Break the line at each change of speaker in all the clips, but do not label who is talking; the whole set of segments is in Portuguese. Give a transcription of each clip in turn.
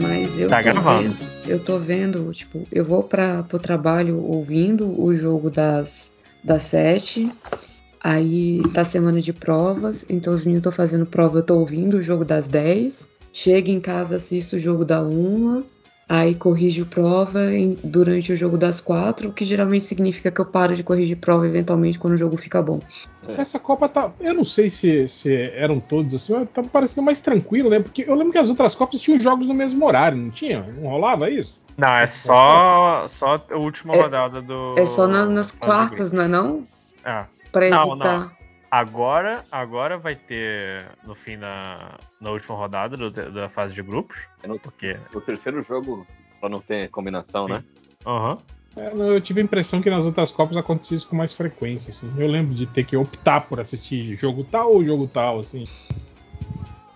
mas eu
Tá
tô
gravando.
vendo, eu tô vendo, tipo, eu vou para pro trabalho ouvindo o jogo das das sete. Aí tá semana de provas, então os meninos estão fazendo prova, eu tô ouvindo o jogo das 10. Chego em casa, assisto o jogo da uma. Aí corrijo prova em- durante o jogo das quatro, o que geralmente significa que eu paro de corrigir prova eventualmente quando o jogo fica bom.
Essa Copa tá. Eu não sei se, se eram todos assim, mas tá parecendo mais tranquilo, né? Porque eu lembro que as outras Copas tinham jogos no mesmo horário, não tinha? Não rolava isso?
Não, é só, só a última
É-
rodada do.
É só na- nas quartas, não é não?
É.
Pra
Não,
evitar.
Agora, agora vai ter no fim da, na última rodada do- da fase de grupos.
É no,
Porque.
no terceiro jogo, pra não ter combinação, né?
Aham.
Não, eu tive a impressão que nas outras Copas acontecia isso com mais frequência, assim. Eu lembro de ter que optar por assistir jogo tal ou jogo tal, assim.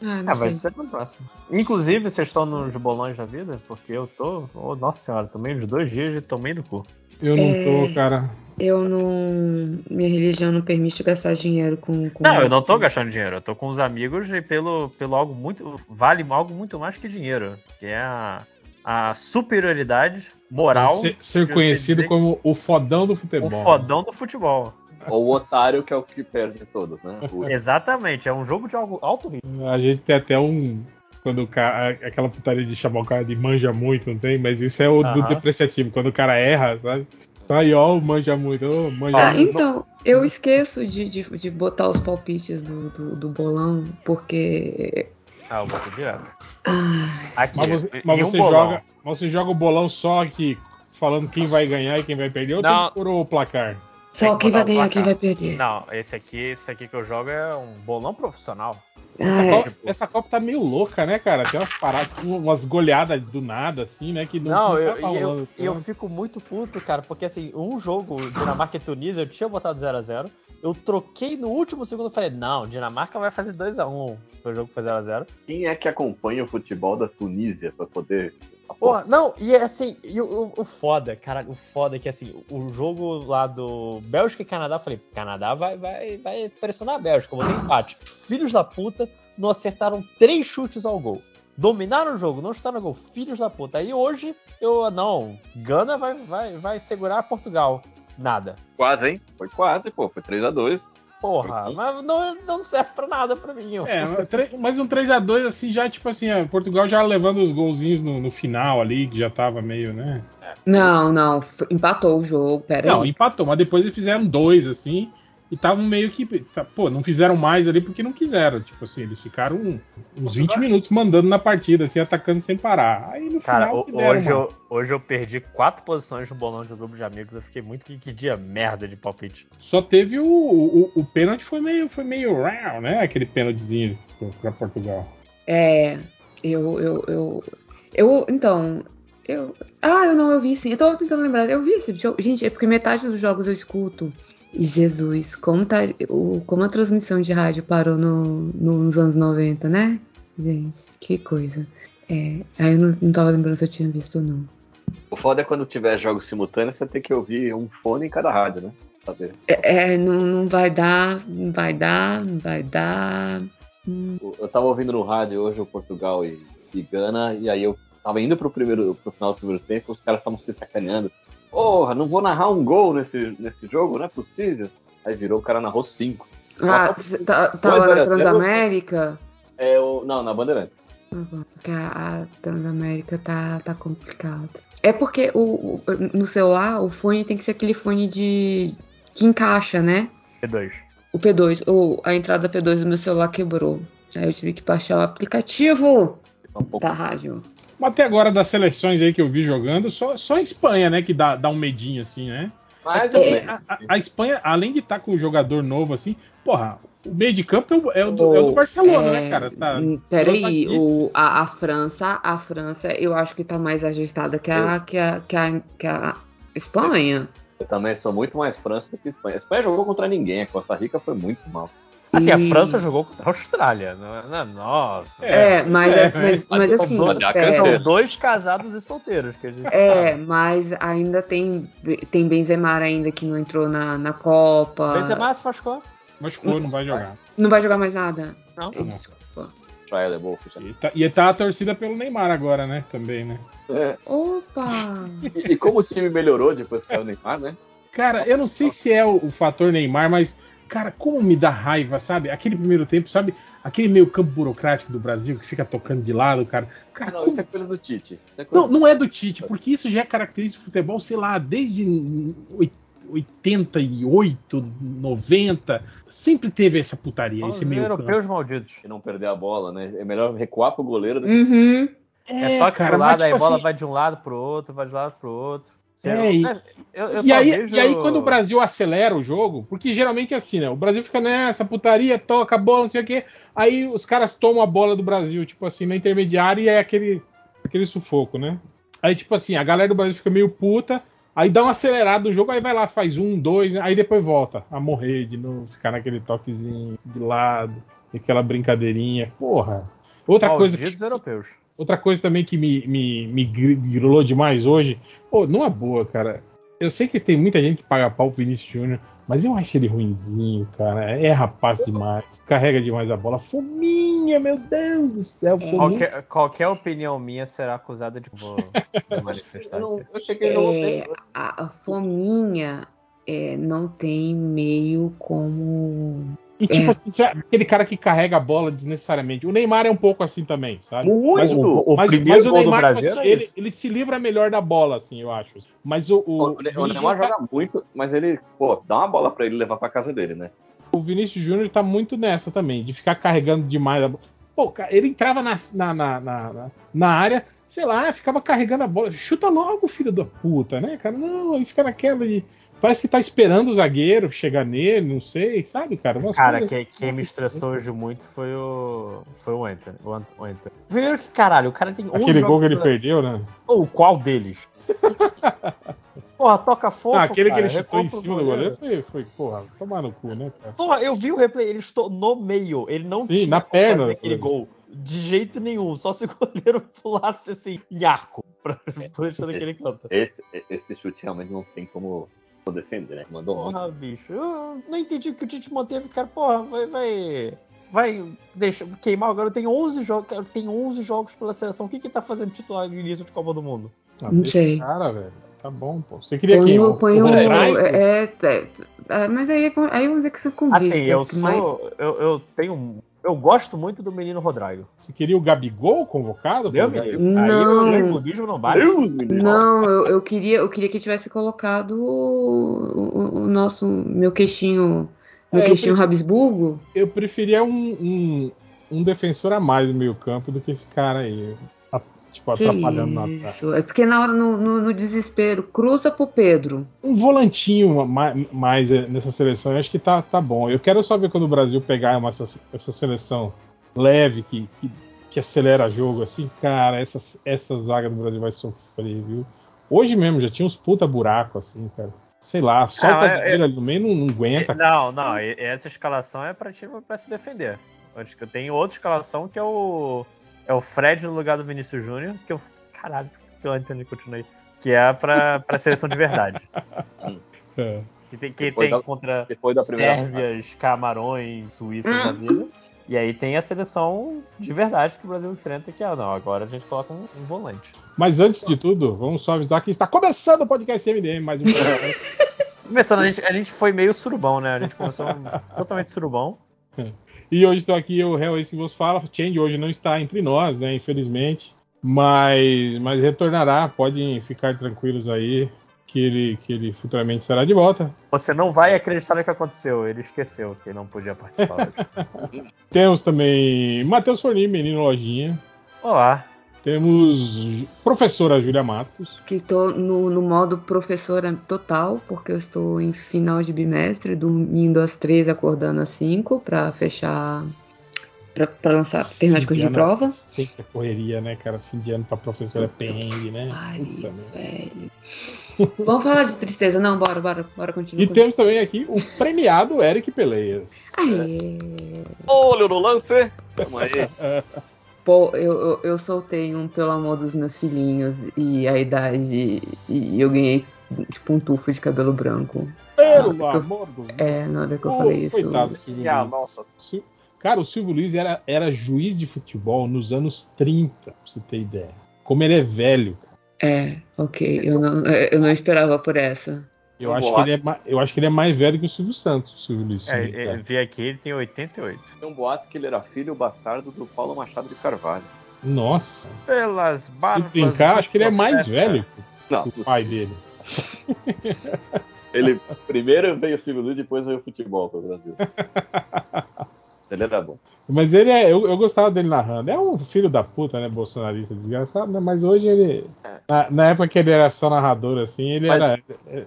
Ah, não
vai
sei.
ser no próximo. Inclusive, vocês estão nos bolões da vida? Porque eu tô. Oh, nossa senhora, tomei uns dois dias e tomei do cu.
Eu não
É.
tô, cara.
Eu não. Minha religião não permite gastar dinheiro com. com
Não, eu não tô gastando dinheiro, eu tô com os amigos e pelo, pelo algo muito. Vale algo muito mais que dinheiro. Que é a, a superioridade moral.
Ser, ser conhecido como o fodão do futebol.
o fodão do futebol.
Ou o otário, que é o que perde todos, né? O-
Exatamente, é um jogo de algo alto risco.
A gente tem até um. Quando o cara. Aquela putaria de chamar o cara de manja muito, não tem? Mas isso é o do
Aham.
depreciativo. Quando o cara erra, sabe? Tá aí, ó, o manja muito. ô, manja
Ah,
muito.
então, eu esqueço de, de, de botar os palpites do, do, do bolão, porque.
Ah, eu boto direto.
Ah,
Aqui,
Mas você, mas
um
você
bolão.
joga, mas você joga o bolão só aqui, falando quem vai ganhar e quem vai perder, ou
Não.
tem por o placar?
Só quem vai ganhar, quem vai perder.
Não, esse aqui, esse aqui que eu jogo é um bolão profissional.
Ah,
Essa,
é.
Copa, essa Copa tá meio louca, né, cara? Tem umas paradas, umas goleadas do nada, assim, né? Que não,
Não,
não
eu,
tá
eu,
rolando
eu fico muito puto, cara, porque assim, um jogo, Dinamarca e Tunísia, eu tinha botado 0x0. Eu troquei no último segundo e falei, não, Dinamarca vai fazer 2x1. Foi o jogo que foi 0x0.
Quem é que acompanha o futebol da Tunísia pra poder.
Porra, não, e é assim, e o, o- foda, cara, o foda é que assim, o jogo lá do Bélgica e Canadá, eu falei, Canadá vai, vai, vai pressionar a Bélgica, eu botei empate. Filhos da puta, não acertaram três chutes ao gol. Dominaram o jogo, não chutaram no gol, filhos da puta. Aí hoje, eu, não, Gana vai, vai, vai segurar Portugal. Nada.
Quase, hein? Foi quase, pô. Foi 3x2.
Porra, mas não, não serve pra nada pra mim. ó.
É, mas um 3x2, assim, já, tipo assim, é, Portugal já levando os golzinhos no, no final ali, que já tava meio, né?
Não, não, empatou o jogo, peraí.
Não, empatou, mas depois eles fizeram dois, assim, e estavam meio que. Pô, não fizeram mais ali porque não quiseram. Tipo assim, eles ficaram uns 20 minutos mandando na partida, assim, atacando sem parar. Aí no
Cara,
final deram
hoje
uma-
eu, hoje eu perdi quatro posições no bolão de um grupo de amigos. Eu fiquei muito que, que dia merda de palpite.
Só teve o, o, o pênalti, foi meio, foi meio rau, né? Aquele pênaltizinho pra Portugal.
É, eu, eu, eu, eu, então, eu, ah, eu não, eu vi sim, eu tô tentando lembrar, eu vi esse jogo, gente, é porque metade dos jogos eu escuto, Jesus, como tá, o, como a transmissão de rádio parou no, nos anos 90, né, gente, que coisa, é, aí eu não, não tava lembrando se eu tinha visto ou não.
O foda é quando tiver jogos simultâneos, você tem que ouvir um fone em cada rádio, né? Saber.
É, é, não, não vai dar, não vai dar, não vai dar, hum,
Eu tava ouvindo no rádio hoje o Portugal e, e Gana, e aí eu tava indo pro, primeiro, pro final do primeiro tempo, os caras estavam se sacaneando. Porra, não vou narrar um gol nesse, nesse jogo, não é possível. Aí virou, o cara narrou cinco.
ah, tá,
Dois
tava
a
na. Transamérica?
É o. Não, na Bandeirante.
Bom, porque a, Transamérica tá, tá complicado. É porque o, o- no celular o fone tem que ser aquele fone de que encaixa, né?
P2.
O P2, ou a entrada P2 do meu celular quebrou. Aí eu tive que baixar o aplicativo
Tá um
da rádio.
Mas até agora, das seleções aí que eu vi jogando, só, só a Espanha, né, que dá, dá um medinho, assim, né?
Mas
É.
é,
A, a- a Espanha, além de estar com um jogador novo, assim, porra, o meio de campo é o, é o do, é o do Barcelona,
É,
né, cara? Tá,
Peraí, o, a, a França, a França, eu acho que tá mais ajustada que a, que a, que a, que a Espanha.
eu também sou muito mais França do que Espanha. A Espanha jogou contra ninguém, a Costa Rica foi muito mal.
Assim, a
E-
França jogou contra a Austrália. Não, é- não, é- nossa.
É, mas,
é,
mas, mas,
mas-
assim.
São dois casados e solteiros que a gente
É,
sabe.
mas ainda tem, tem Benzema ainda que não entrou na, na Copa.
Benzema se machucou.
Machucou, não vai jogar.
Não vai jogar mais nada?
Não.
Desculpa.
trial é bom.
E tá, e tá a torcida pelo Neymar agora, né? Também, né?
É.
Opa!
E, e como o time melhorou depois que saiu o Neymar, né?
Cara, eu não sei se é o, o fator Neymar, mas, cara, como me dá raiva, sabe? Aquele primeiro tempo, sabe? Aquele meio campo burocrático do Brasil que fica tocando de lado, cara. Cara,
Não,
como-
isso é coisa do Tite. É coisa
Não, não é do Tite, porque isso já é característico do futebol, sei lá, desde oit- 88, 90, sempre teve essa putaria,
Os
esse meio campo.
europeus malditos.
de não perder a bola, né? É melhor recuar pro goleiro do que
Uhum.
É, toque
cara,
pro
mas,
lado, aí a
tipo
bola
assim,
vai de um lado pro outro, vai de um lado pro outro.
É, e-
eu, eu
E aí,
vejo...
e aí, quando o Brasil acelera o jogo, porque geralmente é assim, né? O Brasil fica nessa putaria, toca a bola, não sei o quê. Aí os caras tomam a bola do Brasil, tipo assim, na intermediária e é aquele, aquele sufoco, né? Aí, tipo assim, a galera do Brasil fica meio puta, aí dá uma acelerada no jogo, aí vai lá, faz um, dois, né? aí depois volta a morrer de novo, ficar naquele toquezinho de lado, aquela brincadeirinha. Porra. Outra coisa que,
Malditos europeus.
Outra coisa também que me, me, me gri- grilou demais hoje, pô, não é boa, cara. Eu sei que tem muita gente que paga pau pro Vinícius Júnior, mas eu acho ele ruinzinho, cara. É rapaz demais, carrega demais a bola. Fominha, meu Deus do céu, fominha.
Qualquer, qualquer opinião minha será acusada de vou vou manifestar.
Eu, não, eu cheguei ele não
É, a fominha é, não tem meio como.
E tipo
é.
assim, sabe, aquele cara que carrega a bola desnecessariamente. O Neymar é um pouco assim também, sabe?
Muito!
Mas
O
mas-
primeiro
mas o
gol do
Neymar,
Brasil
tipo assim, ele,
esse.
ele se livra melhor da bola, assim, eu acho. Mas o, o,
O, o, Neymar
tá-
joga muito, mas ele, pô, dá uma bola pra ele levar pra casa dele, né?
o Vinícius Júnior tá muito nessa também, de ficar carregando demais a bola. Pô, cara, ele entrava na, na, na, na, na- na área, sei lá, ficava carregando a bola. Chuta logo, filho da puta, né, cara? Não, ele fica naquela de. Parece que tá esperando o zagueiro chegar nele, não sei, sabe, cara? Umas
Cara,
coisas-
quem, quem me estressou hoje muito foi o. Foi o Anthony. O Ant- o Anthony. Primeiro que, caralho, o cara tem
Aquele gol que ele perdeu, né?
Ou qual deles? Porra, toca fofo.
Ah, aquele
cara,
que ele chutou em cima do goleiro foi, foi, porra, tomar no cu, né, cara?
Porra, eu vi o replay, ele estou no meio. Ele não
Sim,
tinha
na perna
aquele gol. De jeito nenhum. Só se o goleiro pulasse assim, em arco. Pra deixar naquele canto.
Esse, esse chute realmente não tem como defender, né? Mandou muito.
Porra, bicho. Eu não entendi porque o Tite manteve, cara. Porra, vai. Vai, vai deixa, queimar agora. Tem 11 jogos. Cara, tem 11 jogos pela seleção. O que que tá fazendo titular no início de Copa do Mundo?
Ah,
Não sei.
o Cara, velho. Tá bom, pô. Você queria
Põe
quem?
o. Põe o
Rodrigo?
é, é, é, mas aí, aí vamos dizer que você convida.
Assim, eu sou. Eu, eu tenho. Eu gosto muito do menino Rodrigo.
Você queria o Gabigol convocado?
Deu, menino?
Não.
Aí o clubismo não bate.
Deus.
Não, eu, eu queria, eu queria que tivesse colocado o, o- o nosso meu queixinho, meu
É, eu
queixinho
prefiro-
Rabisburgo.
Eu preferia um, um, um defensor a mais do meio campo do que esse cara aí. Tipo,
Que
atrapalhando na ataque.
isso? É porque na hora, no, no- no desespero, cruza pro Pedro.
Um volantinho ma- mais eh, nessa seleção, eu acho que tá, tá bom. Eu quero só ver quando o Brasil pegar uma, essa, essa seleção leve, que, que, que acelera jogo, assim, cara, essa, essa zaga do Brasil vai sofrer, viu? Hoje mesmo já tinha uns puta buraco, assim, cara. Sei lá, solta
Ah,
a
é-
zagueira ali no meio, não, não aguenta.
Não, não, e- essa escalação é pra time pra se defender. Acho que eu tenho outra escalação que é o. É o Fred no lugar do Vinícius Júnior, que eu. Caralho, que o Anthony continua aí? Que é pra, pra seleção de verdade.
É.
Que tem, que
Depois
tem
da-
contra
Depois da primeira
Sérvias, Camarões, Suíças da vida. E aí tem a seleção de verdade que o Brasil enfrenta, que é, não, agora a gente coloca um, um volante.
Mas antes de tudo, vamos só avisar que está começando o podcast MDM, mais um podcast.
Começando, a gente, a gente foi meio surubão, né? A gente começou totalmente surubão.
E hoje estou aqui, o Real que vos fala. Change hoje não está entre nós, né? Infelizmente. Mas, mas retornará. Podem ficar tranquilos aí que ele, que ele futuramente será de volta.
Você não vai acreditar no que aconteceu. Ele esqueceu que não podia participar hoje.
Temos também Matheus Forni, menino lojinha.
Olá.
Temos professora Júlia Matos.
Que estou no, no modo professora total, porque eu estou em final de bimestre, dormindo às três, acordando às cinco, para fechar. Pra, lançar, terminar de corrigir
ano,
prova.
Sempre correria, né, cara? Fim de ano pra professora é perrengue, né?
Ai, velho. Vamos falar de tristeza, não? Bora, bora, bora continuar.
E temos também aqui o premiado Eric Peleias.
Aê.
Olho no lance! Tamo aí.
Pô, eu, eu, eu soltei um pelo amor dos meus filhinhos e a idade. E eu ganhei tipo um tufo de cabelo branco.
Pelo amor do
É, na hora que eu falei isso.
Coitado, Silvio.
Ah, nossa.
Cara, o Silvio Luiz era, era juiz de futebol nos anos 30, pra você ter ideia. Como ele é velho.
É, ok. Eu não, eu não esperava por essa.
Eu, acho que ele é, eu acho que ele é mais velho que o Silvio Santos, o Silvio Luiz.
É, é,
cara.
vi aqui, ele tem 88.
Tem um boato que ele era filho bastardo do Paulo Machado de Carvalho.
Nossa.
Pelas
Se
barbas.
brincar,
do
acho que ele é mais velho
Não,
que o pai dele.
ele primeiro veio o Silvio Luiz, depois veio o futebol pro Brasil. Ele era bom.
Mas ele é. Eu, eu gostava dele narrando. É um filho da puta, né? Bolsonarista desgraçado, né? Mas hoje ele. Na, na época que ele era só narrador, assim, ele
Mas
era.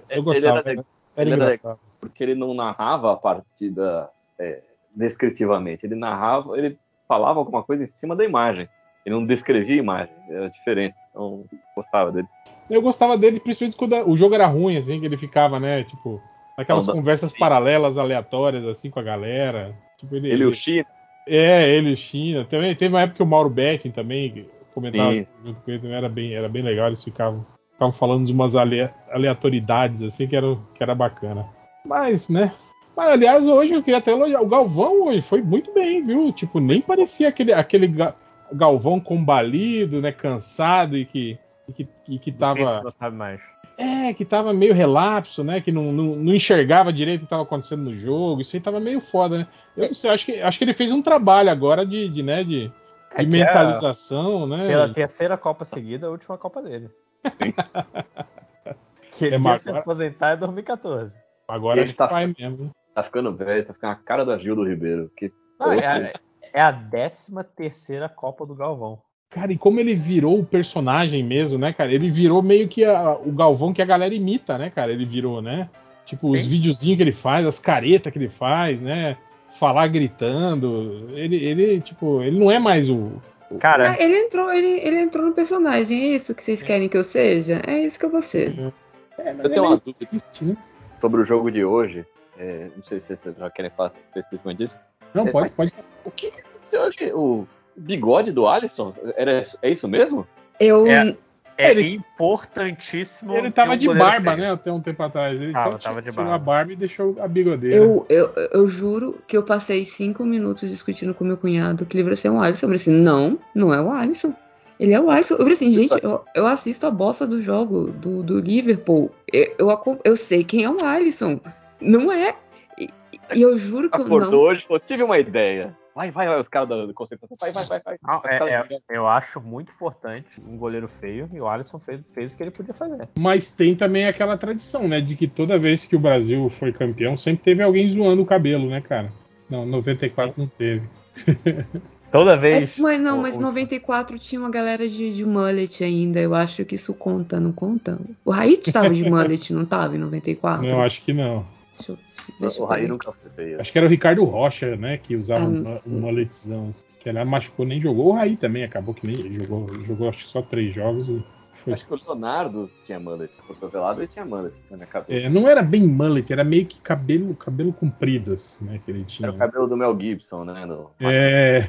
Eu gostava.
ele era
Era, era
ele era-
engraçado.
Porque ele não narrava a partida é, descritivamente. Ele narrava, ele falava alguma coisa em cima da imagem. Ele não descrevia a imagem, era diferente. Então, eu gostava dele.
Eu gostava dele, principalmente quando o jogo era ruim, assim, que ele ficava, né? Tipo,
das-
conversas paralelas, aleatórias, assim, com a galera. Tipo, ele,
Ele e o China,
É, ele e o China. Também teve uma época que o Mauro Betting também comentava
Sim.
junto com ele, também era bem, era bem legal, eles ficavam, ficavam falando de umas ale- aleatoriedades, assim, que era, que era bacana. Mas, né? Mas, aliás, hoje eu queria até elogiar. O Galvão hoje foi muito bem, viu? Tipo, nem parecia aquele, aquele Ga- Galvão combalido, né? Cansado e que, e que, e que tava.
não sabe mais.
É, que tava meio relapso, né? Que não, não, não enxergava direito o que tava acontecendo no jogo. Isso aí tava meio foda, né? Eu não sei, acho que, acho que ele fez um trabalho agora de, de, né, de,
É
de
que é-
mentalização, né?
Pela terceira Copa seguida, a última Copa dele. que ele
É,
ia se aposentar em 2014.
Agora
Ele tá-
vai mesmo.
tá ficando velho, tá ficando a cara da Gil do Ribeiro. Que
Não, é, a, é a 13 terceira Copa do Galvão.
Cara, e como ele virou o personagem mesmo, né, cara? Ele virou meio que a- o Galvão que a galera imita, né, cara? Ele virou, né? Tipo, os
Sim.
videozinhos que ele faz, as caretas que ele faz, né? Falar gritando. Ele, ele, tipo, ele não é mais o.
Cara,
Ah, ele entrou, ele, ele entrou no personagem. É isso que vocês querem que eu seja? É isso que eu vou ser.
É, mas
Eu tenho uma
é
dúvida
triste, né?
sobre o jogo de hoje. é, não sei se vocês já querem falar especificamente disso.
Não,
É,
pode, pode.
O que aconteceu hoje? O bigode do Alisson? Era, é isso mesmo?
Eu.
É. é
ele-
importantíssimo.
Ele tava
um
de barba,
feio.
né? Até um tempo atrás. Ele
Tava,
só
tava de
tirou
barba.
a barba e deixou a bigodeira.
Eu, eu, eu juro que eu passei cinco minutos discutindo com meu cunhado que livro ia ser um Alisson. Eu falei assim, não, não é o Alisson. Ele é o Alisson. Eu falei assim, gente, eu, eu assisto a bosta do jogo do, do Liverpool. Eu, eu, eu sei quem é o Alisson. Não é. E, e eu juro que eu
Acordou
não.
hoje e falou: tive uma ideia. Vai, vai, vai, os caras da concentração. Vai, vai, vai, vai.
Não, é-
jogando.
Eu acho muito importante um goleiro feio e o Alisson fez, fez o que ele podia fazer.
Mas tem também aquela tradição, né? De que toda vez que o Brasil foi campeão, sempre teve alguém zoando o cabelo, né, cara? Não, 94 não teve.
Toda
É,
vez.
mas não, mas
o-
94 tinha uma galera de, de mullet ainda. Eu acho que isso conta, não conta? O Raí tava de mullet, não tava em 94?
Não, acho que não.
Deixa eu,
O Raí nunca foi feio.
Acho que era o Ricardo Rocha, né? Que usava
Ah,
um, mu- um assim, Que ele machucou, nem jogou. O Raí também acabou que nem jogou. Jogou acho que só três jogos e.
Acho que o Leonardo tinha mullet. Cotovelado ele tinha mullet na minha cabeça.
É, não era bem mullet, era meio que cabelo, cabelo comprido, assim, né? Que ele tinha.
Era o cabelo do Mel Gibson, né? No...
É.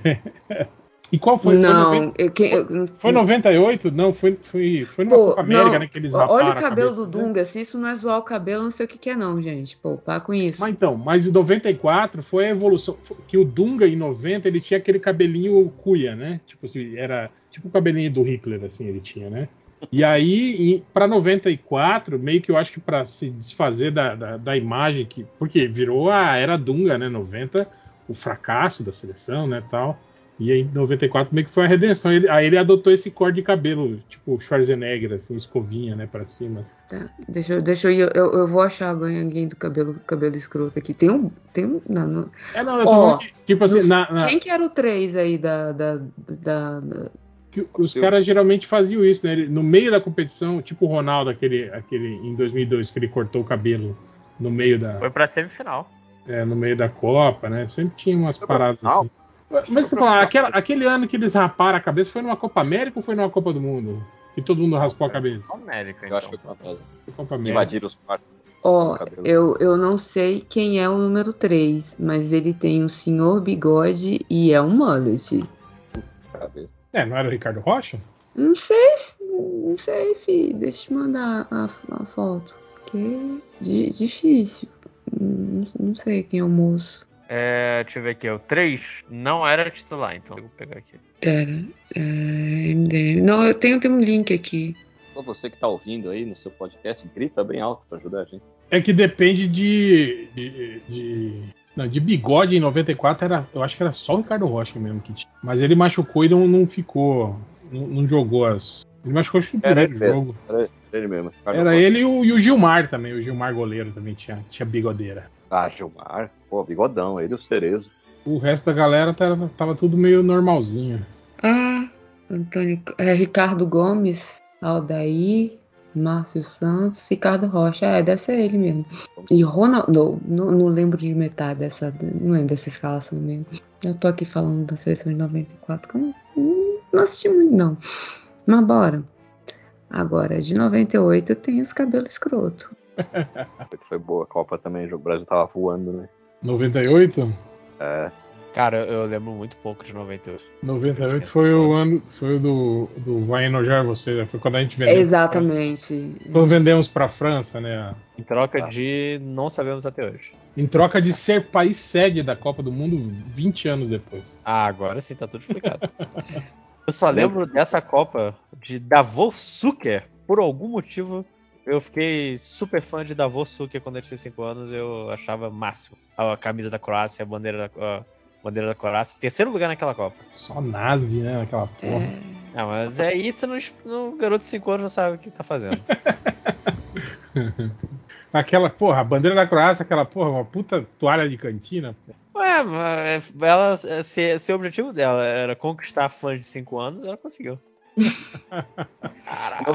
E qual foi? Foi,
não,
90
eu, eu,
foi 98? Não, foi, foi, foi numa
Pô,
Copa América,
não,
né? Que eles
Olha o cabelo do
né?
Dunga. Se isso não é zoar o cabelo, não sei o que, que é, não, gente. Pô, para com isso.
Mas então, mas em 94 foi a evolução. foi- Que o Dunga em 90 ele tinha aquele cabelinho cuia, né? Tipo assim, era tipo o cabelinho do Hitler, assim, ele tinha, né? E aí, pra 94, meio que eu acho que pra se desfazer da, da, da imagem, que, porque virou a era Dunga, né? 90, o fracasso da seleção, né? Tal. E aí, em 94, meio que foi a redenção. Ele- aí ele adotou esse corte de cabelo, tipo Schwarzenegger, assim, escovinha, né? Pra cima.
Tá, deixa, eu- deixa eu ir. Eu, eu vou achar alguém, alguém do cabelo, cabelo escroto aqui. Tem um. Tem um não, não-
É, não, eu tô
Ó,
falando que, tipo assim,
no-
na- na,
Quem que era o 3 aí da. da, da- da-
que os caras geralmente faziam isso, né? Ele- no meio da competição, tipo o Ronaldo, aquele, aquele em 2002, que ele cortou o cabelo no meio da,
Foi pra semifinal.
é, no meio da Copa, né? Sempre tinha umas
Foi
paradas assim. Mas você falar, aquela, aquele ano que eles raparam a cabeça foi numa Copa América ou foi numa Copa do Mundo? Que todo mundo raspou a cabeça?
América,
Eu
então.
acho que foi
Foi Copa América.
invadir os quartos.
Ó,
Cabelo.
eu, eu não sei quem é o número 3, mas ele tem o senhor bigode e é um mullet.
Cabeça.
É, não era o Ricardo Rocha?
Não sei, não sei, fi. Deixa eu mandar a, a foto. Que di- difícil. Não, não sei quem é o moço.
É, deixa eu ver aqui. O 3 não era titular, então eu vou pegar aqui.
Pera. É, MDM. Não, eu tenho, tenho um link aqui.
Só você que tá ouvindo aí no seu podcast, grita bem alto pra ajudar a gente.
É que depende de. de, de... Não, de bigode em 94 era. Eu acho que era só o Ricardo Rocha mesmo que tinha. Mas ele machucou e não, não ficou. Não, não jogou as. Ele machucou acho que
Era
primeiro
ele mesmo.
jogo.
Era ele mesmo. Ricardo
Era
Rocha.
ele e o, e o Gilmar também. O Gilmar goleiro também tinha, tinha bigodeira.
Ah, Gilmar. Pô, bigodão. Ele e o Cerezo.
O resto da galera tava, tava tudo meio normalzinho.
Ah, Antônio. É, Ricardo Gomes, Aldair, Márcio Santos, Ricardo Rocha. É, deve ser ele mesmo. E Ronaldo. Não, não lembro de metade dessa. Não lembro dessa escalação mesmo. Eu tô aqui falando da seleção de 94, que eu não, não assisti muito, não. Mas bora. Agora, de 98 tem os cabelos escroto.
Foi boa a Copa também. O Brasil tava voando, né?
98?
É.
Cara, eu lembro muito pouco de 98.
98 foi o ano. Foi o do, do Vai Enojar Você. né? Foi quando a gente vendeu.
Exatamente.
Quando vendemos pra França, né?
Em troca de não sabemos até hoje.
Em troca de ser país sede da Copa do Mundo 20 anos depois.
Ah, agora sim tá tudo explicado. eu só lembro dessa Copa de Davor Suker. Por algum motivo, eu fiquei super fã de Davor Suker quando eu tinha 5 anos. Eu achava máximo. A camisa da Croácia, a bandeira da, a bandeira da Croácia. Terceiro lugar naquela Copa.
Só nazi, né? Naquela porra.
É,
Não, mas é isso, não, no garoto de 5 anos não sabe o que tá fazendo.
Aquela, porra, a bandeira da Croácia, aquela porra, uma puta toalha de cantina.
Ué, mas ela, se, se o objetivo dela era conquistar fãs de 5 anos, ela conseguiu. Caraca.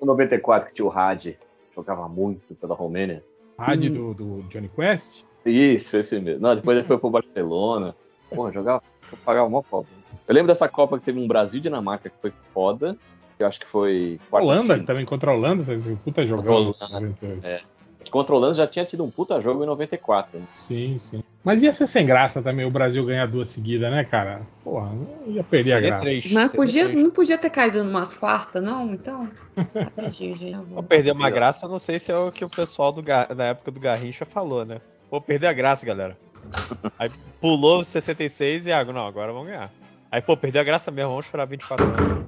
98, o 94 que tinha o Had, jogava muito pela Romênia.
Rádio
Hum.
do, do Johnny Quest.
Isso, esse mesmo. Não, depois ele foi pro Barcelona. Porra, jogava, eu pagava uma Copa. Eu lembro dessa Copa que teve um Brasil e Dinamarca que foi foda. Eu acho que foi.
Holanda, também contra a Holanda, teve puta
Contra a
jogão.
Holanda.
98.
É. Contra a Holanda já tinha tido um puta jogo em 94. né?
Sim, sim. Mas ia ser sem graça também o Brasil ganhar duas seguidas, né, cara? Porra, ia perder a
Seria
graça.
três,
Mas podia,
três.
não podia ter caído numas quartas, não? Então. Gente.
Vou perder uma graça, não sei se é o que o pessoal do da época do Garrincha falou, né? Vou perder a graça, galera. Aí pulou 66 e ah, não, agora vamos ganhar. Aí, pô, perdeu a graça mesmo, vamos esperar 24 anos.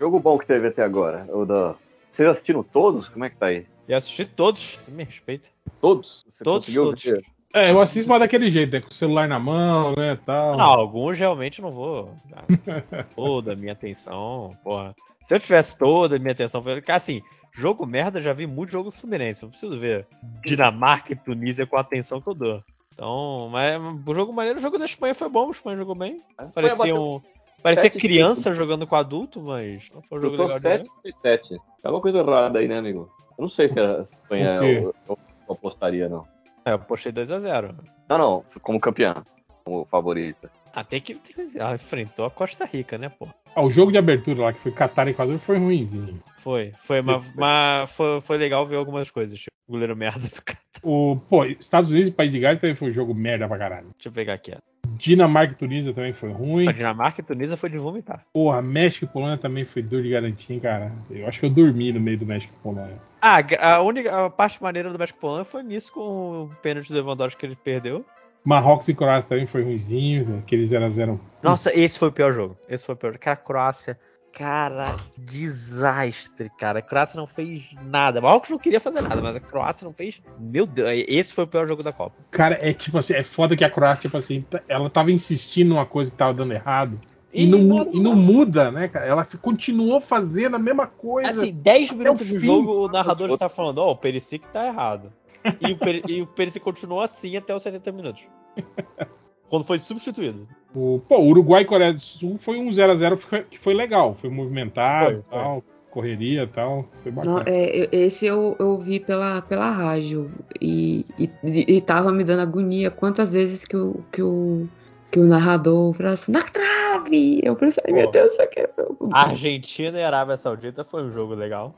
Jogo bom que teve até agora. O da... Vocês assistiram todos? Como é que tá aí?
E assisti todos, você me respeita.
Todos? Você
Todos, todos.
ver?
É, eu assisto mais daquele jeito, né? Com o celular na mão, né, tal.
Não, alguns realmente não vou toda a minha atenção, porra. Se eu tivesse toda a minha atenção, eu- cara, assim, jogo merda, eu já vi muito jogo do Fluminense. Eu preciso ver Dinamarca e Tunísia com a atenção que eu dou. Então, mas o jogo maneiro, o jogo da Espanha foi bom, a Espanha jogou bem. Parecia
bateu
um. Parecia
sete,
criança jogando com adulto, mas não foi um jogo
Chutou
legal de
7
ver.
e 7. Tem alguma coisa errada aí, né, amigo? Eu não sei se a Espanha eu, eu, eu apostaria, não.
É, eu postei 2x0.
Não, não, como campeão. Como favorita.
Ah, tem que, que. Ela enfrentou a Costa Rica, né, pô?
Ah, o jogo de abertura lá, que foi Catar e Equador, foi ruimzinho.
Foi, foi, mas, mas foi, foi legal ver algumas coisas, tipo, o goleiro merda do cara.
O, pô, Estados Unidos e País de Gales também foi um jogo merda pra caralho.
Deixa eu pegar aqui, ó.
Dinamarca e Tunísia também foi ruim.
A Dinamarca e Tunísia foi de vomitar.
Porra, México e Polônia também foi duro de garantir, cara. Eu acho que eu dormi no meio do México e Polônia.
Ah, a única a parte maneira do México Polônia foi nisso com o pênalti do Lewandowski que ele perdeu.
Marrocos e Croácia também foi ruimzinho, aquele 0x0.
Nossa, esse foi o pior jogo. Esse foi o pior. Cara, a Croácia. Cara, desastre, cara. A Croácia não fez nada. Marrocos não queria fazer nada, mas a Croácia não fez. Meu Deus, esse foi o pior jogo da Copa.
Cara, é tipo assim, é foda que a Croácia, tipo assim, tá- ela tava insistindo numa coisa que tava dando errado. E, não, mu- e não muda, né, cara? Ela continuou fazendo a mesma coisa.
Assim, 10
Até
minutos
o
de
fim.
jogo, o narrador já tá falando, ó, o Perisic tá errado. E o, e o Perisic continuou assim até os 70 minutos. Quando foi substituído.
O, pô, Uruguai e Coreia do Sul foi um 0x0 que foi- que foi legal. Foi movimentado,
Foi,
tal, correria tal. Foi
Não,
bacana.
é, eu- esse eu, eu vi pela, pela rádio e, e, e tava me dando agonia quantas vezes que o, que o, que o narrador falava assim, na trave! Eu pensei, ai, meu
Pô.
Deus, isso aqui é...
Argentina e Arábia Saudita foi um jogo legal.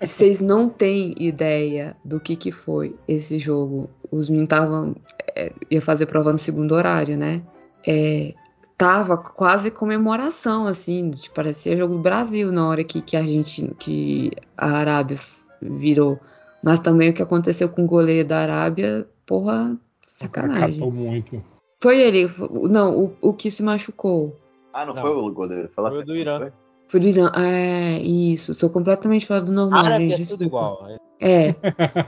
Vocês não têm ideia do que que foi esse jogo. Os meninos estavam... é, ia fazer prova no segundo horário, né? É, tava quase comemoração, assim, de, parecia jogo do Brasil na hora que, que a gente, que a Arábia virou. Mas também o que aconteceu com o goleiro da Arábia porra, sacanagem.
Catou muito.
Foi ele, não, o, o que se machucou.
Ah, não,
Não.
foi o goleiro. Foi, lá
Foi o do Irã.
foi?
Foi o Irã. É, isso. Sou completamente fora do normal,
Árabe
gente.
é tudo igual.
É,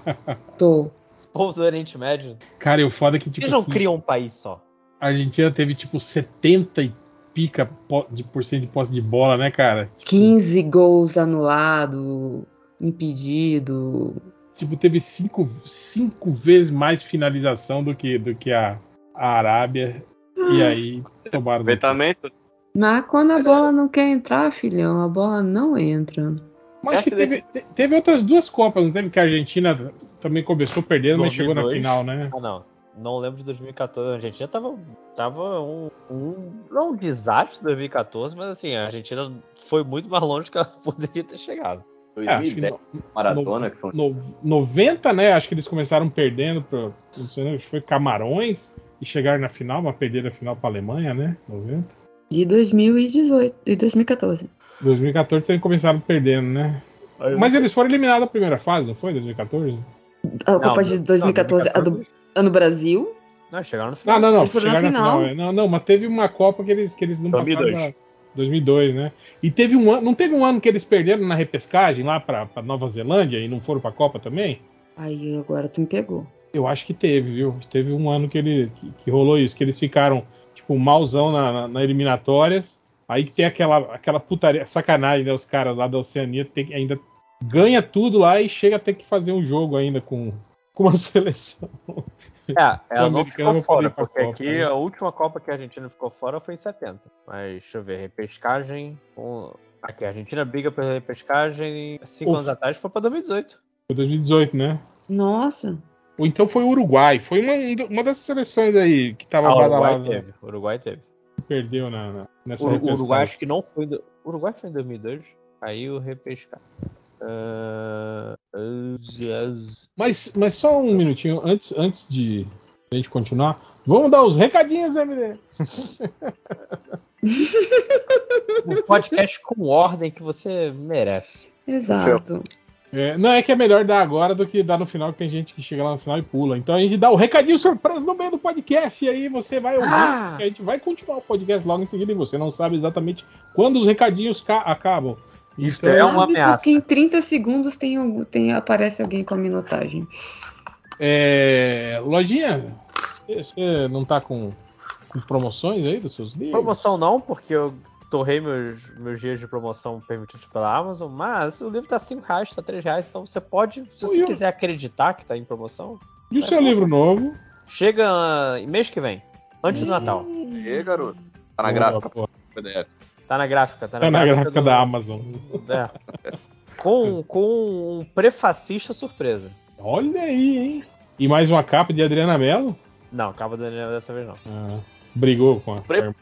tô.
Povo do Oriente Médio.
Cara, e o foda é que, tipo
Eles não
assim,
criam um país só.
a Argentina teve, tipo, 70 e pica de por cento de posse de bola, né, cara?
15 gols anulado, impedido.
Tipo, teve cinco, cinco vezes mais finalização do que, do que a, a Arábia. E aí, tomaram.
Aproveitamento.
Mas quando a bola não quer entrar, filhão, a bola não entra.
Mas acho que teve, te- teve outras duas Copas, não teve? Que a Argentina também começou perdendo, mas chegou na
2002.
final, né?
Ah, não. Não lembro de 2014. A Argentina tava, tava um, um. Não um desastre em 2014, mas assim, a Argentina foi muito mais longe que ela poderia ter chegado.
É, acho que
2010,
no-
Maradona, que foi
no, 90, né? Acho que eles começaram perdendo, pra, não sei, né, acho que foi Camarões, e chegaram na final, mas perderam a final pra Alemanha, né? 90.
De 2018 e 2014.
2014 também começaram perdendo, né? Mas eles foram eliminados da primeira fase, não foi? 2014?
A
Não,
Copa de
não,
2014, a do, a no Brasil.
Não, chegaram no final.
Ah, não, não,
Eles na
chegaram na final.
final.
é. Não, não, mas teve uma Copa que eles, que eles não
2002.
passaram. Na, 2002, né? E teve um ano, não teve um ano que eles perderam na repescagem lá pra, pra Nova Zelândia e não foram pra Copa também?
Aí agora tu me pegou.
Eu acho que teve, viu? Teve um ano que, ele, que, que rolou isso, que eles ficaram, tipo, malzão na, na, na eliminatórias. Aí que tem aquela, aquela putaria, sacanagem, né? Os caras lá da Oceania tem, que- ainda ganha tudo lá e chega a ter que fazer um jogo ainda com, com uma seleção.
É, ela não
Sul-Americana
ficou fora, porque
Copa,
aqui
né?
a última Copa que a Argentina ficou fora foi em 70. Mas deixa eu ver, repescagem. com- Aqui, a Argentina briga pela repescagem cinco
Uf.
anos atrás, foi pra 2018.
Foi 2018, né?
Nossa.
Ou então foi o Uruguai. Foi uma, uma das seleções aí que tava
Ah, o Uruguai
badalada.
teve. O Uruguai teve.
Perdeu na, na- nessa
O, o
repescagem.
Uruguai acho que não foi. do- O Uruguai foi em 2002. Aí o repescar. Ah,
Mas, mas só um minutinho, antes, antes de a gente continuar, vamos dar os recadinhos, MD.
um podcast com ordem que você merece.
Exato.
É, não é que é melhor dar agora do que dar no final, que tem gente que chega lá no final e pula. Então a gente dá o recadinho surpresa no meio do podcast e aí você vai ouvir.
Ah!
A gente vai continuar o podcast logo em seguida e você não sabe exatamente quando os recadinhos ca- acabam.
Isso
Então,
é uma ameaça.
Porque em 30 segundos tem, algum- tem, aparece alguém com a minutagem.
é, Lojinha, você não tá com, com promoções aí dos seus livros?
Promoção não, porque eu torrei meus, meus dias de promoção permitidos pela Amazon, mas o livro tá 5 reais, tá 3 reais, então você pode, se você quiser acreditar que tá em promoção,
E o seu
bom,
livro novo?
chega em mês que vem, antes do Natal.
Aí, garoto. Tá na
Boa,
gráfica.
pô.
PDF.
Tá na gráfica, tá na,
Tá na gráfica
do-
da Amazon.
É. Com, com um prefacista surpresa.
Olha aí, hein? E mais uma capa de Adriana Mello?
Não, acaba dessa vez não.
Ah, brigou com a. irmã.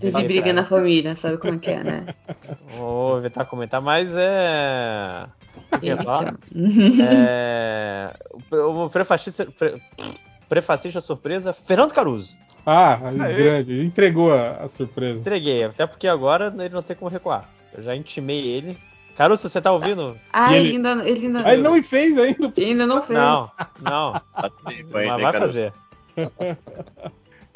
Teve briga na família, sabe como é que é, né?
Vou evitar comentar, mas é. O que eu ia falar?
Eita.
É. O prefacista, pre- prefacista surpresa, Fernando Caruso.
Ah,
Aê.
grande. Entregou a, a surpresa.
Entreguei, até porque agora ele não tem como recuar. Eu já intimei ele. Caruso, você tá ouvindo?
Ah, ele,
ele-
ainda, ele ainda,
Ah, ele não fez ainda.
ainda não fez.
Não, não.
Tá
Mas vai fazer.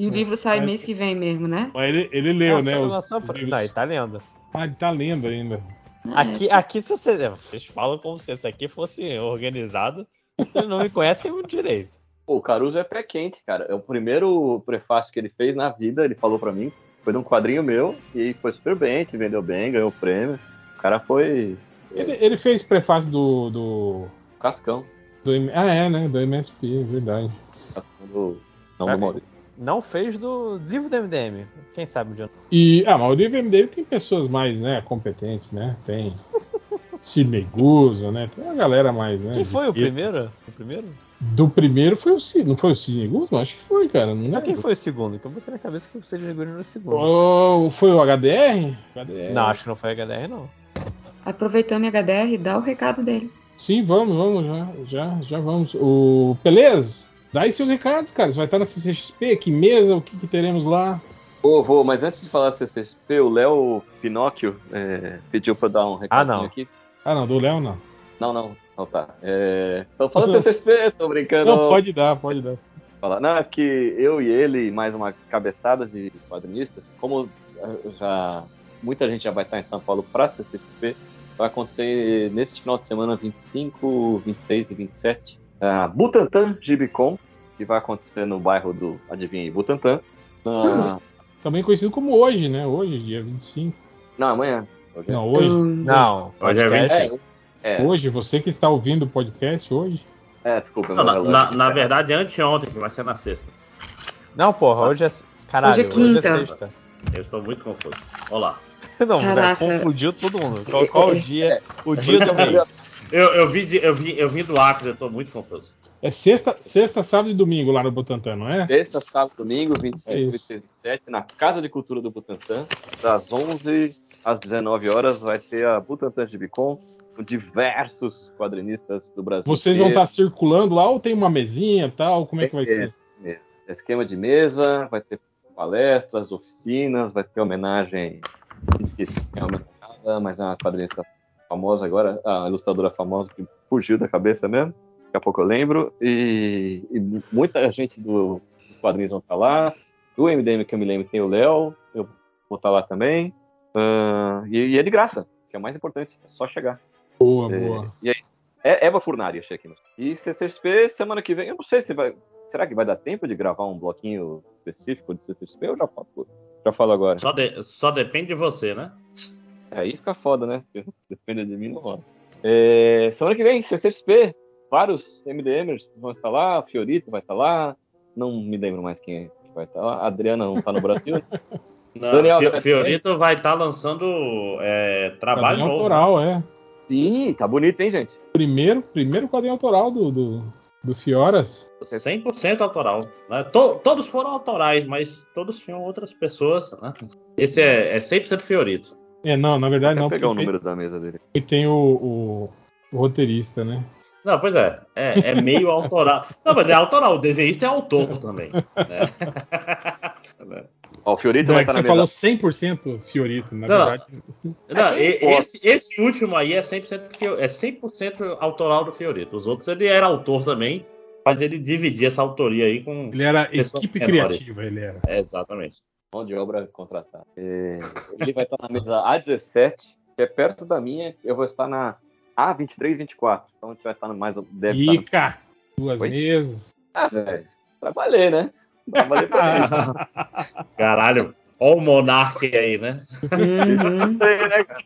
E o livro sai mês que vem mesmo, né?
Mas ele, ele leu,
Nossa,
né? Os,
nossa,
os livros.
Não, ele tá lendo.
Ah, ele tá lendo ainda.
É.
Aqui, aqui se você. é, Vocês falam como se isso aqui fosse organizado. Vocês não me conhecem muito direito.
Pô, o Caruso é pé quente, cara. É o primeiro prefácio que ele fez na vida, ele falou pra mim. Foi num quadrinho meu e foi super bem, que vendeu bem, ganhou o prêmio. O cara foi
Ele, ele fez prefácio do, do,
cascão.
do Ah, é, né? Do MSP, verdade.
cascão do, não
É.
do Maurício.
Não fez do livro do MDM. Quem sabe um dia.
E, ah, mas o livro MDM tem pessoas mais, né, competentes, né? Tem Sidney Guzman, né? Tem uma galera mais, né?
Quem foi o primeiro? O primeiro?
Do primeiro foi o Sidney, não foi o Sidney Guzman? Acho que foi, cara. Não lembro.
quem foi o segundo? Que eu botei na cabeça que o Cid Guri era o segundo.
Oh, foi o HDR? HDR?
Não, acho que não foi HDR, não.
Aproveitando em HDR, dá o recado dele.
Sim, vamos, vamos, já, já, já vamos. O Pelez, dá aí seus recados, cara. Você vai estar na CCXP, que mesa, o que, que teremos lá?
Ô, vô, mas antes de falar CCXP, o Léo Pinóquio é, pediu pra eu dar um recadinho
não.
aqui.
Ah, não, do Léo não.
Não, não, não tá. É... Tô falando CCXP, tô brincando.
Não, pode dar, pode dar.
falar. Não, é que eu e ele, mais uma cabeçada de quadrinistas, como já muita gente já vai estar em São Paulo para CCXP, vai acontecer neste final de semana 25, 26 e 27, a Butantan Gibicon, que vai acontecer no bairro do, adivinha aí, Butantan. Ah,
Também conhecido como hoje, né? Hoje, dia 25.
não, amanhã. Hoje é-
Não, hoje.
Hum,
Não,
Hoje é
podcast-
25.
É,
Hoje, você que está ouvindo o podcast hoje.
é, desculpa.
Não, na, na- na verdade é anteontem, que vai ser na sexta.
Não, porra, hoje é. Caralho,
Hoje é quinta.
sexta.
Eu estou muito confuso. Olá.
Não, você
Caraca.
confundiu todo mundo. Qual, qual o dia? O dia do mês.
Eu, eu, vim, de- eu, vim, eu vim do Acre, eu estou muito confuso.
É sexta, sexta, sábado e domingo lá no Butantã, não é?
Sexta, sábado, domingo,
É
25,
isso.
26, 27, na Casa de Cultura do Butantã, das 11 às 19 horas, vai ter a Butantã de Bicom, com diversos quadrinistas do Brasil.
Vocês vão estar circulando lá ou tem uma mesinha e tal? Como é que vai ser?
Esse Esquema de mesa, vai ter palestras, oficinas, vai ter homenagem, esqueci é homenageada, mas é uma quadrinista famosa agora, a ilustradora famosa que fugiu da cabeça mesmo, daqui a pouco eu lembro, e, e muita gente do, dos quadrinhos vão estar lá, do MDM que eu me lembro tem o Léo, eu vou estar lá também, ah, e, e é de graça, que é o mais importante, é só chegar.
Boa,
É,
boa.
E aí, é Eva Furnari, achei aqui. E CCXP, semana que vem, eu não sei se vai. Será que vai dar tempo de gravar um bloquinho específico de CCXP? Eu já falo, já falo agora.
Só, de- só depende de você, né?
Aí fica foda, né? Porque Depende de mim, não rola. É, semana que vem, CCXP, vários MDMers vão estar lá, Fiorito vai estar lá, não me lembro mais quem é que vai estar lá. A Adriana não tá no Brasil.
Não,
Daniel,
Fio-
vai-
Fiorito vai estar lançando é, trabalho
Quadrinho
novo.
autoral, é.
Sim, tá bonito, hein, gente?
Primeiro, primeiro quadrinho autoral do, do, do Fioras.
100% autoral. Né? To- todos foram autorais, mas todos tinham outras pessoas. Né? Esse é, é 100% Fiorito.
É, não, na verdade
Vou
não,
pegar o número da mesa dele.
tem, tem o, o- o roteirista, né?
Não, pois é. É, é meio autoral. Não, mas é autoral. O desenhista é autor também. Né?
Ó, o Fiorito
Não,
vai
é
estar
você
na
falou
mesa.
100% Fiorito, na
Não, não.
verdade.
Não,
É,
e-
quem
esse, esse último aí é 100%, Fio- é 100 autoral do Fiorito. Os outros ele era autor também, mas ele dividia essa autoria aí com.
Ele era equipe
menor.
criativa, ele era.
É, exatamente.
Mão de obra contratada. É, ele vai estar na mesa A17, que é perto da minha. Eu vou estar na A23, 24. Então a gente vai estar no mais. Deve estar no...
Ica, duas
Oi?
mesas.
Ah, velho. Trabalhei, né? Trabalhei pra isso.
Caralho, ó o Monark aí, né?
Uhum.
Esforcei, né, cara?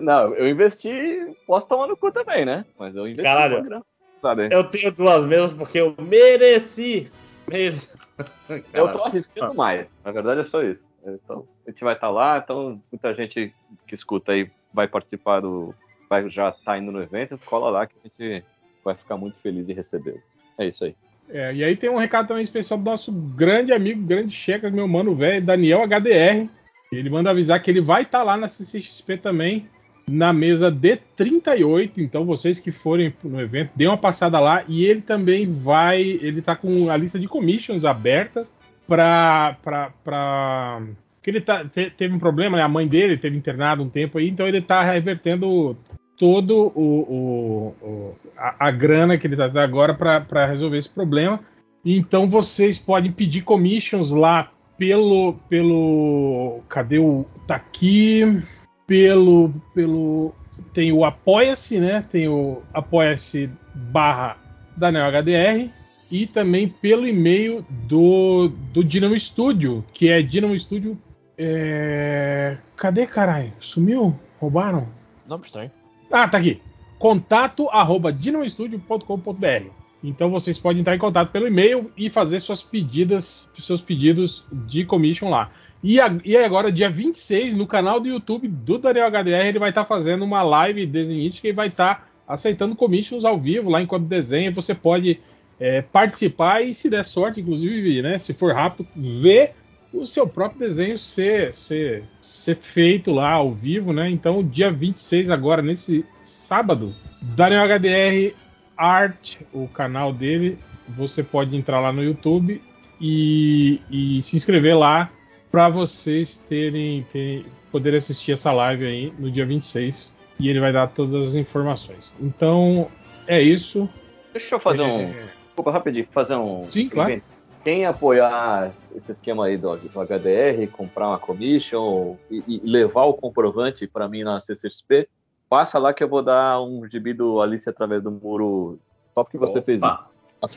Não, eu investi. Posso tomar no cu também, né? Mas eu investi.
Caralho.
grana, Sabe?
Eu tenho duas mesas porque eu mereci. Mereci.
Eu tô arriscando mais. Na verdade é só isso. Então, a gente vai estar lá, então muita gente que escuta aí vai participar do. Vai já tá indo no evento, cola lá que a gente vai ficar muito feliz de recebê-lo. É isso aí.
É, e aí tem um recado também especial do nosso grande amigo, grande checa, meu mano velho, Daniel HDR. Ele manda avisar que ele vai estar lá na CCXP também, na mesa D38. Então, vocês que forem no evento, dê uma passada lá. E ele também vai. Ele tá com a lista de commissions abertas pra. pra, pra porque ele tá, te- teve um problema, né? A mãe dele teve internado um tempo aí, então ele tá revertendo todo o, o- o- a, a grana que ele tá agora para resolver esse problema. Então vocês podem pedir commissions lá pelo pelo cadê o tá aqui pelo pelo tem o apoia-se, né? Tem o apoia-se barra Daniel HDR e também pelo e-mail do do Dynamo Studio, que é Dynamo Studio é... cadê caralho? Sumiu? Roubaram?
Nome estranho.
Ah, tá aqui. Contato arroba dinamostudio.com.br. Então vocês podem entrar em contato pelo e-mail e fazer suas pedidas, seus pedidos de commission lá. E, a- e agora, dia 26, no canal do YouTube do Daniel HDR, ele vai estar fazendo uma live desenhística e vai estar aceitando commissions ao vivo lá enquanto desenha. Você pode é, participar e, se der sorte, inclusive, né, se for rápido, ver o seu próprio desenho ser, ser, ser feito lá ao vivo, né? Então, dia 26 agora, nesse sábado, Daniel HDR Art, o canal dele, você pode entrar lá no YouTube e, e se inscrever lá para vocês terem, terem poder assistir essa live aí no dia 26 e ele vai dar todas as informações. Então, é isso.
Deixa eu fazer
É,
um. Desculpa, rapidinho, fazer um.
Sim, claro.
Quem apoiar esse esquema aí do, do HDR, comprar uma commission e, e levar o comprovante para mim na CCXP, passa lá que eu vou dar um gibi do Alice através do muro só porque você fez isso.
Opa.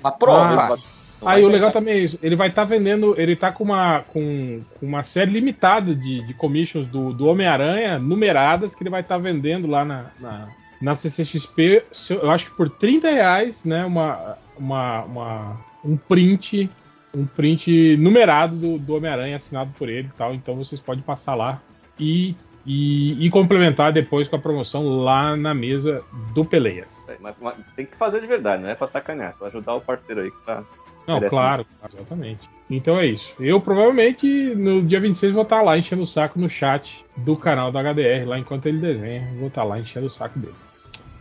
A prova.
Ah. Aí o legal também é isso. Ele vai estar vendendo. Ele tá com uma, com, com uma série limitada de, de commissions do, do Homem-Aranha, numeradas, que ele vai estar vendendo lá na, na, na CCXP. eu acho que por 30 reais, né? Uma, uma, uma- um print. Um print numerado do, do Homem-Aranha assinado por ele e tal. Então vocês podem passar lá e, e, e complementar depois com a promoção lá na mesa do Peleias.
É, mas- mas tem que fazer de verdade, não é pra sacanear, pra ajudar o parceiro aí que tá.
Não, claro, exatamente. Então é isso. Eu provavelmente no dia 26 vou estar lá enchendo o saco no chat do canal do HDR, lá enquanto ele desenha. Vou estar lá enchendo o saco dele.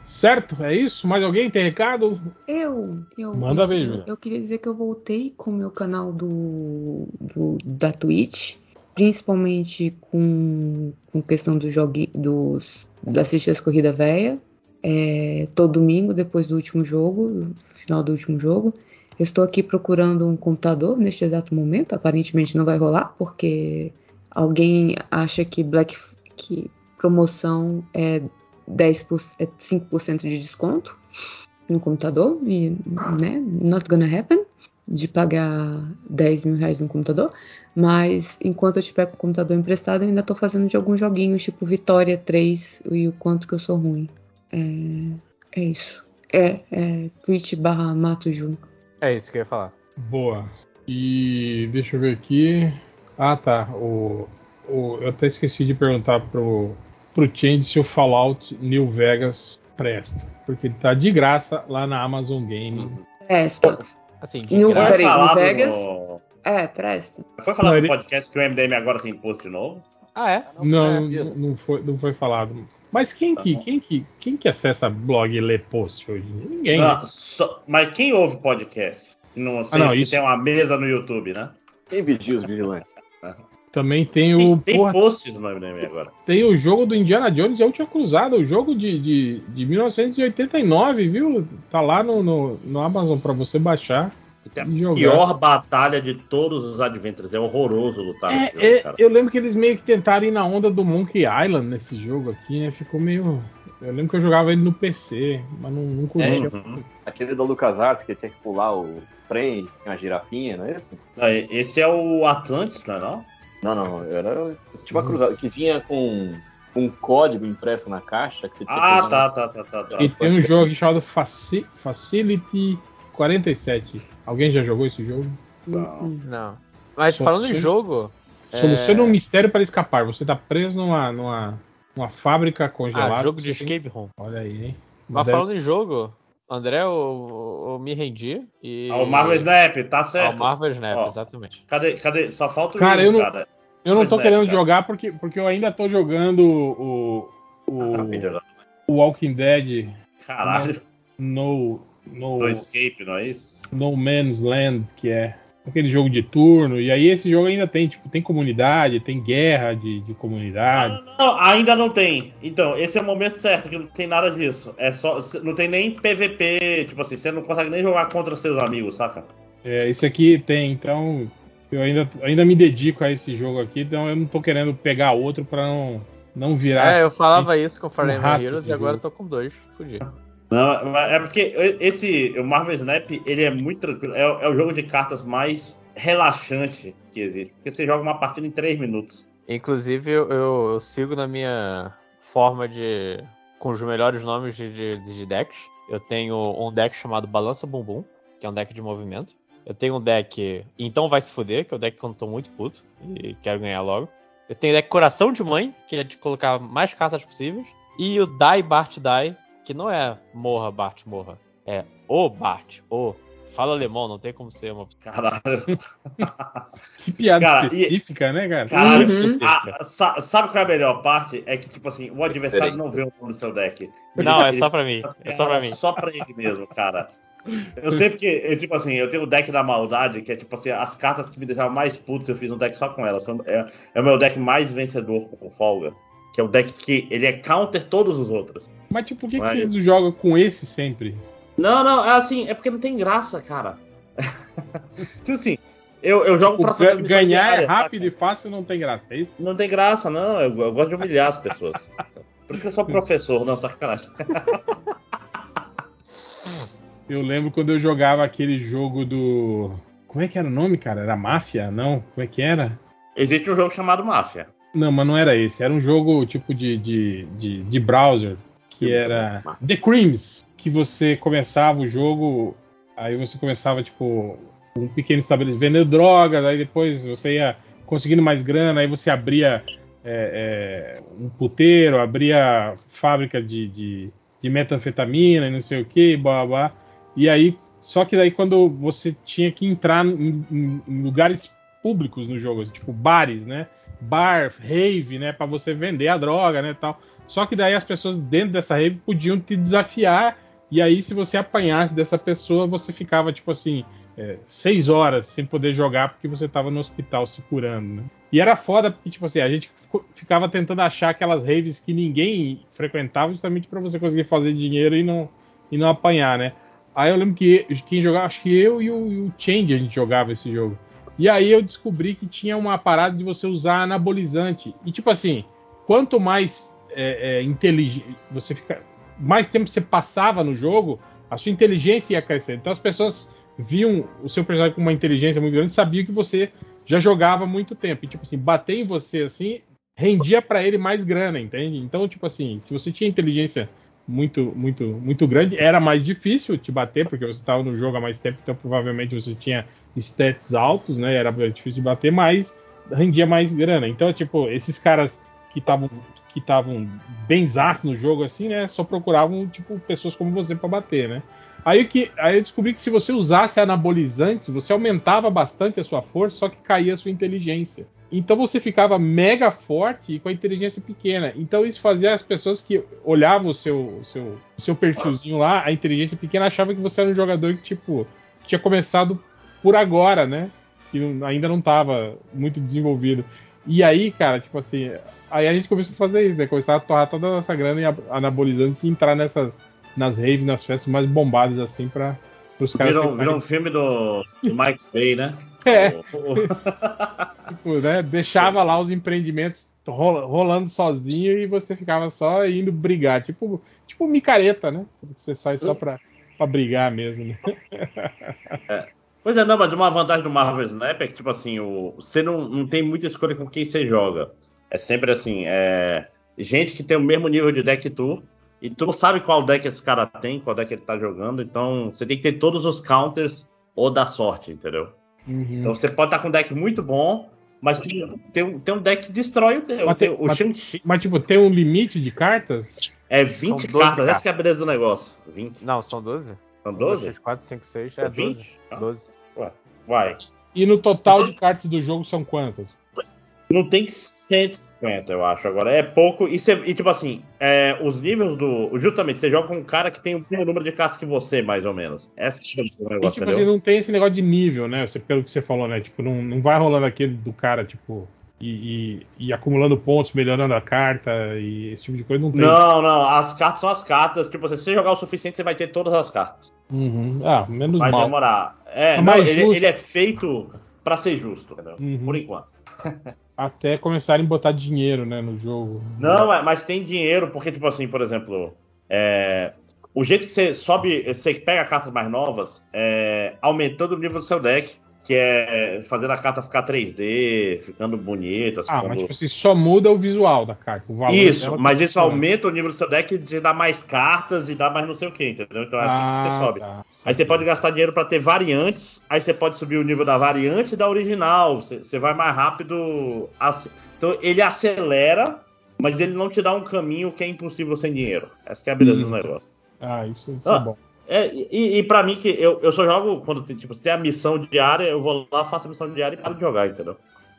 Certo? É isso? Mais alguém tem recado?
Eu, eu.
Manda ver, Júlia.
Eu queria dizer que eu voltei com o meu canal do, do- da Twitch, principalmente com, com questão do jogo dos assistir as corridas véia. É, todo domingo, depois do último jogo, final do último jogo. Estou aqui procurando um computador neste exato momento. Aparentemente não vai rolar, porque alguém acha que Black que promoção é 10%, é 5% de desconto no computador e, né, not gonna happen de pagar 10 mil reais no computador, mas enquanto eu tiver com o computador emprestado, eu ainda tô fazendo de alguns joguinhos, tipo Vitória 3 e o quanto que eu sou ruim. É, é isso. É, é Twitch barra Mato Ju.
É isso que eu ia falar.
Boa. E deixa eu ver aqui. Ah, tá. O, o- eu até esqueci de perguntar pro, pro Change se o Fallout New Vegas presta. Porque ele tá de graça lá na Amazon Game.
Presta.
Assim, de
New-
graça.
Foi
Peraí,
falado
Vegas?
no...
É, presta.
Foi falado
Não,
no
ele-
podcast que o MDM agora tem post de novo?
Ah, é?
Não,
É.
não, não foi, não foi falado. Mas quem
Tá
que,
bom.
quem que, quem que acessa blog e lê post hoje? Ninguém.
Não,
né?
só- Mas quem ouve podcast? Não sei,
Ah, não,
que
isso-
tem uma mesa no YouTube, né?
Quem vigia os vigilantes?
Também tem o
Tem, tem
porra,
posts no MDM agora.
tem o jogo do Indiana Jones e a Última Cruzada, o jogo de, de, de 1989, viu? Tá lá no, no, no Amazon pra você baixar.
Que tem a
E jogar.
pior batalha de todos os Adventures. É horroroso lutar
É,
nesse jogo,
é,
cara.
eu lembro que eles meio que tentaram ir na onda do Monkey Island nesse jogo aqui, né? Ficou meio. Eu lembro que eu jogava ele no PC, mas não, não curtia.
Uhum.
Aquele da LucasArts que tinha que pular o trem, tinha uma girafinha, não é esse?
Não, Esse é o Atlantis, não é não?
Não, não, era tipo
Uhum.
cruzada que vinha com um código impresso na caixa que você tinha que
Ah,
fazer
tá, tá, tá, tá. tá.
E tem um jogo aqui chamado Faci- Facility 47. Alguém já jogou esse jogo?
Não.
Não. Mas falando em jogo.
Soluciona
é...
um mistério para escapar. Você tá preso numa, numa, numa fábrica congelada.
Ah, jogo de escape room.
Olha aí, hein?
Mas falando em jogo, André, eu, eu me rendi e.
Ah, o Marvel Snap, tá
Ah,
certo.
o Marvel Snap,
Ó.
exatamente.
Cadê, cadê? Só falta o
Cara, eu não-
cara.
Eu não tô
é,
querendo
cara.
jogar porque, porque eu ainda tô jogando o, o,
Ah, melhor.
o Walking Dead
Caralho,
no, no,
do Escape, não é isso?
no Man's Land, que é aquele jogo de turno. E aí esse jogo ainda tem, tipo, tem comunidade, tem guerra de, de comunidades.
Não, não, ainda não tem. Então, esse é o momento certo, que não tem nada disso. É só. Não tem nem PVP, tipo assim, você não consegue nem jogar contra seus amigos, saca?
É, esse aqui tem, então eu ainda, ainda me dedico a esse jogo aqui, então eu não tô querendo pegar outro pra não, não virar.
É, eu falava isso com Fire
um
Emblem Heroes e agora
jogo.
tô com dois. Fudi.
Não, é porque esse, o Marvel Snap, ele é muito tranquilo. É, é o jogo de cartas mais relaxante que existe. Porque você joga uma partida em 3 minutos.
Inclusive, eu, eu- eu sigo na minha forma de. com os melhores nomes de, de, de decks. Eu tenho um deck chamado Balança Bumbum, que é um deck de movimento. Eu tenho um deck Então Vai Se Fuder, que é o deck quando tô muito puto e quero ganhar logo. Eu tenho o deck Coração de Mãe, que é de colocar mais cartas possíveis. E o Die Bart Die, que não é morra, Bart, morra. É o Bart, o. Fala alemão, não tem como ser uma.
Caralho.
Que piada
Cara, e-
específica, né, cara?
Caralho,
Uhum.
específica.
a- sa- sabe qual é a melhor parte? É que, tipo assim, o adversário
Diferente.
não vê o nome do seu deck.
Não, é
Ele-
só pra mim. É só pra mim.
Só pra ele mesmo, cara. Eu sei porque, eu, tipo assim, eu tenho o deck da maldade, que é tipo assim, as cartas que me deixavam mais putos, eu fiz um deck só com elas. É, é o meu deck mais vencedor com folga. Que é o deck que ele é counter todos os outros.
Mas tipo, por que, que
Mas-
vocês jogam com esse sempre?
Não, não, é assim, é porque não tem graça, cara. tipo assim, eu, eu jogo
Tipo,
pra
ganhar é rápido e fácil não tem graça, é isso?
Não tem graça, não. Eu, eu gosto de humilhar as pessoas. Por isso que eu sou professor, não, sacanagem.
Eu lembro quando eu jogava aquele jogo do. Como é que era o nome, cara? Era Máfia? Não? Como é que era?
Existe um jogo chamado Máfia.
Não, mas não era esse. Era um jogo tipo de, de, de, de browser. Que era The Creams. Que você começava o jogo. Aí você começava, tipo, um pequeno estabelecimento vendendo drogas. Aí depois você ia conseguindo mais grana. Aí você abria é, é, um puteiro, abria fábrica de, de, de metanfetamina e não sei o que, blá blá. blá. E aí, só que daí quando você tinha que entrar em, em- em lugares públicos no jogo, tipo bares, né? Bar, rave, né? Pra você vender a droga, né? Tal. Só que daí as pessoas dentro dessa rave podiam te desafiar. E aí, se você apanhasse dessa pessoa, você ficava, tipo assim, é, seis horas sem poder jogar porque você tava no hospital se curando, né? E era foda porque, tipo assim, a gente ficava tentando achar aquelas raves que ninguém frequentava justamente pra você conseguir fazer dinheiro e não, e não apanhar, né? Aí eu lembro que quem jogava, acho que eu e o, e o Change a gente jogava esse jogo. E aí eu descobri que tinha uma parada de você usar anabolizante. E tipo assim, quanto mais é, é, inteligente você fica, mais tempo você passava no jogo, a sua inteligência ia crescendo. Então as pessoas viam o seu personagem com uma inteligência muito grande, sabiam que você já jogava muito tempo. E tipo assim, bater em você assim rendia pra ele mais grana, entende? Então tipo assim, se você tinha inteligência muito, muito, muito grande. Era mais difícil te bater, porque você estava no jogo há mais tempo, então provavelmente você tinha stats altos, né? Era difícil de bater, mas rendia mais grana. Então, tipo, esses caras que estavam que estavam benzaços no jogo, assim, né? Só procuravam, tipo, pessoas como você para bater, né? Aí, que, aí eu descobri que se você usasse anabolizantes, você aumentava bastante a sua força, só que caía a sua inteligência. Então você ficava mega forte e com a inteligência pequena. Então isso fazia as pessoas que olhavam o seu, seu, seu perfilzinho lá, a inteligência pequena, achavam que você era um jogador que, tipo, tinha começado por agora, né? Que ainda não estava muito desenvolvido. E aí, cara, tipo assim, aí a gente começou a fazer isso, né? Começar a torrar toda a nossa grana em ab- anabolizantes e entrar nessas, nas raves, nas festas mais bombadas, assim, para os caras.
Virou, virou um filme do, do Mike Bay, né?
É. Tipo, né, deixava lá os empreendimentos rola- rolando sozinho e você ficava só indo brigar. Tipo, tipo micareta, né? Você sai só pra, pra brigar mesmo, né?
Pois é, não, mas uma vantagem do Marvel Snap é que, tipo assim, o, você não, não tem muita escolha com quem você joga. É sempre assim, é, gente que tem o mesmo nível de deck que tu, e tu não sabe qual deck esse cara tem, qual deck ele tá jogando, então você tem que ter todos os counters ou da sorte, entendeu?
Uhum.
Então você pode estar com um deck muito bom, mas tem, tem, um- tem um deck que destrói o.
Mas
Tem- o
mas-
Shang-Chi
Mas, tipo, tem um limite de cartas?
é 20
São 12
cartas,
cartas.
essa que é a beleza do negócio. 20.
Não, são 12?
São
12?
12?
4, 5, 6, é 12.
20? Ah,
12.
Vai.
E no total de cartas do jogo são quantas?
Não tem 150, eu acho. Agora é pouco. E, cê- e, tipo assim, é, os níveis do. Justamente, você joga com um cara que tem o mesmo número de cartas que você, mais ou menos. Essa é o
E,
negócio,
tipo, assim, não tem esse negócio de nível, né? Você, pelo que você falou, né? Tipo, não, não vai rolando aquele do cara, tipo, e, e- e acumulando pontos, melhorando a carta e esse tipo de coisa. Não tem.
Não, não. As cartas são as cartas. Tipo, se você jogar o suficiente, você vai ter todas as cartas.
Uhum. Ah, menos
Vai
mal.
demorar. É,
É
não,
mais
ele, ele é feito pra ser justo, entendeu?
Uhum.
Por enquanto.
Até começarem a botar dinheiro, né, no jogo.
Não, mas tem dinheiro, porque, tipo assim, por exemplo, é, o jeito que você sobe, você pega cartas mais novas, é, aumentando o nível do seu deck, que é fazendo a carta ficar 3D, ficando bonita.
Ah,
ficando-
mas tipo assim, só muda o visual da carta. O valor
Isso,
dela
mas
tá
isso aumenta o nível do seu deck de dar mais cartas e dar mais não sei o que, entendeu? Então é assim que você
Ah,
sobe.
tá.
Aí você pode gastar dinheiro para ter variantes, aí você pode subir o nível da variante da original. Você, você vai mais rápido. Então ele acelera, mas ele não te dá um caminho que é impossível sem dinheiro. Essa que é a beleza do
Hum.
negócio.
Ah, isso, isso
Ah.
é bom.
É, e, e para mim, que eu, eu só jogo quando tem, tipo, se tem a missão diária, eu vou lá, faço a missão diária e paro de jogar, entendeu?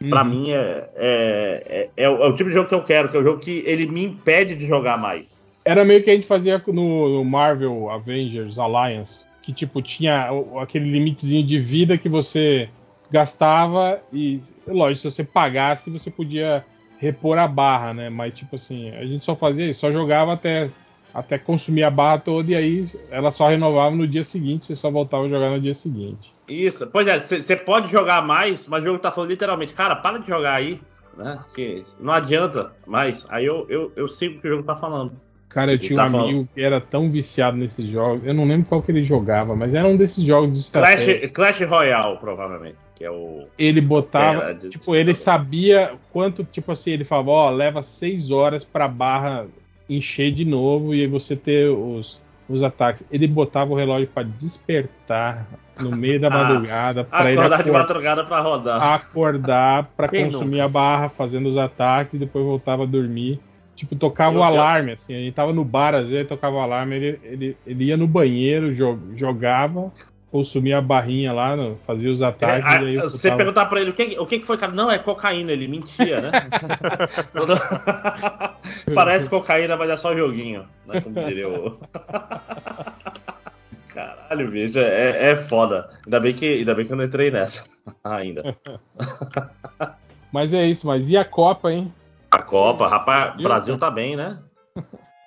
Pra
Uhum.
mim é, é, é, é o, é tipo de jogo que eu quero, que é o jogo que ele me impede de jogar mais.
Era meio que a gente fazia no, no Marvel Avengers Alliance, que tipo tinha aquele limitezinho de vida que você gastava e, lógico, se você pagasse, você podia repor a barra, né? Mas tipo assim, a gente só fazia isso, só jogava até até consumir a barra toda e aí ela só renovava no dia seguinte, você só voltava a jogar no dia seguinte.
Isso, pois é, você pode jogar mais, mas o jogo tá falando literalmente, cara, para de jogar aí, né? Porque não adianta mais. Aí eu, eu, eu sigo o que o jogo tá falando.
Cara, eu tinha
tá
um amigo
falando-
que era tão viciado nesses jogos, eu não lembro qual que ele jogava, mas era um desses jogos de estratégia.
Clash, Clash Royale, provavelmente, que é o.
Ele botava,
de-
tipo, ele sabia quanto, tipo assim, ele falava, ó, leva seis horas pra barra encher de novo e aí você ter os, os ataques. Ele botava o relógio pra despertar no meio da
Ah,
madrugada pra ele
Acordar de
acor-
madrugada pra rodar.
acordar pra
Quem
consumir
nunca?
a barra, fazendo os ataques e depois voltava a dormir. Tipo, tocava
Eu-
o
eu-
alarme, assim, a gente tava no bar, às vezes tocava o alarme, ele, ele, ele ia no banheiro, jo- jogava, consumia a barrinha lá, no- fazia os ataques
É,
e aí
a-
eu
você
botava-
perguntar pra ele o que, o que que foi, cara? Não, é cocaína, ele mentia, né? Parece cocaína, mas é só joguinho, né? Como diria o. Caralho, bicho, é, é foda. Ainda bem, que, ainda bem que eu não entrei nessa ainda.
Mas é isso, mas e a Copa, hein?
A Copa, rapaz, o Brasil tá bem, né?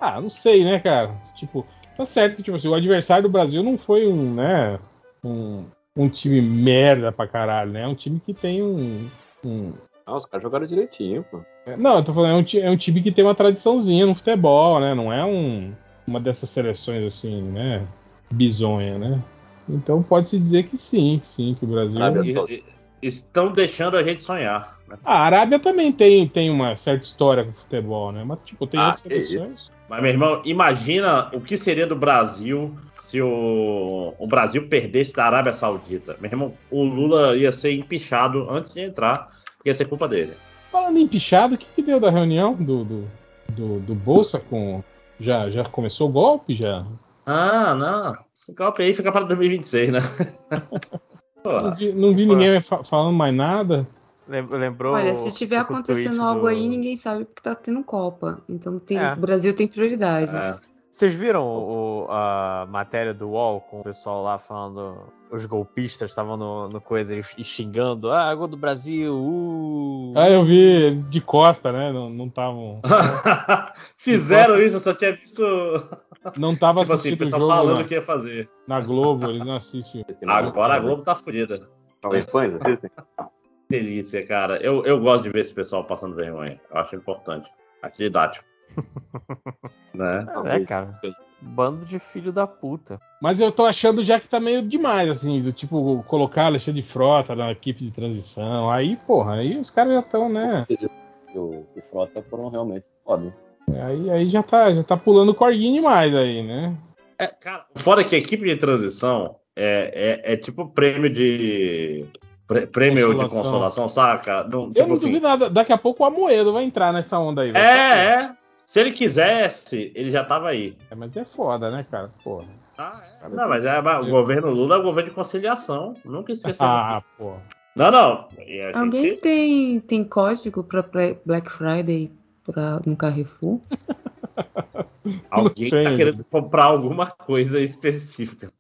Ah, não sei, né, cara? Tipo, tá certo que tipo, assim, o adversário do Brasil não foi um, né, um, um time merda pra caralho, né? É um time que tem um. um-
Ah, os caras jogaram direitinho, pô.
é, Não, eu tô falando, é um, é um time que tem uma tradiçãozinha no futebol, né? Não é um, uma dessas seleções assim, né? Bizonha, né? Então pode-se dizer que sim, sim, que o Brasil.
Arábia
e- estão deixando a gente sonhar. né?
A Arábia também tem, tem uma certa história com o futebol, né? Mas, tipo, tem
Ah,
outras seleções.
Mas, meu irmão, imagina o que seria do Brasil se o, o Brasil perdesse da Arábia Saudita. Meu irmão, o Lula ia ser empichado antes de entrar, porque ia ser culpa dele.
Falando em pichado, o que, que deu da reunião do, do, do, do Bolsa com. Já, já começou o golpe? Já?
Ah, não. Esse golpe aí fica para 2026, né?
Não vi, não vi ninguém fa- falando mais nada.
Lem- Lembrou.
Olha, se tiver acontecendo
do-
algo aí, ninguém sabe porque tá tendo Copa. Então tem,
É.
o Brasil tem prioridades.
É.
Vocês viram o- a matéria do UOL com o pessoal lá falando. Os golpistas estavam no, no coisa e xingando. Ah, gol do Brasil! Uh!
Ah, eu vi de costa, né? Não estavam.
Fizeram isso, eu só tinha visto.
Não tava
Tipo assim, o
assistindo o
pessoal
jogo
falando
na,
o que ia fazer.
na Globo, eles não assistem.
Agora a Globo tá fodida.
Os fãs assistem?
Delícia, cara. Eu, eu gosto de ver esse pessoal passando vergonha. Eu acho importante. Acho didático. né?
É, cara. Bando de filho da puta.
Mas eu tô achando já que tá meio demais, assim, do tipo, colocar Alexandre de Frota na equipe de transição. Aí, porra, aí os caras já estão, né?
O, o Frota foram realmente foda.
Aí, aí já tá, já tá pulando o corguinho demais aí, né?
É, cara, fora que a equipe de transição é, é, é tipo prêmio de. prê- Prêmio de
Consolação.
consolação, saca? Não,
Eu
tipo
não
assim,
duvido nada. Daqui a pouco o Amoedo vai entrar nessa onda aí.
É, é. Se ele quisesse, ele já tava aí.
É, Mas é foda, né, cara? Porra.
Ah, é. Não, mas é, o governo Lula é o governo de conciliação. Nunca esqueça.
Ah, porra.
Não, não. E a
Alguém
gente-
tem, tem código pra Bla- Black Friday pra, no Carrefour?
Alguém
Não
tá querendo comprar alguma coisa específica.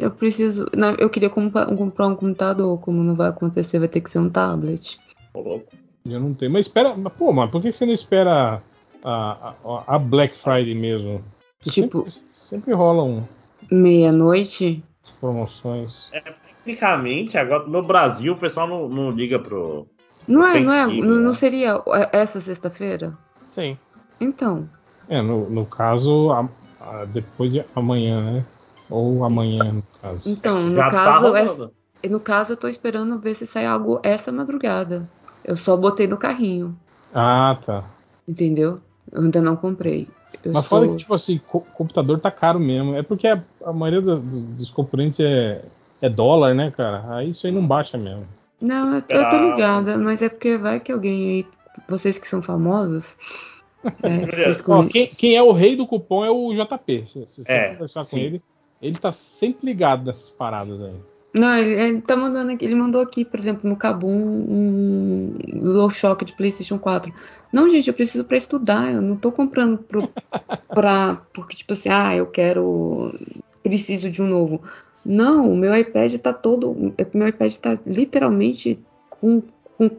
Eu preciso. na- eu queria comprar, comprar um computador. Como não vai acontecer, vai ter que ser um tablet.
Ô, louco.
Eu não tenho. Mas espera. Mas, pô, mas por que você não espera a, a, a Black Friday mesmo?
Tipo-
Sempre, sempre rolam
Meia-noite?
promoções.
Tecnicamente, agora no Brasil o pessoal não, não liga pro.
Não é, não é?
Né?
não seria essa sexta-feira?
Sim.
Então.
É, no, no caso, a- a- depois de amanhã, né? Ou amanhã, no caso.
Então, no
Já tá
caso, essa- no caso, eu tô esperando ver se sai algo essa madrugada. Eu só botei no carrinho,
Ah, tá.
entendeu? Eu ainda não comprei. Eu
Mas
estou...
fora que, tipo assim, co- computador tá caro mesmo. É porque a, a maioria do- dos, dos componentes é, é dólar, né, cara? Aí isso aí não baixa mesmo.
Não, eu, eu tô
Esperar.
ligada, mas é porque vai que alguém aí, vocês que são famosos, é,
Ó, quem, quem é o rei do cupom é o JP. Se, se você
É,
conversar
sim.
com ele, ele tá sempre ligado nessas paradas aí.
Não, ele, ele tá mandando aqui, ele mandou aqui, por exemplo, no Kabum, um DualShock de PlayStation 4. Não, gente, eu preciso pra estudar, eu não tô comprando pro, pra, porque, tipo assim, ah, eu quero, preciso de um novo. Não, o meu iPad tá todo, o meu iPad tá literalmente com, com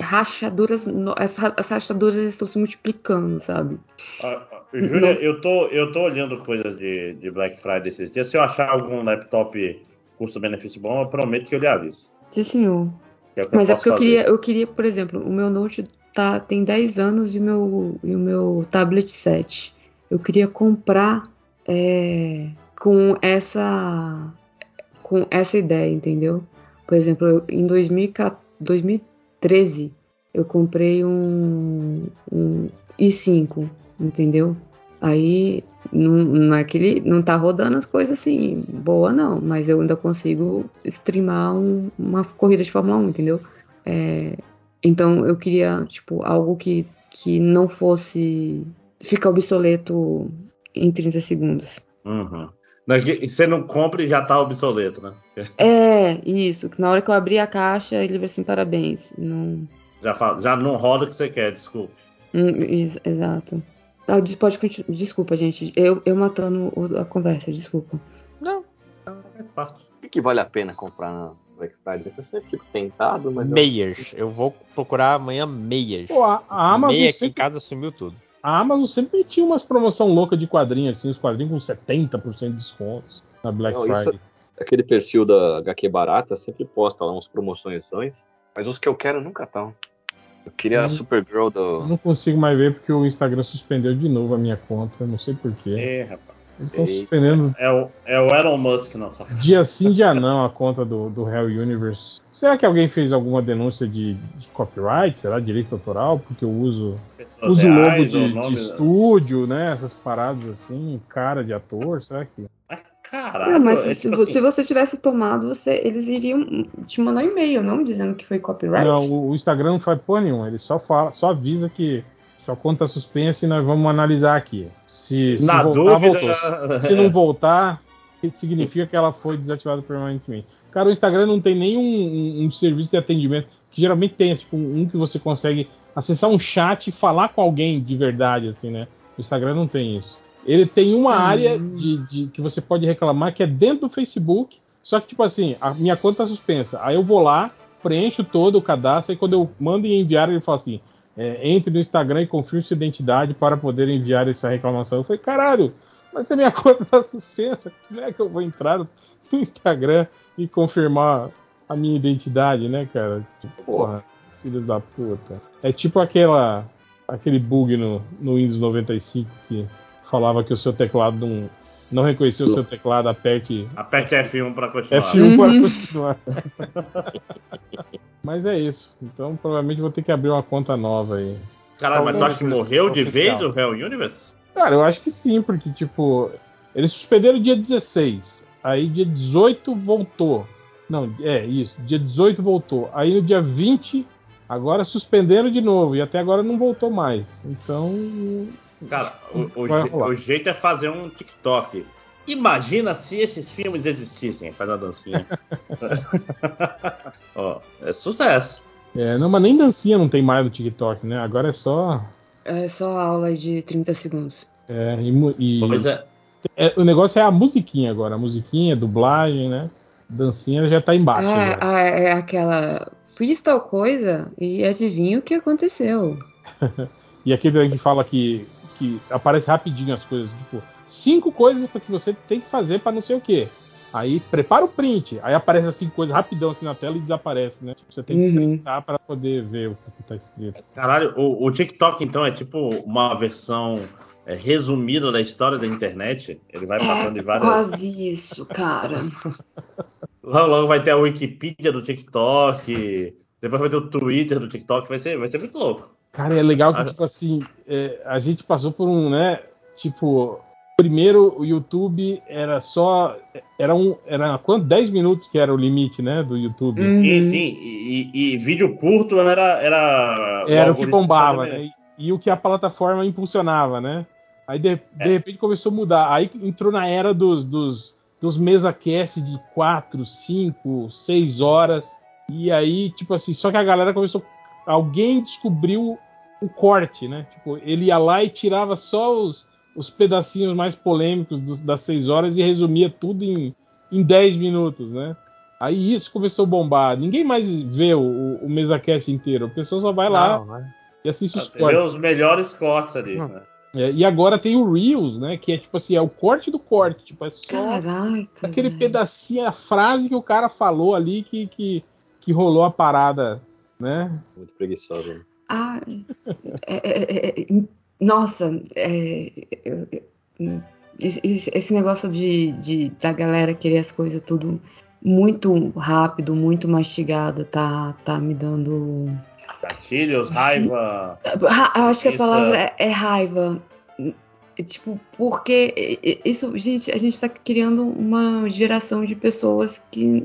rachaduras, as rachaduras estão se multiplicando, sabe?
Ah, ah, Júlia, eu tô, eu tô olhando coisas de, de Black Friday esses dias. Se eu achar algum laptop custo-benefício bom, eu prometo que eu lhe aviso.
Sim, senhor.
É
Mas é porque eu queria, eu queria, por exemplo, o meu Note tá, tem 10 anos e o meu, e o meu tablet 7. Eu queria comprar é, com essa com essa ideia, entendeu? Por exemplo, eu- em 2014 2013 eu comprei um, um i5, entendeu? Aí não, não é que ele não tá rodando as coisas assim, boa não, mas eu ainda consigo streamar um- uma corrida de Fórmula 1, entendeu? É, então eu queria, tipo, algo que, que não fosse ficar obsoleto em 30 segundos.
Uhum. Você não compra e já tá obsoleto, né?
É, isso, que na hora que eu abri a caixa, ele vai assim, parabéns. Não,
Já, fala, já não roda o que você quer, desculpe.
Hum, ex- exato. Ah, pode continu- Desculpa, gente. Eu, eu matando a conversa, desculpa.
Não,
É parte.
O que, que vale a pena comprar na Black Friday? Eu sempre fico tentado, mas. eu-
meias. Eu vou procurar amanhã meias.
Pô, a, a Amazon
Meia aqui em casa sumiu tudo.
a Amazon sempre metia umas promoção louca de quadrinhos, assim, os quadrinhos com 70% de descontos na Black
Não, isso-
Friday.
Aquele perfil da HQ Barata sempre posta lá uns promoções, mas os que eu quero nunca estão. Eu queria a
Hum.
Supergirl
Eu
do.
não consigo mais ver porque o Instagram suspendeu de novo a minha conta, eu não sei porquê.
É, rapaz.
Eles estão suspendendo
É o, é o Elon Musk, não.
Dia sim, dia não a conta do, do Hell Universe. Será que alguém fez alguma denúncia de, de copyright? Será direito autoral? Porque eu uso,
Pessoas
uso logo de, de estúdio, né? Essas paradas assim, cara de ator, será que.
Caralho.
Não, mas
é
se,
tipo assim,
se você tivesse tomado, você, eles iriam te mandar um e-mail, não? Dizendo que foi copyright.
Não, o, o Instagram não faz porra nenhuma, ele só fala, só avisa que sua conta suspensa e nós vamos analisar aqui. Se, se
na
voltar,
dúvida.
voltou. Se não voltar, significa que ela foi desativada permanentemente. Cara, o Instagram não tem nenhum um, um serviço de atendimento que geralmente tem, tipo, um que você consegue acessar um chat e falar com alguém de verdade, assim, né? O Instagram não tem isso. Ele tem uma
Hum.
área de, de- que você pode reclamar que é dentro do Facebook, só que, tipo assim, a minha conta tá suspensa. Aí eu vou lá, preencho todo o cadastro, e quando eu mando e enviar, ele fala assim: é, entre no Instagram e confirme sua identidade para poder enviar essa reclamação. Eu falei, caralho, mas se a minha conta tá suspensa, como é que eu vou entrar no Instagram e confirmar a minha identidade, né, cara? Tipo, porra, filhos da puta. É tipo aquela aquele bug no, no Windows 95 que falava que o seu teclado não, não reconhecia o seu teclado, aperte
Aperte F1 pra continuar.
F1 para
Uhum.
continuar. Mas é isso. Então provavelmente vou ter que abrir uma conta nova aí.
Caralho, mas tu acha que morreu de vez o Real Universe?
Cara, eu acho que sim, porque, tipo, eles suspenderam dia 16. Aí dia 18 voltou. Não, é isso. Dia 18 voltou. Aí no dia 20, agora suspenderam de novo. E até agora não voltou mais. Então.
Cara, o, o o jeito é fazer um TikTok. Imagina se esses filmes existissem. Faz a dancinha. Ó, é sucesso.
É, não, mas nem dancinha não tem mais no TikTok, né? Agora é só.
É só aula de 30 segundos.
É, e, e-
Pois é.
é, o negócio é a musiquinha agora. A musiquinha, dublagem, né? Dancinha já tá embaixo.
Ah,
já.
ah, é aquela. Fiz tal coisa e adivinha o que aconteceu.
E aquele que fala que, que aparece rapidinho as coisas, tipo, cinco coisas que você tem que fazer para não sei o quê. Aí prepara o print, aí aparece assim coisas rapidão assim na tela e desaparece, né? Tipo, você tem que
Uhum.
printar para poder ver o que tá escrito.
Caralho, o, o TikTok então é tipo uma versão é, resumida da história da internet. Ele vai passando em várias.
Quase isso, cara.
Logo, logo vai ter a Wikipedia do TikTok. Depois vai ter o Twitter do TikTok. Vai ser, vai ser muito louco.
Cara, é legal que,
Ah.
tipo assim, é, a gente passou por um, né? Tipo, primeiro o YouTube era só. Era um. Era quanto? 10 minutos que era o limite, né? Do YouTube.
Uhum.
Sim, sim. E, e- e vídeo curto era. Era,
Era o que bombava, né? E, e o que a plataforma impulsionava, né? Aí de, de
É.
repente começou a mudar. Aí entrou na era dos, dos, dos mesa cast de 4, 5, 6 horas. E aí, tipo assim, só que a galera começou. Alguém descobriu o corte, né? Tipo, ele ia lá e tirava só os, os pedacinhos mais polêmicos dos- das 6 horas e resumia tudo em, em 10 minutos, né? Aí isso começou a bombar. Ninguém mais vê o, o MesaCast inteiro. A pessoa só vai lá
Não, né?
e assiste os
Vê
cortes.
os melhores cortes ali. Né?
É, e agora tem o Reels, né? Que é tipo assim, é o corte do corte. Tipo, é só
Caraca.
aquele pedacinho, a frase que o cara falou ali que, que, que rolou a parada, né?
Muito preguiçoso. né?
Ah, é- é- é- é- nossa, é, esse, negócio de, de- da galera querer as coisas tudo muito rápido, muito mastigado, tá, tá me dando.
Gatilhos, raiva.
Ra- eu acho que a
é-
palavra é, é raiva. Tipo, porque isso, gente, a gente tá criando uma geração de pessoas que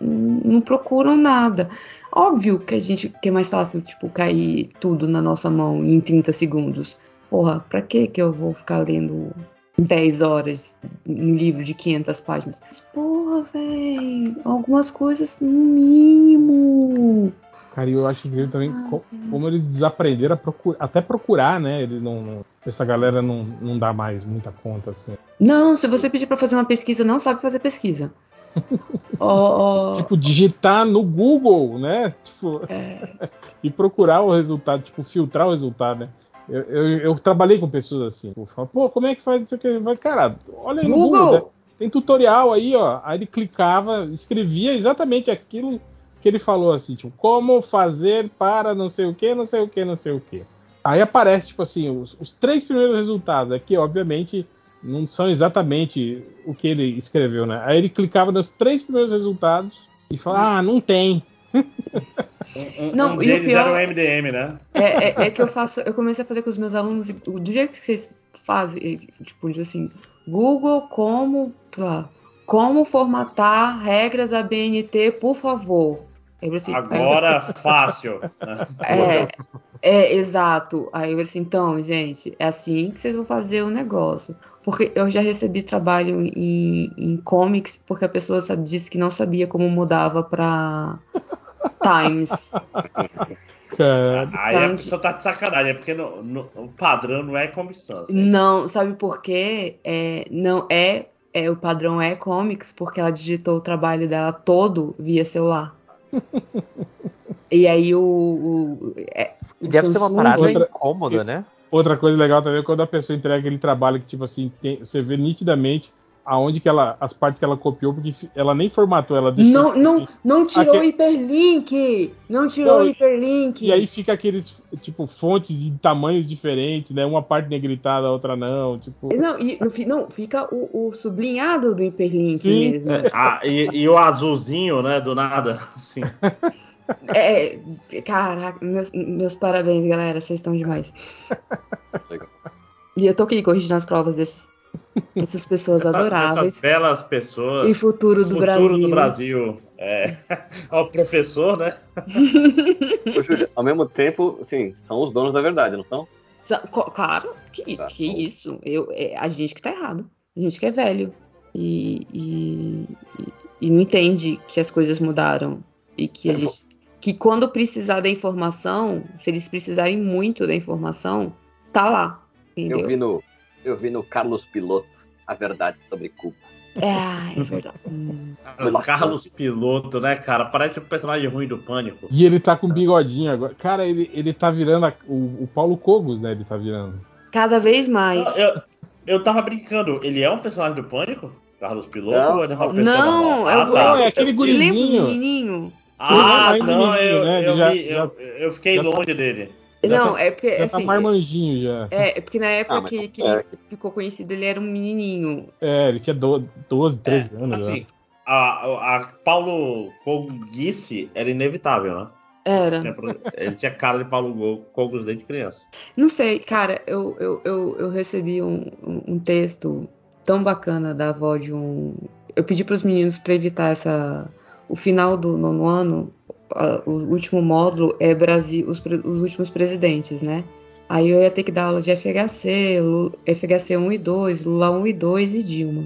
não procuram nada. Óbvio que a gente que é mais fácil, tipo, cair tudo na nossa mão em 30 segundos. Porra, pra que que eu vou ficar lendo 10 horas um livro de 500 páginas? Mas, porra, velho, algumas coisas no mínimo.
Cara, e eu acho incrível também co- como eles desaprenderam a procurar, até procurar, né? Ele não, não- essa galera não, não dá mais muita conta assim.
Não, se você pedir pra fazer uma pesquisa, não sabe fazer pesquisa. Ó, ó,
Tipo, digitar no Google, né? Tipo,
é,
e procurar o resultado, tipo, filtrar o resultado, né? Eu, eu, eu trabalhei com pessoas assim. Falo, pô, como é que faz isso aqui? Vai, cara, olha aí no Google. né?
Google!
Tem tutorial aí, ó. Aí ele clicava, escrevia exatamente aquilo que ele falou assim, tipo, como fazer para não sei o que, não sei o que, não sei o que. Aí aparece, tipo assim, os, os três primeiros resultados. Aqui, obviamente, não são exatamente o que ele escreveu, né? Aí ele clicava nos três primeiros resultados e falava, ah, não tem.
Um, um-
Não,
um
e o pior-
era o MDM, né?
É, é- é que eu faço, eu comecei a fazer com os meus alunos, do jeito que vocês fazem, tipo, assim, Google como, sei lá, como formatar regras ABNT, por favor. Aí eu assim, aí eu-
Agora, fácil. né?
É, é, exato. Aí eu assim, então, gente, é assim que vocês vão fazer o negócio. Porque eu já recebi trabalho em, em comics, porque a pessoa sabe, disse que não sabia como mudava pra Times.
Cara,
Aí a
Então,
pessoa tá de sacanagem, é porque no- no- o padrão não é comissão. assim.
Não, sabe por quê? É, não é, é, o padrão é comics, porque ela digitou o trabalho dela todo via celular. E aí o. o, é,
E deve ser uma parada
Outra-
incômoda, né?
Outra coisa legal também é quando a pessoa entrega aquele trabalho que, tipo assim, tem- você vê nitidamente aonde que ela. as partes que ela copiou, porque ela nem formatou, ela deixou.
Não, não, não tirou o hiperlink! Não tirou
Não,
o hiperlink!
E aí fica aqueles, tipo, fontes de tamanhos diferentes, né? Uma parte negritada, a outra não. Tipo.
Não, e no fi- não, fica o, o sublinhado do hiperlink
Sim.
mesmo.
Ah, e, e o azulzinho, né? Do nada. Assim.
É, caraca, meus, meus parabéns, galera, vocês estão demais.
Legal.
E eu tô aqui corrigindo as provas desses, dessas pessoas
Essa-
adoráveis.
Essas belas pessoas.
E futuro do
futuro
Brasil.
do Brasil. É. Ó, o professor, né?
Ô, Júlia, ao mesmo tempo, assim, são os donos da verdade, não são?
Claro, que,
Tá.
que isso. Eu, é a gente que tá errado. A gente que é velho. E, e, e- e não entende que as coisas mudaram. E que a
É,
gente. Que quando precisar da informação, se eles precisarem muito da informação, tá lá. Entendeu?
Eu vi no, eu vi no Carlos Piloto a verdade sobre Cuba.
É, é verdade. Hum.
O Carlos Piloto, né, cara? Parece um personagem ruim do Pânico.
E ele tá com bigodinho agora. Cara, ele, ele tá virando a- o, o Paulo Cogos, né? Ele tá virando.
Cada vez mais.
Eu, eu tava brincando, ele é um personagem do Pânico? Carlos Piloto?
Não.
ou ele é uma pessoa
Não,
normal?
é
Ah,
Não,
tá.
é aquele gurizinho.
menininho?
Ah,
Ele é
não,
menino,
eu,
né?
eu, vi- eu, eu fiquei
já tá-
longe dele.
Já
Não,
tá-
é porque
Já tá
assim.
marmanjinho já.
É, é porque na época
Ah, mas
que, que
é.
ele ficou conhecido, ele era um menininho.
É, ele tinha do- 12, 13 anos.
Assim,
né?
a, a, a Paulo Coguice era inevitável, né?
Era.
Ele tinha cara de Paulo Go- Cogos desde criança.
Não sei, cara, eu, eu, eu, eu recebi um, um, texto tão bacana da avó de um. Eu pedi para os meninos para evitar essa. O final do nono ano, o último módulo é Brasil, os, os últimos presidentes, né? Aí eu ia ter que dar aula de FHC, FHC 1 e 2, Lula 1 e 2 e Dilma.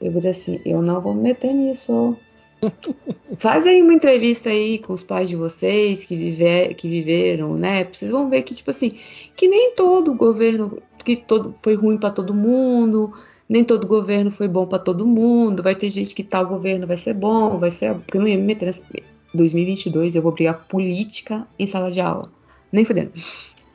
Eu falei assim, eu não vou me meter nisso. Faz aí uma entrevista aí com os pais de vocês que, viver, que viveram, né? Vocês vão ver que, tipo assim, que nem todo governo, que todo foi ruim para todo mundo, nem todo governo foi bom para todo mundo, vai ter gente que tal governo vai ser bom, vai ser. Porque eu não ia me meter nessa. 2022 eu vou brigar política em sala de aula. Nem fudendo.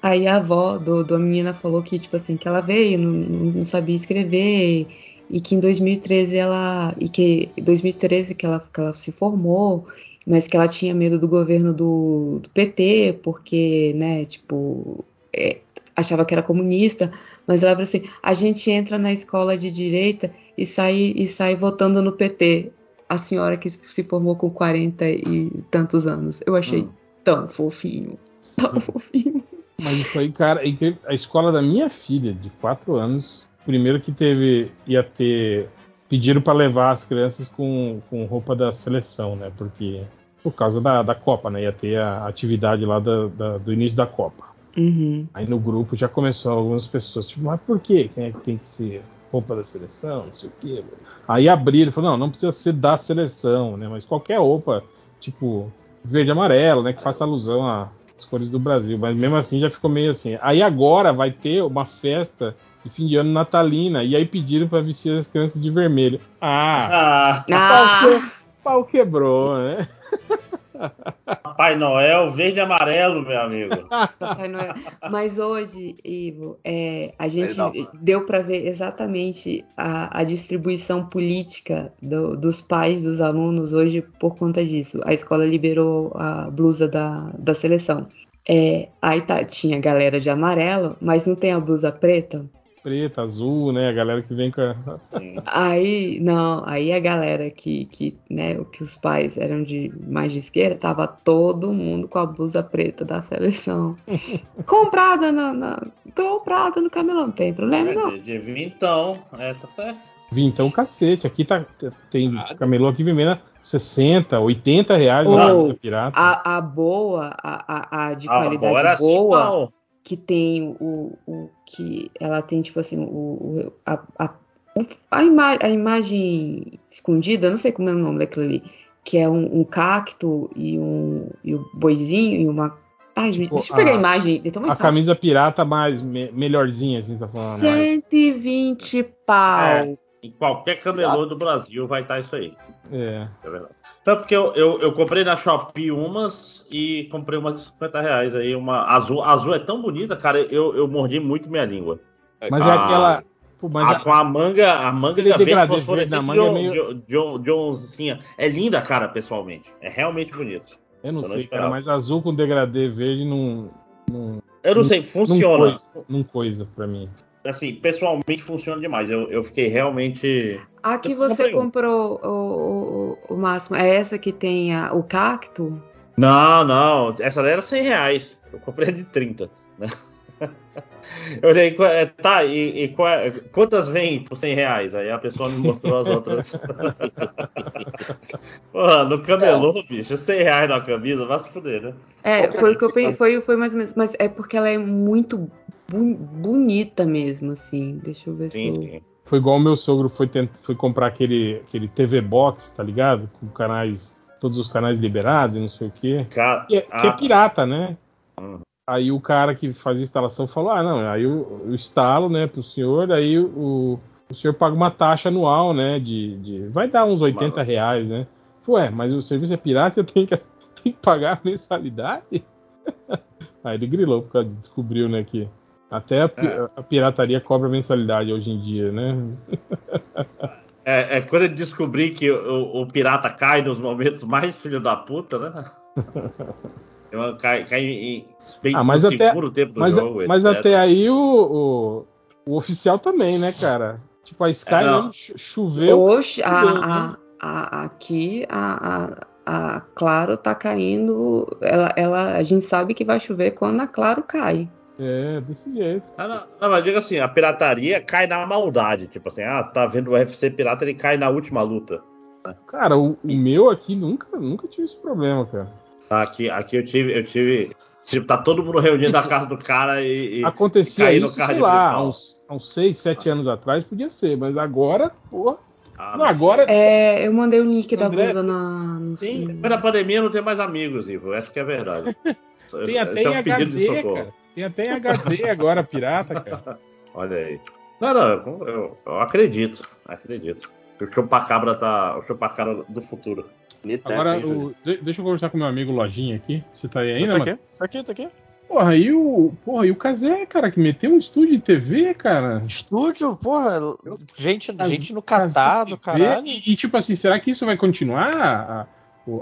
Aí a avó do, do menina falou que, tipo assim, que ela veio, não, não sabia escrever, e que em 2013 ela. E que 2013 que ela, que ela se formou, mas que ela tinha medo do governo do, do PT, porque, né, tipo, é, achava que era comunista, mas ela falou assim: a gente entra na escola de direita e sai, e sai votando no PT. A senhora que se formou com 40 e tantos anos. Eu achei hum. tão fofinho. Tão fofinho.
Mas isso aí, cara, a escola da minha filha, de 4 anos, primeiro que teve, ia ter. Pediram para levar as crianças com, com roupa da seleção, né? Porque. Por causa da, da Copa, né? Ia ter a atividade lá da, da, do início da Copa.
Uhum.
Aí no grupo já começou algumas pessoas, tipo, mas por quê? Quem é que tem que ser roupa da seleção? Não sei o quê. Aí abriram, falou, não, não precisa ser da seleção, né? Mas qualquer roupa, tipo, verde e amarelo, né? Que faça alusão às cores do Brasil. Mas mesmo assim já ficou meio assim. Aí agora vai ter uma festa de fim de ano natalina. E aí pediram para vestir as crianças de vermelho. Ah!
ah. Pau,
que, pau quebrou, né?
Papai Noel, verde e amarelo, meu amigo.
Papai Noel. Mas hoje, Ivo, é, a gente deu para ver exatamente a, a distribuição política do, dos pais dos alunos hoje por conta disso. A escola liberou a blusa da, da seleção. É, aí tá, tinha galera de amarelo, mas não tem a blusa preta?
Preta, azul, né? A galera que vem com a...
Aí, não, aí a galera que, que, né, que os pais eram de mais de esquerda, tava todo mundo com a blusa preta da seleção. comprada na, na, comprada no camelão, não tem problema
é,
não.
De, de vintão, é, tá certo.
Vintão cacete, aqui tá, tem ah, camelô aqui vendendo 60, 80 reais
oh, na pirata. A, a boa, a, a, a de a qualidade boa, assim, que tem o, o que ela tem tipo assim o, a, a, a, ima a imagem escondida, não sei como é o nome daquilo ali, que é um, um cacto e um e um boizinho e uma Ai, tipo, deixa eu pegar a, a imagem. Então
a camisa pirata mais me, melhorzinha, assim, tá falando.
120 mais. pau. É,
em qualquer camelô do Brasil vai estar isso aí.
É.
É verdade. Tanto que eu, eu, eu, comprei na Shopee umas e comprei umas de 50 reais aí, uma azul. azul é tão bonita, cara, eu, eu mordi muito minha língua.
Mas é aquela.
Pô, mas a, a... Com a manga, a manga
da verde fosforescente
de, um, é meio... de, de uns, assim, é linda, cara, pessoalmente. É realmente bonito.
Eu não eu sei, não cara, mas azul com degradê verde não. não
eu não, não sei, funciona.
Não coisa, não coisa pra mim
assim, pessoalmente funciona demais. Eu, eu fiquei realmente.
A que você comprou, o, o, o, Máximo, é essa que tem a, o cacto?
Não, não. Essa daí era 100 reais. Eu comprei de 30. Né? Eu olhei, é, tá, e, e qual, é, quantas vêm por 100 reais? Aí a pessoa me mostrou as outras. Porra, no camelô, é. bicho, 100 reais na camisa, vai se fuder, né?
É, foi o que eu pensei, foi, foi mais ou menos, mas é porque ela é muito bonita mesmo, assim. Deixa eu ver sim, se eu...
Foi igual o meu sogro foi, tent... foi comprar aquele, aquele TV Box, tá ligado? Com canais, todos os canais liberados e não sei o quê.
Ca...
Que, é, ah. que, é, pirata, né? Uhum. Aí o cara que faz a instalação falou: ah, não, aí eu, eu instalo, né, pro senhor, aí o, o senhor paga uma taxa anual, né? De, de vai dar uns 80 Mano. reais, né? Ué, mas o serviço é pirata, eu tenho que, tenho que pagar a mensalidade? aí ele grilou, porque descobriu, né, que até a, é. a, pirataria cobra mensalidade hoje em dia, né?
É, é quando eu descobri que o, o, pirata cai nos momentos mais filho da puta, né? cai, cai em
bem ah, mas até, tempo do mas, jogo. Mas etc. até aí o, o, o, oficial também, né, cara? Tipo, a Sky é, choveu.
Oxe, a, a, né? a, aqui a, a, Claro tá caindo. Ela, ela, a gente sabe que vai chover quando a Claro cai.
É, desse jeito.
Ah, não, não, mas diga assim, a pirataria cai na maldade. Tipo assim, ah, tá vendo o UFC pirata, ele cai na última luta.
Cara, o, o meu aqui nunca, nunca tive esse problema, cara.
Aqui, aqui eu tive, eu tive. Tipo, tá todo mundo reunido na casa do cara e.
Acontecia e isso, sei lá, há uns, uns 6, 7 anos atrás podia ser, mas agora, porra.
Ah, não, agora. É, eu mandei o link André, da blusa na.
Sim, mas na pandemia não tem mais amigos, Ivo. Essa que é a verdade.
tem até Esse é um HD, cara. Tem até em HD agora, pirata, cara.
Olha aí. Não, não, eu, eu- eu acredito, acredito. O Chupacabra tá. O Chupacabra do futuro.
Né?
Agora, o- de- deixa eu conversar com meu amigo Lojinha aqui. Você tá aí ainda,
tá
mano?
aqui, tá aqui, tá aqui.
Porra, e o. Porra, e o Kazé, cara, que meteu um estúdio de TV, cara.
Estúdio, porra, gente,
Kazé-
gente no Catar, do
Kazé
caralho.
E, e, tipo assim, será que isso vai continuar?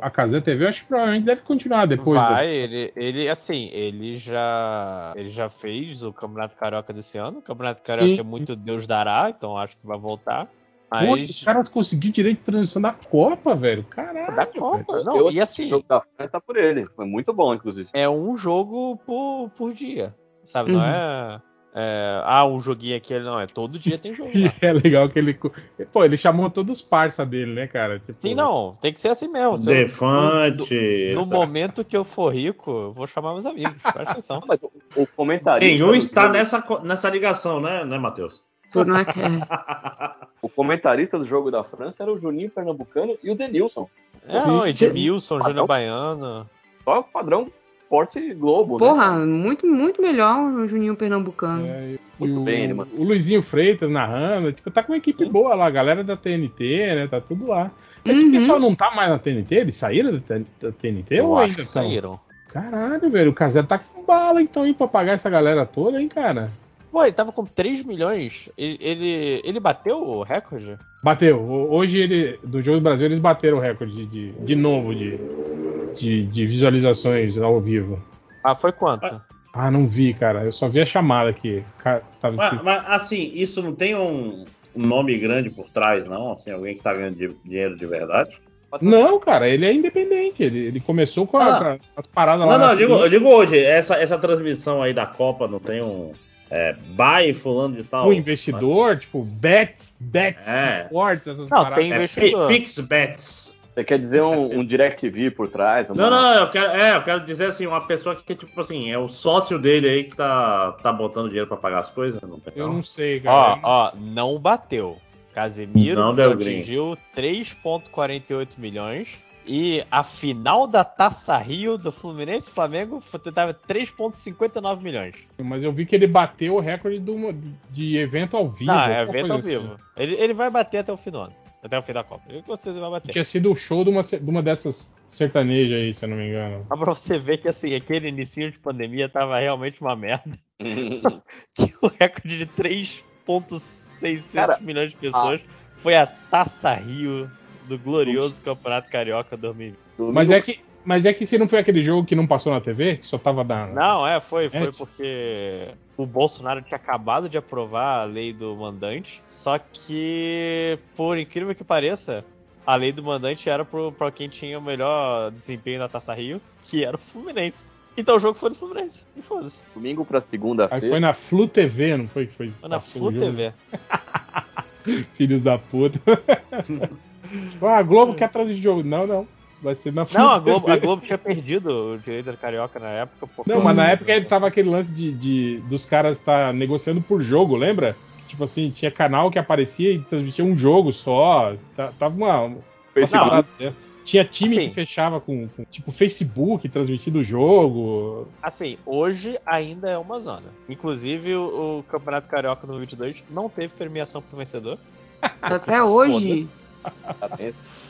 A, Kazé TV, eu acho que provavelmente deve continuar depois. né?
Vai, ele, ele, assim, ele já, ele já fez o Campeonato Carioca desse ano. O Campeonato Carioca
Sim.
é muito Deus dará, então acho que vai voltar.
Pô,
Mas
os caras conseguiram direito de transmissão da Copa, velho. Caralho.
da
velho.
Copa,
Eu
não,
acho
e assim,
O jogo da França tá por ele. Foi muito bom, inclusive.
é um jogo por, por dia, sabe? Não
Uhum.
é, é, ah, um joguinho aqui, não, é todo dia tem jogo
E é legal que ele. Pô, ele chamou todos os parça dele, né, cara? Tipo,
Sim, não, tem que ser assim mesmo. Se eu-
Defante.
No momento que eu for rico, eu vou chamar meus amigos, presta atenção.
Mas o, o comentarista.
Nenhum
do
está
jogo-
nessa, nessa ligação, né, né, Matheus?
Tu não é que é.
O comentarista do jogo da França era o Juninho Pernambucano e o Denilson.
É, não, Edmilson, Júnior Baiano.
Só o padrão Esporte Globo, né?
Porra, muito, muito melhor o Juninho Pernambucano.
É,
Muito
o,
bem, ele, mano.
o Luizinho Freitas narrando, tipo, tá com uma equipe
Sim.
boa lá, a galera da TNT, né? Tá tudo lá. Esse
Uhum.
pessoal não tá mais na TNT? Eles saíram da, TNT
Eu
ou
acho
ainda
que
estão?
saíram.
Caralho, velho, o Casé tá com bala então aí pra pagar essa galera toda, hein, cara?
Pô, ele tava com 3 milhões. Ele, ele, ele bateu o recorde?
Bateu. Hoje ele, do Jogo do Brasil, eles bateram o recorde de, de novo de, de, de visualizações ao vivo.
Ah, foi quanto?
Ah, não vi, cara. Eu só vi a chamada aqui. Tava
Mas,
escrito.
mas, assim, isso não tem um, um nome grande por trás, não? Assim, alguém que tá ganhando di- dinheiro de verdade?
Não, cara, ele é independente. Ele, ele começou com, a-
Ah.
com as paradas lá.
Não, não, eu digo, eu digo hoje, essa, essa transmissão aí da Copa não tem um. É, buy fulano de tal.
o investidor, tipo, bets, bets,
É.
esportes, essas
Não,
paradas.
tem
É,
investidor.
Pi- PixBets.
Você quer dizer um, um DirecTV por trás? uma-
Não, não, eu quero, é, eu quero dizer assim, uma pessoa que, tipo assim, é o sócio dele aí que tá, tá botando dinheiro pra pagar as coisas. Não tem
Eu
não.
sei,
Ó,
cara.
ó, não bateu. Casemiro
Não
atingiu 3,48 milhões. E a final da Taça Rio do Fluminense e Flamengo foi- tava 3,59 milhões.
Mas eu vi que ele bateu o recorde do- de evento ao vivo.
Não, é evento ao
coisa
vivo.
assim.
Ele, ele vai bater até o fim do ano. Até o fim da Copa. Ele com certeza vai bater.
Tinha sido o show de uma, de uma dessas sertanejas aí, se eu não me engano.
Só pra você ver que assim, aquele início de pandemia tava realmente uma merda. Que o recorde de 3,600
Cara,
milhões de pessoas foi a Taça Rio do glorioso Campeonato Carioca 2020.
Domingo-
Mas é que. Mas é que se não foi aquele jogo que não passou na TV, que só tava na.
Não, é, foi, foi
É.
porque o Bolsonaro tinha acabado de aprovar a lei do mandante, só que, por incrível que pareça, a lei do mandante era pro- pra quem tinha o melhor desempenho na Taça Rio, que era o Fluminense. Então o jogo foi do Fluminense. E foda-se.
Domingo pra
Aí
segunda-feira.
foi na Flu TV, não foi? que Foi,
Foi na
passou
Flu? TV.
Filhos da puta. ah, a Globo quer transmitir jogo. Não, não. Vai ser na
Não, a Globo, a Globo tinha perdido o direito da Carioca na época. porque-
Não, mas na época ele tava aquele lance de, de- dos caras estar negociando por jogo, lembra? Tipo assim, tinha canal que aparecia e transmitia um jogo só. Tá- Tava uma. uma né? Tinha time
Assim.
que fechava com, com, tipo Facebook transmitindo o jogo.
Assim, hoje ainda é uma zona. Inclusive, o, o Campeonato Carioca no 22 não teve premiação pro vencedor.
Até hoje.
Tá?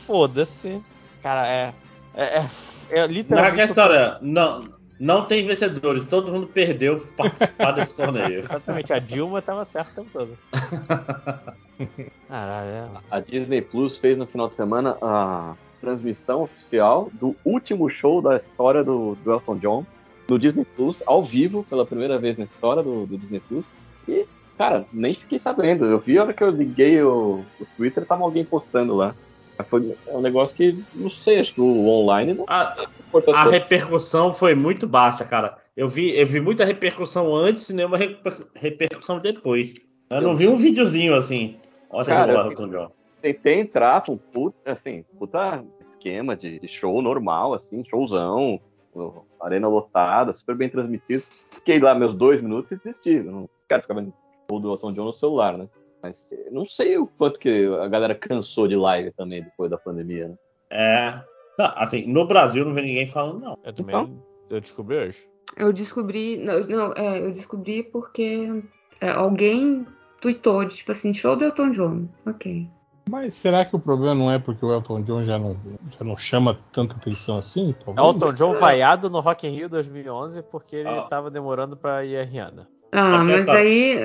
Foda-se. Cara, é. É, é, é
Não,
literalmente.
que a história, não, não tem vencedores, todo mundo perdeu pra participar desse torneio.
Exatamente, a Dilma tava certa o tempo todo. Caralho, é.
A Disney Plus fez no final de semana a transmissão oficial do último show da história do, do Elton John no Disney Plus, ao vivo, pela primeira vez na história do, do Disney Plus. E, cara, nem fiquei sabendo. Eu vi a hora que eu liguei o, o Twitter, tava alguém postando lá. Foi um negócio que, não sei, acho que o online não
A, a repercussão foi muito baixa, cara. Eu vi, eu vi muita repercussão antes e nenhuma reper- repercussão depois. Eu não vi um videozinho assim. Olha
Cara, eu-
Elton John.
tentei entrar com puta, assim, puta esquema de, de show normal, assim, showzão, arena lotada, super bem transmitido. Fiquei lá meus dois minutos e desisti. Eu não quero ficar vendo show do Elton John no celular, né? Mas eh, não sei o quanto que a galera cansou de live também depois da pandemia, né?
É. Não, assim, no Brasil não vi ninguém falando, não.
Eu também.
Então?
Eu descobri hoje.
Eu descobri. Não, não, é, eu descobri porque é, alguém tweetou, de, tipo assim, show do Elton John. Ok.
Mas será que o problema não é porque o Elton John já não, já não chama tanta atenção assim? Talvez?
Elton John vaiado no Rock in Rio 2011 porque ele
Ah.
tava demorando pra ir a Rihanna.
Ah, mas
essa-
aí.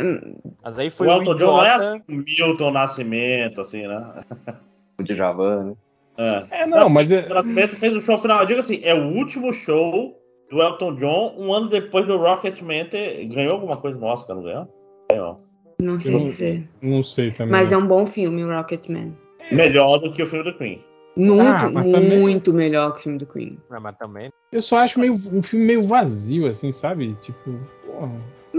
Mas aí
O
foi um
Elton John não é assim, o Milton Nascimento, assim, né?
O Djavan, né?
É.
É, não, mas é,
O Nascimento fez o show final. Eu digo assim, é o último show do Elton John, um ano depois do Rocketman ter... Ganhou alguma coisa no Oscar, não ganhou? Ganhou.
Não sei
Eu-
dizer.
não sei também.
Mas é um bom filme, o Rocketman.
Melhor do que o filme do Queen.
Muito,
Ah, mas também-
muito melhor que o filme do Queen.
Ah, mas também.
Eu só acho meio, um filme meio vazio, assim, sabe? Tipo, porra.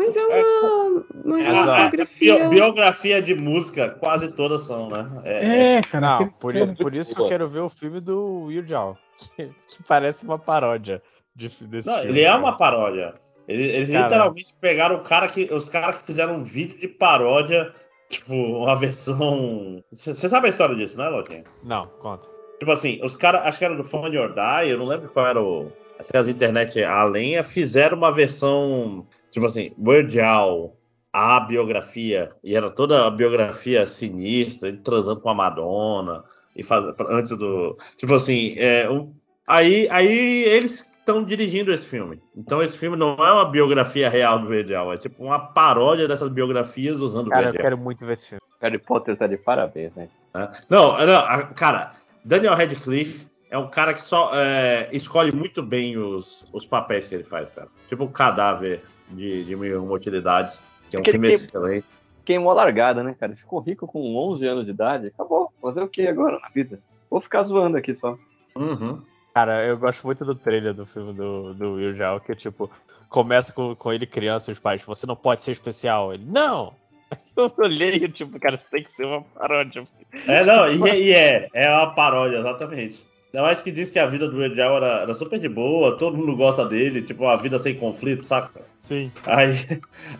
Mas é uma. Mas é uma biografia.
bio- biografia de música, quase todas são, né? É,
É, cara.
Não, por, por isso que eu quero ver o filme do Will Jaw, que, que parece uma paródia de, desse
Não,
filme.
ele é uma paródia. Eles, eles literalmente pegaram o cara que, os caras que fizeram um vídeo de paródia, tipo, uma versão. Você sabe a história disso, né, Lotinha?
Não, conta.
Tipo assim, os caras, acho que era do Fun or Die, eu não lembro qual era o. Acho que as internet a lenha fizeram uma versão, tipo assim, Weird Al, a biografia, e era toda a biografia sinistra, ele transando com a Madonna, e faz, antes do. Tipo assim, é, um- aí, aí eles estão dirigindo esse filme. Então esse filme não é uma biografia real do Weird Al, é tipo uma paródia dessas biografias usando o
Cara, eu
Weird Al.
quero muito ver esse filme.
Harry Potter tá de parabéns, né?
né? Não, não, a- cara, Daniel Radcliffe é um cara que só é, escolhe muito bem os, os papéis que ele faz, cara. Tipo o cadáver de, de mil uma utilidades, que é um
que-
excelente.
Queimou a largada, né, cara? Ficou rico com 11 anos de idade. Acabou. Fazer o que agora na vida? Vou ficar zoando aqui só.
Uhum.
Cara, eu gosto muito do trailer do filme do, do Will Jaw, que tipo, começa com, com ele criança e os pais, você não pode ser especial. Ele, não! Eu olhei e tipo, cara, isso tem que ser uma paródia.
É, não, e, é- e é, é uma paródia, exatamente. Ainda mais que diz que a vida do Weird Al era, era super de boa, todo mundo gosta dele, tipo, uma vida sem conflito, saca?
Sim.
Aí,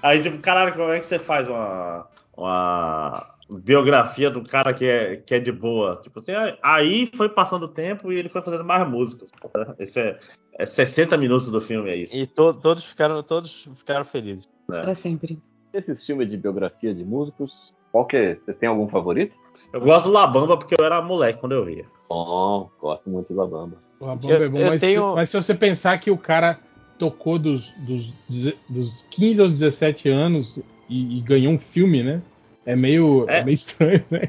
aí tipo, caralho, como é que você faz uma, uma biografia do cara que é, que é de boa? Tipo assim, aí- foi passando o tempo e ele foi fazendo mais músicas. Esse é, é 60 minutos do filme, é isso.
E to- todos, ficaram, todos ficaram felizes.
Pra sempre.
Esses filmes de biografia de músicos, qual que é? Vocês têm algum favorito?
Eu gosto do Labamba porque eu era moleque quando eu via.
Bom, gosto muito da banda.
O Rabamba
Eu-
é bom, mas,
tenho-
se, mas se você pensar que o cara tocou dos, dos, dos 15 aos 17 anos e, e ganhou um filme, né? É meio, é.
É.
meio estranho, né?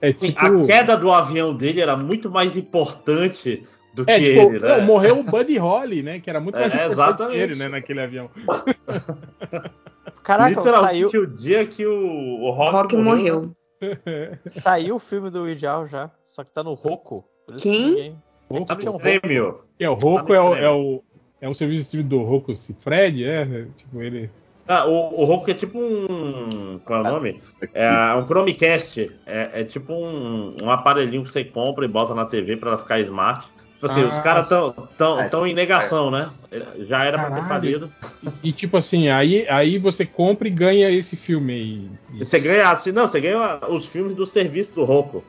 É tipo.
A queda do avião dele era muito mais importante do
É,
que
tipo,
ele, né?
não, morreu o Buddy Holly, né? Que era muito
É,
mais importante
exatamente.
que ele, né? Naquele avião.
Caraca,
Literalmente
saiu,
o dia que o, o Rock,
Rock morreu.
saiu o filme do Will Jaw já, só que tá no Roku. Por isso que
Quem?
ninguém-
Roku,
Tá no
Prêmio.
é, o Roku
Tá
é, o, é, o, é um serviço de streaming do Roku Fred, é, né? Tipo, ele.
Ah, o, o Roku é tipo um. Qual é o nome? É um Chromecast. É, é tipo um, um aparelhinho que você compra e bota na TV pra ela ficar smart. Tipo assim,
Ah,
os caras tão, tão,
é.
tão em negação, né? Já era pra ter falido.
E, e, tipo assim, aí, aí você compra e ganha esse filme aí.
E você ganha assim, não, você ganha os filmes do serviço do Roku.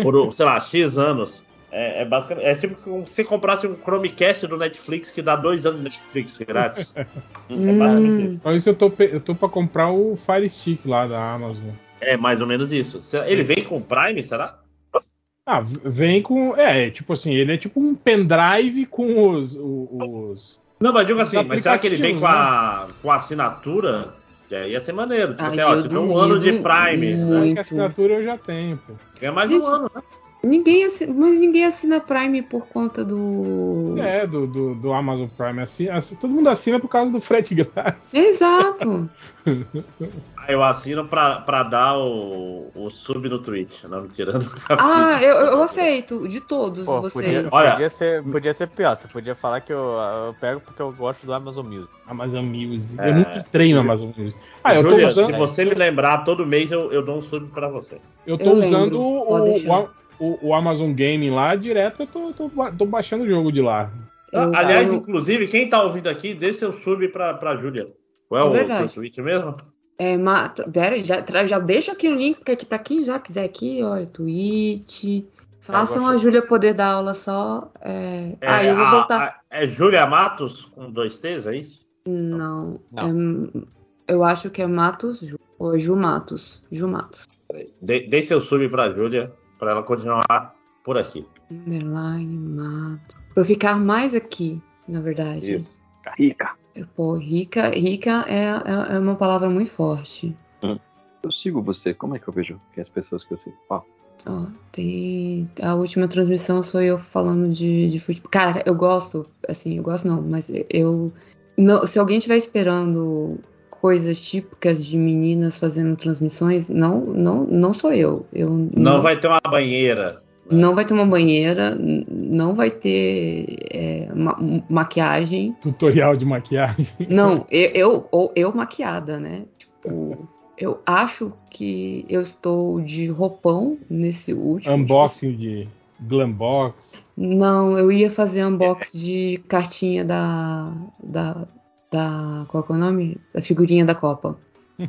Por, sei lá, X anos. É, é basicamente. É tipo como se você comprasse um Chromecast do Netflix que dá dois anos de Netflix grátis. é basicamente isso.
Então isso eu tô, eu tô pra comprar o Fire Stick lá da Amazon.
É mais ou menos isso. Ele vem com Prime, será?
Ah, vem com. É, tipo assim, ele é tipo um pendrive com os. os...
Não, mas digo assim, mas será que ele vem com a, com a assinatura? É, ia ser maneiro. Tipo
Ai,
assim, ó, dá um ano de Prime. Né?
muito.
Que assinatura eu já tenho, pô.
Ganha mais
Gente,
um ano, né?
Ninguém assina, mas ninguém assina Prime por conta do.
É, do, do, do Amazon Prime. Assim, assim, todo mundo assina por causa do frete grátis.
Exato.
Aí eu assino pra, pra dar o, o sub no Twitch. Não, tirando.
Ah, eu, eu aceito. De todos
Pô,
vocês.
podia,
Olha-
podia, ser, podia ser pior. Você podia falar que eu, eu pego porque eu gosto do Amazon Music.
Amazon Music.
É.
Eu nunca entrei no Amazon Music. Ah, eu tô
Julia,
usando,
se você me lembrar, todo mês eu, eu dou um sub pra você.
eu tô
Eu
usando
lembro,
o. o, o, o Amazon Gaming lá direto. Eu tô, tô, tô baixando o jogo de lá.
Eu-
Ah, Aliás,
eu-
inclusive, quem tá ouvindo aqui, dê seu sub pra, pra Júlia. Qual é,
É
o seu Twitch mesmo?
É, ma... Pera, já, já deixa aqui o link, porque pra quem já quiser aqui, olha, Twitch. Façam a Júlia poder dar aula só. É...
É,
ah, eu vou voltar.
a- é Júlia Matos com dois T's, é isso?
Não.
Não.
é- Eu acho que é Matos Ju. Ô, Ju Matos. Ju Matos.
Dê, dê seu sub pra Júlia, pra ela continuar por aqui.
Underline Matos. Vou ficar mais aqui, na verdade.
Isso. Rica.
Pô, rica, rica é, é, é uma palavra muito forte.
Eu sigo você. Como é que eu vejo que as pessoas que eu sigo? Ó,
Ó, tem. A última transmissão sou eu falando de, de futebol. Cara, eu gosto, assim, eu gosto não, mas eu. Não, se alguém estiver esperando coisas típicas de meninas fazendo transmissões, não, não, não sou eu. Eu
Não, vai ter uma banheira.
não vai ter uma banheira, não vai ter é, ma- maquiagem.
Tutorial de maquiagem.
Não, eu, eu, ou eu maquiada, né? Tipo, eu acho que eu estou de roupão nesse último.
Unboxing de Glambox.
Não, eu ia fazer unbox de cartinha da. da. Da. Qual que é o nome? Da figurinha da Copa.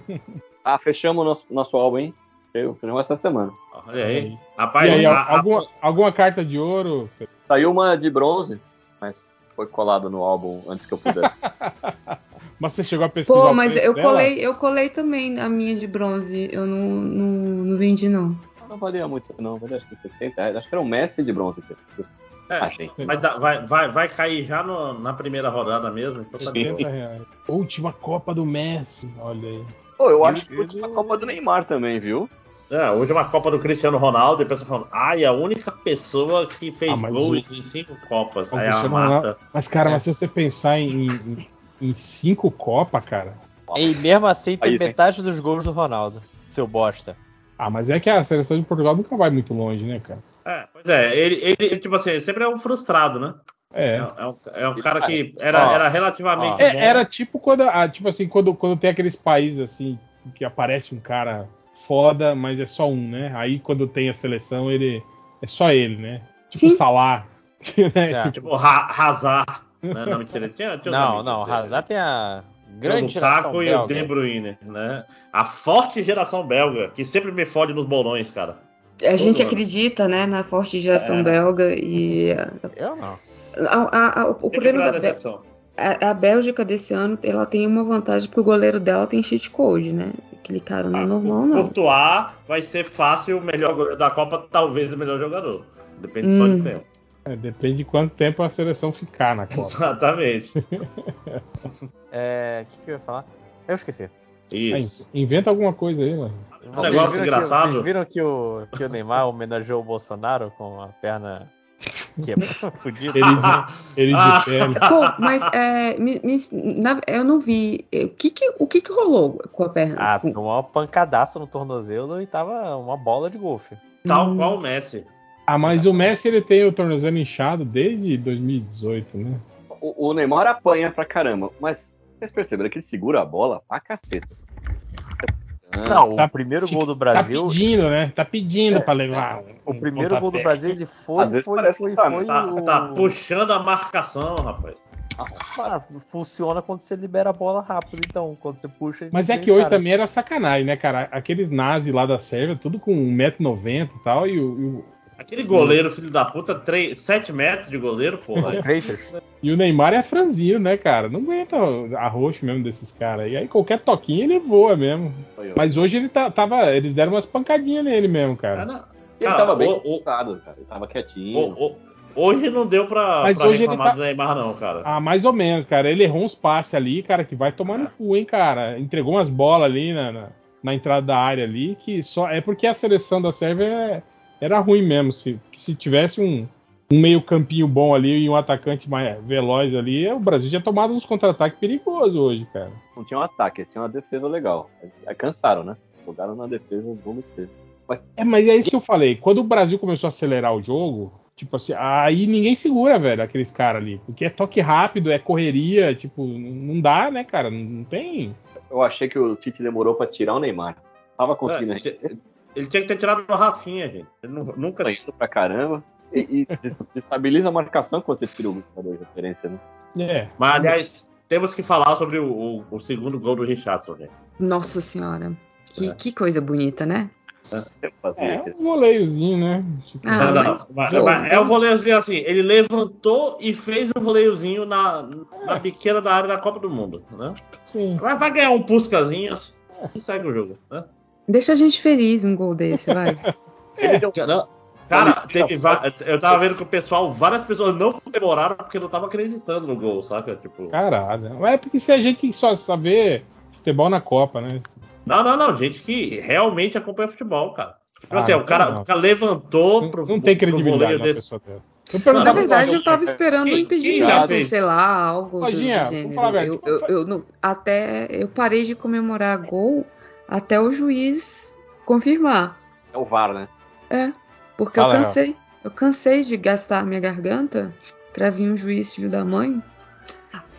Ah, fechamos o nosso, nosso álbum, hein? Fechamos essa semana.
Olha aí.
E
Rapaz,
aí,
a-
al-
a-
alguma, alguma carta de ouro?
Saiu uma de bronze, mas foi colada no álbum antes que eu pudesse.
Mas você chegou a pesquisar
Pô,
o
mas
preço
eu
dela?
colei, eu colei também a minha de bronze. Eu não, não, não vendi, não.
Não valia muito, não. Valia acho que 70 reais. Acho que era um Messi de bronze.
É,
Ah, gente.
vai, vai, vai, vai cair já no- na primeira rodada mesmo. Então tá
Sim.
bem.
70 reais. Última Copa do Messi. Olha aí.
Pô, eu acho que
Deus.
foi a Copa do Neymar também, viu?
É, hoje é uma Copa do Cristiano Ronaldo e a pessoa falando, ai, a única pessoa que fez
Ah, mas
gols
o-
em cinco Copas.
o
Aí
Cristiano
mata.
Mas, cara,
É.
mas se você pensar em, em, em cinco Copa, cara.
E mesmo assim tem
Aí, tem-
metade dos gols do Ronaldo, seu bosta.
Ah, mas é que a seleção de Portugal nunca vai muito longe, né, cara?
É, pois é, ele, ele, tipo assim, ele sempre é um frustrado, né?
É.
É, é um, é um cara que era, era relativamente.
É, era tipo quando, ah, tipo assim, quando, quando tem aqueles países assim que aparece um cara foda, mas é só um, né? Aí quando tem a seleção, ele é só ele, né? Tipo
Sim.
Salah. né?
É.
Tipo,
Tipo, Ra- Hazard. Né? Não, mentira, tinha, tinha
Não, não. Hazard tem a grande
o
geração
Lukaku e o
belga.
De Bruyne, né? A forte geração belga, que sempre me fode nos bolões, cara.
A gente
ano.
acredita, né, na forte geração
É.
belga e
Eu não.
a- a- a- o problema da Bélgica. A, a Bélgica desse ano, ela tem uma vantagem porque o goleiro dela tem cheat code, né? Aquele cara não é
Ah,
normal,
o
não.
Courtois vai ser fácil o melhor goleiro da Copa, talvez o melhor jogador. Depende só
Hum.
de tempo.
é, depende de quanto tempo a seleção ficar na Copa.
Exatamente.
É. O que, que eu ia falar? Eu esqueci.
Isso.
Aí, inventa alguma coisa aí, mano.
Vocês
negócio
viram
engraçado.
Que, vocês viram que o, que o Neymar homenageou o Bolsonaro com a perna que é fudida?
Ele de, ele de
Ah.
pele.
Pô, mas é, me- me- na- eu não vi. O que que, o que que rolou com a perna?
Ah,
Com-
uma pancadaça no tornozelo e tava uma bola de golfe.
Tal
Hum.
qual o Messi.
Ah, mas o Messi ele tem o tornozelo inchado desde 2018, né?
O, o Neymar apanha pra caramba, mas vocês perceberam que ele segura a bola pra caceta. Ah,
Não,
Tá-
o primeiro gol do
Tá
Brasil.
pedindo, né? Tá pedindo pra levar.
O
um
primeiro gol do. Brasil, ele foi, foi, foi,
que tá-
foi.
Tá,
o-
tá puxando a marcação, rapaz.
Ah, funciona quando você libera a bola rápido, então. Quando você puxa.
Mas é que hoje
caras.
também era sacanagem, né, cara? Aqueles nazis lá da Sérvia, tudo com 1,90m e tal, e o, e o-
Aquele goleiro, filho da puta, 3, 7 metros de goleiro, porra.
E o Neymar é franzino, né, cara? Não aguenta a roxo mesmo desses caras. E aí qualquer toquinho ele voa mesmo. Mas hoje ele tá, tava. Eles deram umas pancadinhas nele mesmo,
Ah,
cara.
ele
Cara,
tava bem
o-
cara. Ele tava quietinho.
O- o- hoje não deu pra,
Mas
pra
hoje ele
reclamar
tá-
do Neymar, não, cara.
Ah, mais ou menos, cara. Ele errou uns passes ali, cara, que vai tomar no cu, hein, cara. Entregou umas bolas ali na, na, na entrada da área ali, que só. É porque a seleção da Sérvia é- era ruim mesmo. Se, se tivesse um, um meio-campinho bom ali e um atacante mais veloz ali, o Brasil tinha tomado uns contra-ataques perigosos hoje, cara.
Não tinha um ataque, eles tinham uma defesa legal. Aí cansaram, né? Jogaram na defesa, vamos ter.
É, mas é isso que eu falei. Quando o Brasil começou a acelerar o jogo, tipo assim, aí ninguém segura, velho, aqueles caras ali. Porque é toque rápido, é correria, tipo, não dá, né, cara? Não, não tem.
Eu achei que o Tite demorou pra tirar o Neymar. Tava conseguindo,
É, ele, tinha que ter tirado o Rafinha, gente. Ele nu- nunca.
tá indo pra caramba. E, e des- destabiliza a marcação quando você tira o jogador de referência, né?
É.
Mas, aliás, temos que falar sobre o, o- o segundo gol do Richardson, gente.
Nossa senhora. Que,
É.
que coisa bonita, né?
É
aquele-
um voleiozinho, né? Tipo,
Ah,
Não,
mas-
mas- é o voleiozinho assim, ele levantou e fez o voleiozinho na, na pequena da área da Copa do Mundo, né?
sim.
Mas vai ganhar um puscazinho. E segue o jogo. Né?
Deixa a gente feliz um gol desse, vai.
Ele deu- não, Cara, teve eu tava vendo que o pessoal, várias pessoas não comemoraram porque não tava acreditando no gol, saca? Tipo,
Caralho. É porque se a gente só saber futebol na Copa, né?
não, não, não, gente que realmente acompanha futebol, cara. Tipo
Ah,
assim, o cara, o cara levantou
Não,
pro,
não tem credibilidade na
desse.
pessoa dela.
Na
verdade, eu tava esperando um
Quem-
impedimento, sei lá, algo do,
Lojinha,
do
vamos
gênero.
falar verdade,
eu, eu, eu até eu parei de comemorar gol até o juiz confirmar.
É o VAR, né?
É, porque
Fala,
eu cansei. Eu cansei de gastar minha garganta pra vir um juiz filho da mãe.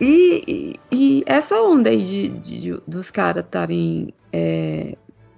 E, e- e essa onda aí de, de- de- dos caras estarem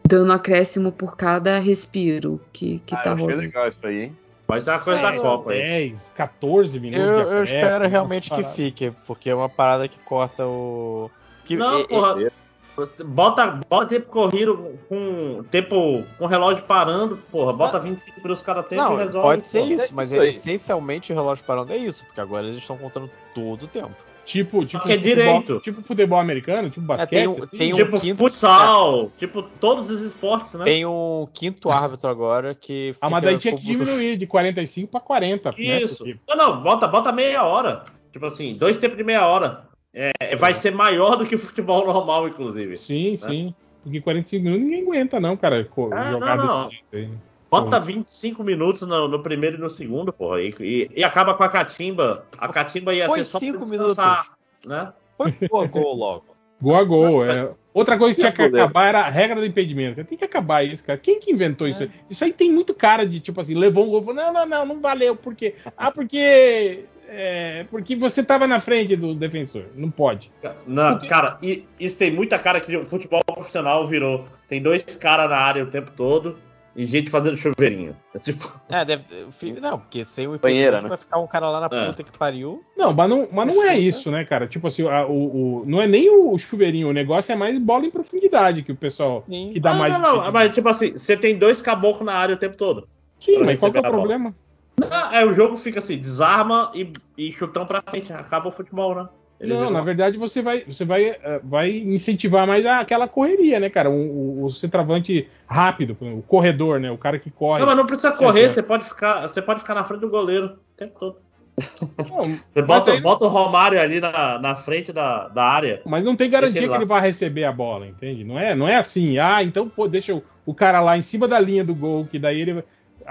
dando acréscimo por cada respiro que, que
Ah,
tá
eu achei
rolando.
legal isso aí. hein?
Mas é uma coisa da Copa aí.
10, 14 minutos.
Eu,
de
eu espero realmente que fique, porque é uma parada que corta o. Que,
Não,
e- e-
porra. Você bota, bota tempo corrido com tempo com relógio parando, porra. Bota 25 minutos cada tempo e
Não,
resolve.
pode ser
porra.
isso, mas
isso aí.
essencialmente o relógio parando é isso, porque agora eles estão contando todo o tempo.
Tipo, tipo,
que é
futebol,
direito.
tipo futebol americano, tipo basquete.
tem um-
assim.
tem um-
Tipo
quinto-
futsal, tipo todos os esportes, né?
Tem um quinto árbitro agora que.
Ah, mas
fica
daí tinha que diminuir de 45 pra 40. né?
Isso.
Porque-
Não, não, bota, bota meia hora. Tipo assim, dois tempos de meia hora. É, vai ser maior do que o futebol normal, inclusive.
Sim, sim. Porque 45 minutos ninguém aguenta, não, cara,
Ah,
jogar
não, não.
desse jeito aí.
Bota 25 minutos no, no primeiro e no segundo, porra. E, e- e acaba com a catimba. A catimba ia
Põe
ser só
cinco
descansar, né?
Põe pô, gol logo.
Gol a gol. É. Outra coisa que tinha que acabar era a regra do impedimento. Tem que acabar isso, cara. Quem que inventou isso aí? Isso aí tem muito cara de, tipo assim, levou um gol e falou, não, não, não, não valeu. Por quê? Ah, porque... é, porque você tava na frente do defensor. Não pode.
Não, cara, e- isso tem muita cara que o futebol profissional virou. Tem dois caras na área o tempo todo e gente fazendo chuveirinho. É tipo,
É, deve. Não, porque sem o
Banheira, né?
vai ficar um cara lá na
É.
puta que pariu.
Não, mas não, mas não é isso, né, cara? Tipo assim, a- o, o- não é nem o chuveirinho, o negócio é mais bola em profundidade que o pessoal
Sim.
que dá
não,
mais.
não, não, mas tipo assim, você tem dois caboclos na área o tempo todo.
Sim, mas qual que é o
receber a bola.
Problema?
Ah, é, o jogo fica assim, desarma e, e chutão pra frente. Acaba o futebol, né? Ele
Não, na verdade você vai, você vai, eh, vai incentivar mais aquela correria, né, cara? O, o, o centroavante rápido, o corredor, né? O cara que corre.
Não, mas não precisa correr, você pode ficar, você pode ficar na frente do goleiro o tempo todo.
Não,
Você bota,
aí-
bota o Romário ali na, na frente da, da área.
mas não tem garantia
ele
que
lá.
ele vai receber a bola, entende? Não é, não é assim. Ah, então pô, deixa o, o cara lá em cima da linha do gol, que daí ele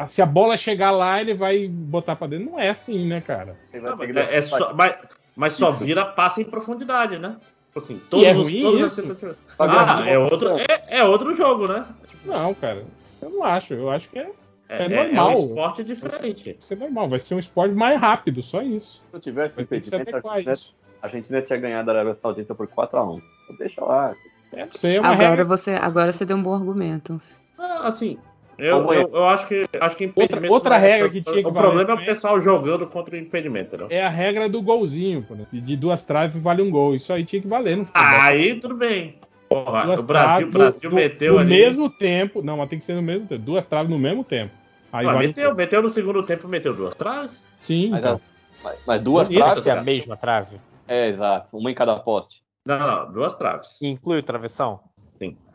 se a bola chegar lá, ele vai botar pra dentro. Não é assim, né, cara?
Não, mas, é- é só, mas, mas só vira passe em profundidade, né? Tipo assim,
E
todos
é
os
ruim
todas as
isso?
Tá
Ah, é outro, é, é outro jogo, né?
Não, cara. Eu não acho. Eu acho que é,
É,
É
é-
normal.
é um esporte diferente.
vai ser normal. Vai ser um esporte mais rápido, só isso.
Se eu tivesse
Vai ter que se
a
adequar a
Argentina,
isso.
a Argentina tinha ganhado a Arábia Saudita por 4x1. Então deixa lá.
É, sei, é uma
Agora
regra.
você, agora você deu um bom argumento.
Ah, assim, eu,
Vamos
eu, eu acho que acho que impedimento
outra
não é-
regra que tinha que
O problema é o pessoal jogando contra o impedimento, entendeu?
É a regra do golzinho, pô, né? de duas traves vale um gol. Isso aí tinha que valer no futebol.
Aí tudo bem. Porra,
Duas
o Brasil,
traves
o Brasil
no,
meteu
no
ali.
mesmo tempo. Não, mas tem que ser no mesmo tempo. Duas traves no mesmo tempo. Aí
Ah,
vale um
meteu,
gol.
meteu no segundo tempo, meteu duas atrás.
Sim,
Mas,
então.
mas- mas duas
Bonito,
traves.
É a mesma trave.
É, exato. Uma em cada poste.
Não, não, duas traves.
Inclui o travessão?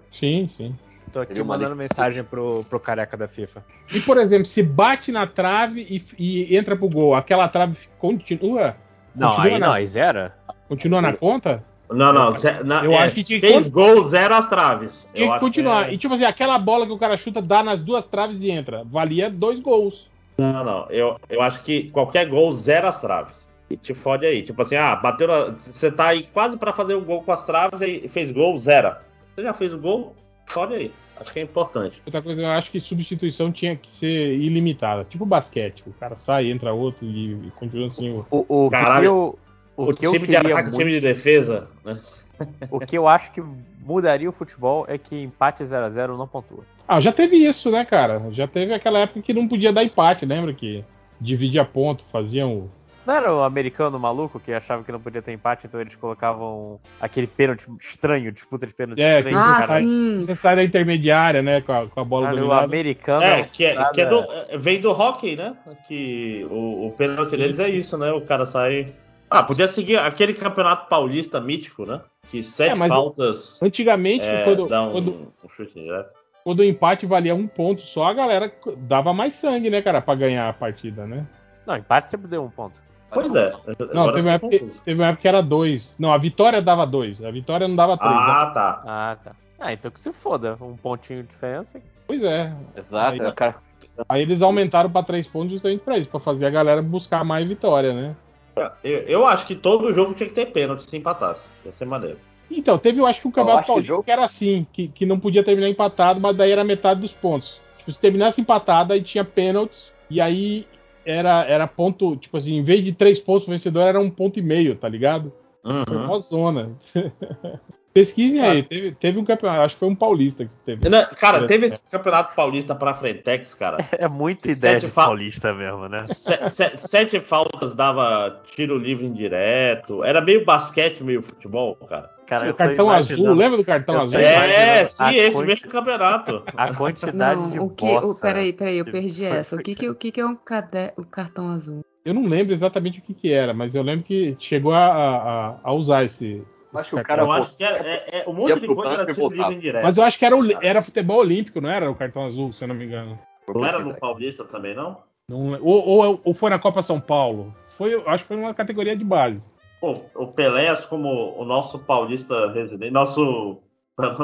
Sim, sim.
Tô aqui
uma
mandando mensagem pro, pro careca da FIFA.
E, por exemplo, se bate na trave e, e entra pro gol, aquela trave continua?
Não,
continua
aí
na,
não, aí zera?
Continua na conta?
Não, não, ze- na-
Eu
é,
acho que tinha que
fez gol, zero às traves.
Tinha
Eu
que continuar.
é-
E tipo assim, aquela bola que o cara chuta dá nas duas traves e entra. Valia dois gols.
Não, não, eu, eu acho que qualquer gol, zero às traves. E te fode aí. Tipo assim, ah, bateu na. Você tá aí quase pra fazer o gol com as traves e fez gol, zero. Você já fez o gol? Fode aí. Acho que é importante.
Outra coisa, eu acho que substituição tinha que ser ilimitada. Tipo basquete. O cara sai, entra outro e, e continua assim. o-
O, o
Caralho.
que eu, o,
O,
que eu
time de
queria
ataque e o
muito,
time de defesa, né?
o que eu acho que mudaria o futebol é que empate 0 a 0 não pontua.
Ah, já teve isso, né, cara? Já teve aquela época que não podia dar empate, lembra? Que dividia ponto, faziam.
Não era o americano maluco que achava que não podia ter empate, então eles colocavam aquele pênalti estranho, disputa de pênalti
É,
estranho.
Ah,
cara.
sim.
Você sai da intermediária, né? Com a, com a bola
Caralho, o americano
É, que é, que é do, é, vem do hockey, né? Que o, o pênalti deles é isso, né? O cara sai. Ah, podia seguir aquele campeonato paulista mítico, né? que sete
É,
faltas
Antigamente,
é,
quando,
dá um,
quando,
um chute direto.
quando o empate valia um ponto só, a galera dava mais sangue, né, cara, pra ganhar a partida, né?
Não, empate sempre deu um ponto.
Pois é.
Não, teve uma, época, teve uma época que era dois. Não, a vitória dava dois. A vitória não dava três.
Ah, tá.
Ah, tá. Ah, então que se foda. Um pontinho de diferença.
Pois é.
Exato,
Aí-
o cara.
Aí eles aumentaram pra três pontos justamente pra isso, pra fazer a galera buscar mais vitória, né?
Eu, eu acho que todo jogo tinha que ter pênalti se empatasse. Ia ser maneiro.
Então, teve, eu acho que o Campeonato
acho que
Paulista
jogo-
que era assim, que, que não podia terminar empatado, mas daí era metade dos pontos. Tipo, se terminasse empatado, aí tinha pênaltis, e aí era, era ponto, tipo assim, em vez de três pontos o vencedor, era um ponto e meio, tá ligado? Foi
Uhum.
uma zona. Pesquisem aí, teve, teve um campeonato, acho que foi um paulista que teve.
Não, Cara, teve esse campeonato paulista pra Frentex, cara.
É muita
Sete
ideia de
fa-
paulista mesmo, né?
Se- se- sete faltas dava tiro livre indireto. Era meio basquete, meio futebol, cara.
Cara,
o cartão azul, lembra do cartão
Eu
azul?
É, sim, esse
quanti-
mesmo campeonato.
A quantidade
Não,
de
o que. O, peraí, peraí, eu perdi essa. O que, que, o que, que é um cade... o cartão azul?
Eu não lembro exatamente o que, que era, mas eu lembro que chegou a, a, a usar esse.
Acho que o
cartão.
Eu
cara-
acho que é, é- é- um monte de coisa era livre indireto.
Mas eu acho que era, o- era futebol olímpico, não era o cartão azul, se eu não me engano.
Não era no Paulista também, não?
Não- ou, ou, ou foi na Copa São Paulo. Foi, acho que foi uma categoria de base.
Pô, o Peléas, como o nosso paulista residente, nosso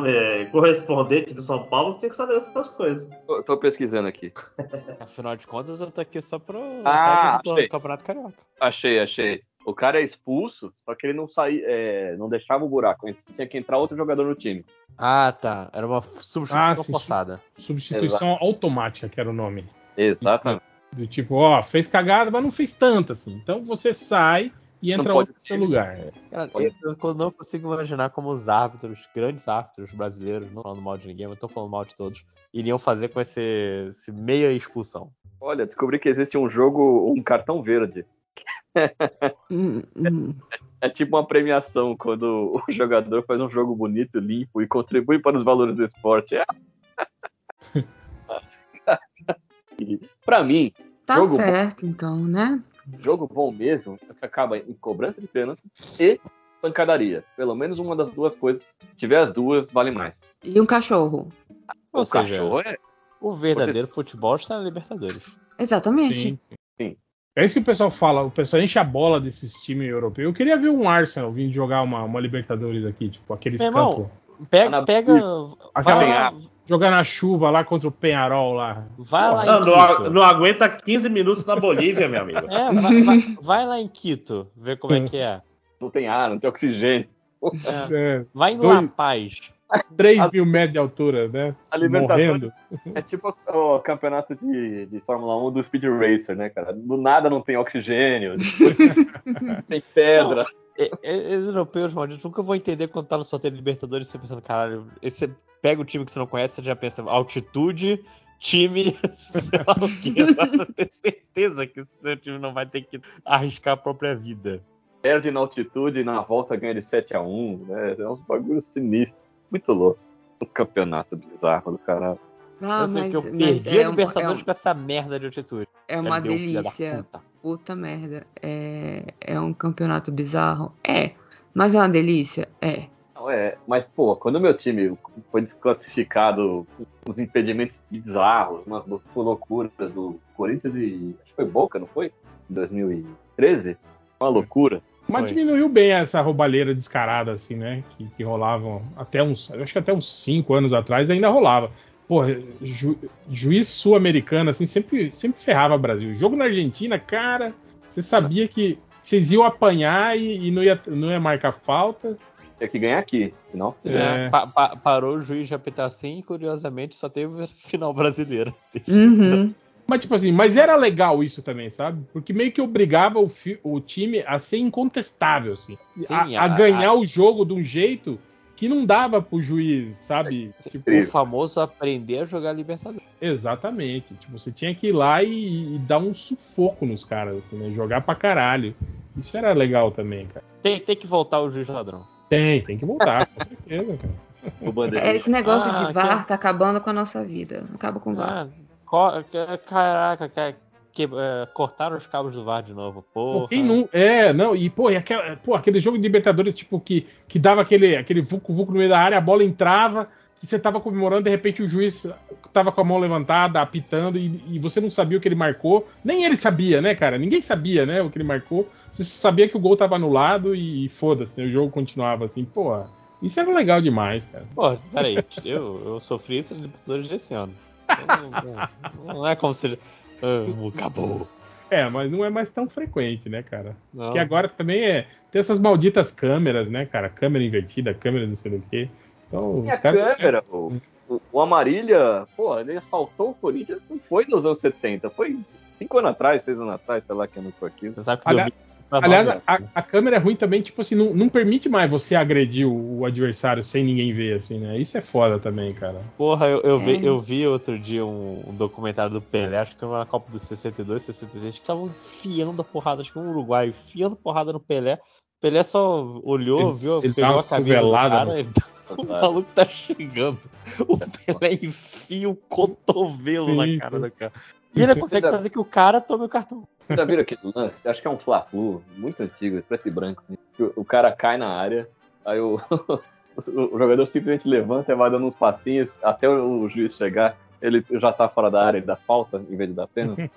é, correspondente de São Paulo, tinha que saber essas coisas.
Tô, tô pesquisando aqui.
Afinal de contas, eu tô aqui só pro
Ah,
do. Campeonato Carioca.
Achei, achei. O cara é expulso, só que ele não saía, é, não deixava o buraco. Tinha que entrar outro jogador no time.
Ah, tá. Era uma substituição
Ah,
forçada.
Substituição automática, que era o nome.
Exatamente.
Do tipo, ó, fez cagada, mas não fez tanta assim. Então você sai e entra outro no seu lugar.
Cara, eu, eu não consigo imaginar como os árbitros, grandes árbitros brasileiros, não falando mal de ninguém, mas tô falando mal de todos, iriam fazer com esse, esse meia expulsão.
Olha, descobri que existe um jogo, um cartão verde.
Hum.
É tipo uma premiação quando o jogador faz um jogo bonito, limpo e contribui para os valores do esporte. É. Pra mim,
Tá
Jogo bom.
certo, então, né?
Jogo bom mesmo é que acaba em cobrança de pênaltis e pancadaria. Pelo menos uma das duas coisas. Se tiver as duas, vale mais.
E um cachorro.
Ou
o
seja,
cachorro é.
o verdadeiro futebol está na Libertadores.
Exatamente.
Sim.
Sim.
É isso que o pessoal fala, o pessoal enche a bola desses times europeus. Eu queria ver um Arsenal vindo jogar uma, uma Libertadores aqui, tipo, aqueles
Meu irmão,
campos.
Pega,
na-
pega. Lá,
Jogar na chuva lá contra o Penharol lá.
vai lá
Não,
em
não,
Quito.
não aguenta 15 minutos na Bolívia, meu amigo.
É, vai, vai- vai lá em Quito, ver como é que é.
Não tem ar, não tem oxigênio.
É,
É,
Vai em La Paz.
3
A-
mil metros de altura, né?
A Libertadores
Morrendo.
é tipo o campeonato de, de Fórmula 1 do Speed Racer, né, cara? Do nada não tem oxigênio, tem pedra.
E- e- Os europeus, malditos, nunca vão entender quando tá no sorteio de Libertadores você pensando, caralho, você pega o time que você não conhece, você já pensa altitude, time, sei lá o que. Eu tenho certeza que o seu time não vai ter que arriscar a própria vida.
Perde na altitude e na volta ganha de 7 a 1 né? É uns bagulhos sinistros. Muito louco. Um campeonato bizarro do caralho.
Ah,
eu sei
mas,
que eu perdi
é,
a
um-
Libertadores
é,
com essa merda de altitude.
um- é uma
da
delícia.
puta.
Puta merda. É, é um campeonato bizarro? É. Mas é uma delícia? É.
Não, é, mas, pô, quando o meu time foi desclassificado com uns impedimentos bizarros, umas lou- loucuras do Corinthians e. Acho que foi Boca, não foi? Em 2013? Uma loucura.
Mas
Foi.
diminuiu bem essa roubalheira descarada, assim, né? Que, que rolavam até uns. Eu acho que até uns 5 anos atrás ainda rolava. Porra, ju- juiz sul-americano, assim, sempre, sempre ferrava o Brasil. Jogo na Argentina, cara, você sabia que vocês iam apanhar e, e não, ia, não ia marcar falta.
Tinha que ganhar aqui, senão.
É.
É, pa- pa- parou o juiz de apitar assim e curiosamente só teve final brasileira.
Uhum.
Mas, tipo assim, mas era legal isso também, sabe? Porque meio que obrigava o, o time a ser incontestável, assim.
Sim,
a, a
a-
ganhar o jogo de um jeito que não dava pro juiz, sabe? Tipo,
O famoso aprender a jogar Libertadores.
Exatamente. Tipo, você tinha que ir lá e, e dar um sufoco nos caras, assim, né? Jogar pra caralho. Isso era legal também, cara.
Tem, tem que voltar o juiz ladrão.
Tem, tem que voltar, com certeza, cara.
É, Esse negócio
Ah,
de VAR tá acabando com a nossa vida. Acaba com o VAR.
Ah, caraca, cara. que, é, cortaram os cabos do VAR de novo. Porra.
Quem não. É, não, e pô, e aquela, pô, aquele jogo de Libertadores, tipo, que, que dava aquele, aquele vucu-vucu no meio da área, a bola entrava, que você tava comemorando, de repente o juiz tava com a mão levantada, apitando, e, e você não sabia o que ele marcou. Nem ele sabia, né, cara? Ninguém sabia, né, o que ele marcou. Você sabia que o gol tava anulado e, e foda-se, né, o jogo continuava assim, pô. Isso era legal demais, cara.
Pô, peraí, eu, eu sofri isso no Libertadores desse ano. Então não, não, é como se. Acabou.
É, mas não é mais tão frequente, né, cara?
Que
Porque agora também é. Tem essas malditas câmeras, né, cara? Câmera invertida, câmera não sei do quê. Então,
e a
caras...
câmera, pô. O, o Amarília, pô, ele assaltou o Corinthians, não foi nos anos 70, foi 5 anos atrás, 6 anos atrás, sei lá que ano foi aqui.
Você sabe que Olha... Tá
Aliás, a, a, câmera é ruim também, tipo assim, não, não permite mais você agredir o, o, adversário sem ninguém ver, assim, né? Isso é foda também, cara.
Porra, eu, eu,
é.
vi, eu vi outro dia um, um, documentário do Pelé, acho que era na Copa dos 62, 63, que estavam enfiando a porrada, acho que um uruguaio enfiando porrada no Pelé. Pelé só olhou,
ele,
viu,
ele
pegou a camisa do cara.
Né?
Tá o maluco tá chegando. O Pelé enfia o cotovelo
Sim,
na
cara
do cara. E ele consegue
Ainda-
fazer que o cara tome o cartão.
Vocês já viram aquele lance? Acho que é um Fla-Flu, muito antigo, preto e branco. né? O, cara cai na área, aí o, o, jogador simplesmente levanta e vai dando uns passinhos até o, juiz chegar. Ele já tá fora da área, ele dá falta em vez de dar pênalti.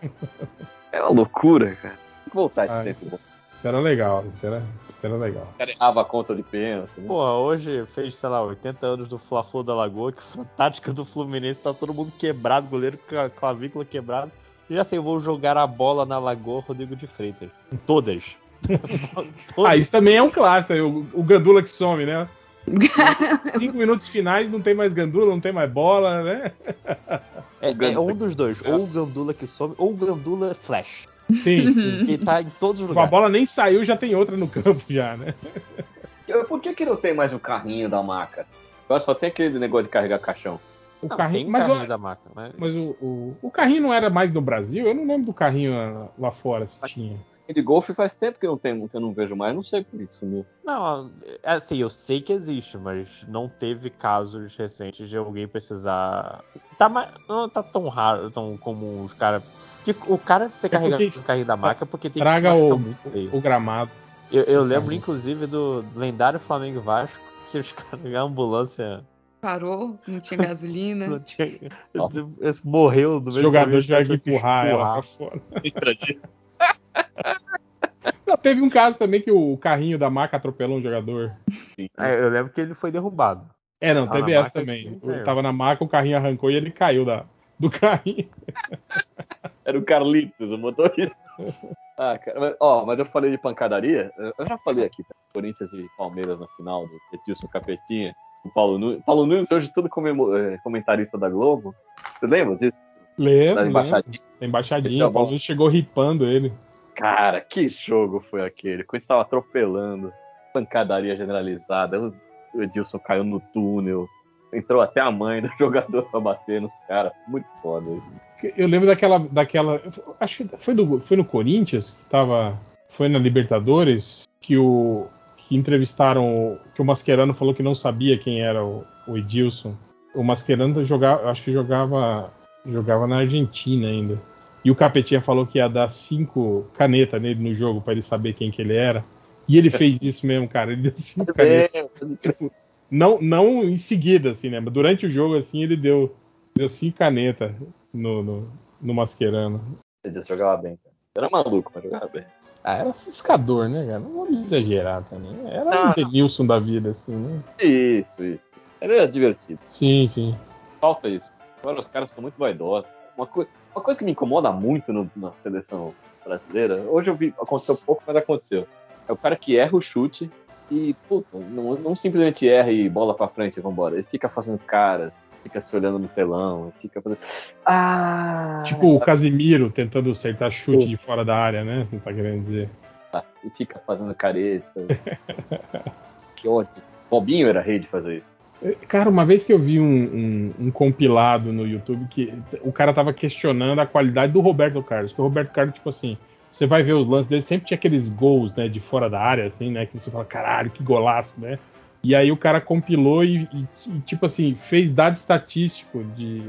é uma loucura, cara. Tem que voltar esse tempo.
Isso era legal, isso era, isso era legal.
O cara errava a conta de pênalti. né?
Porra, hoje fez, sei lá, 80 anos do Fla-Flu da Lagoa, que foi a tática do Fluminense, tá todo mundo quebrado, goleiro com a clavícula quebrada. E já sei, vou jogar a bola na Lagoa Rodrigo de Freitas. Todas.
Ah, isso também é um clássico, o, o Gandula que some, né? Cinco minutos finais, não tem mais Gandula, não tem mais bola, né?
É, é um dos dois, ou o Gandula que some, ou o Gandula Flash.
Sim.
Que tá em todos os
a
lugares.
bola nem saiu, já tem outra no campo já, né?
Eu- Por que, que não tem mais o carrinho da maca? Agora só tem aquele negócio de carregar caixão.
O
Não,
carrinho,
tem
mas,
carrinho
o,
da maca, mas...
mas o, o, o carrinho não era mais no Brasil? Eu não lembro do carrinho lá, lá fora se tinha.
E de golfe faz tempo que, não tem, que eu não vejo mais, não sei por que que sumiu.
Não, assim, eu sei que existe, mas não teve casos recentes de alguém precisar. Tá mais, não tá tão raro, tão comum os caras. Que o cara se carregar
porque
o carrinho da maca é porque tem que se
o,
muito feio.
o gramado.
Eu, eu lembro,
Carrinho.
inclusive, do lendário Flamengo Vasco, que os caras, a ambulância
Parou, não tinha gasolina.
não tinha. morreu no
Os
meio do
jogadores
caminho,
tiveram que
tinha
empurrar ela
empurrar.
pra fora.
Lembra disso?
Não, teve um caso também que o carrinho da maca atropelou um jogador.
É, eu lembro que ele foi derrubado.
É, não,
Ah,
teve essa
maca
também.
ele
tava na maca, o carrinho arrancou e ele caiu da, do carrinho.
Era o Carlitos, o motorista. Ah, cara, mas, ó, mas eu falei de pancadaria. Eu já falei aqui, tá? Corinthians e Palmeiras na final do Edilson Capetinha. O Paulo Nunes. Paulo Nunes hoje todo eh, comentarista da Globo. Você lembra disso?
Lembro,
Da embaixadinha.
Da embaixadinha. O. Paulo chegou ripando ele.
Cara, que jogo foi aquele? Quando estava atropelando. Pancadaria generalizada. O o Edilson caiu no túnel. Entrou até a mãe do jogador pra bater nos caras. Muito foda isso.
Eu lembro daquela. daquela acho que foi, do, foi no Corinthians, que tava. Foi na Libertadores, que o. que entrevistaram. que o Mascherano falou que não sabia quem era o, o Edilson. O Mascherano jogava. Acho que jogava. jogava na Argentina ainda. E o Capetinha falou que ia dar cinco canetas nele no jogo pra ele saber quem que ele era. E ele fez isso mesmo, cara. Ele deu cinco canetas.
É,
Não, não em seguida, assim, né? Mas durante o jogo, assim, ele deu, deu cinco canetas no, no, no Mascherano.
o Edilson jogava bem. Cara. Era maluco, mas jogava bem.
Ah, era ciscador, né, cara? Não vamos exagerar também. Era
Não.
um Denilson da vida, assim, né?
Isso, isso. Era divertido.
Sim, sim.
Falta isso. Agora os caras são muito vaidosos. Uma, coi- uma coisa que me incomoda muito no- na seleção brasileira, hoje eu vi, aconteceu pouco, mas aconteceu. É o cara que erra o chute e, puta, não, não simplesmente erra e bola pra frente e vambora. Ele fica fazendo cara, fica se olhando no telão, fica fazendo. Ah!
Tipo o Casimiro tentando acertar chute de fora da área, né? Você tá querendo dizer.
E fica fazendo careta. que ódio. Bobinho era rei de fazer isso.
Cara, uma vez que eu vi um, um- um compilado no YouTube que o cara tava questionando a qualidade do Roberto Carlos. Que o Roberto Carlos, tipo assim, você vai ver os lances dele, sempre tinha aqueles gols, né, de fora da área, assim, né, que você fala, caralho, que golaço, né? E aí o cara compilou e, e- e, tipo assim, fez dado estatístico de.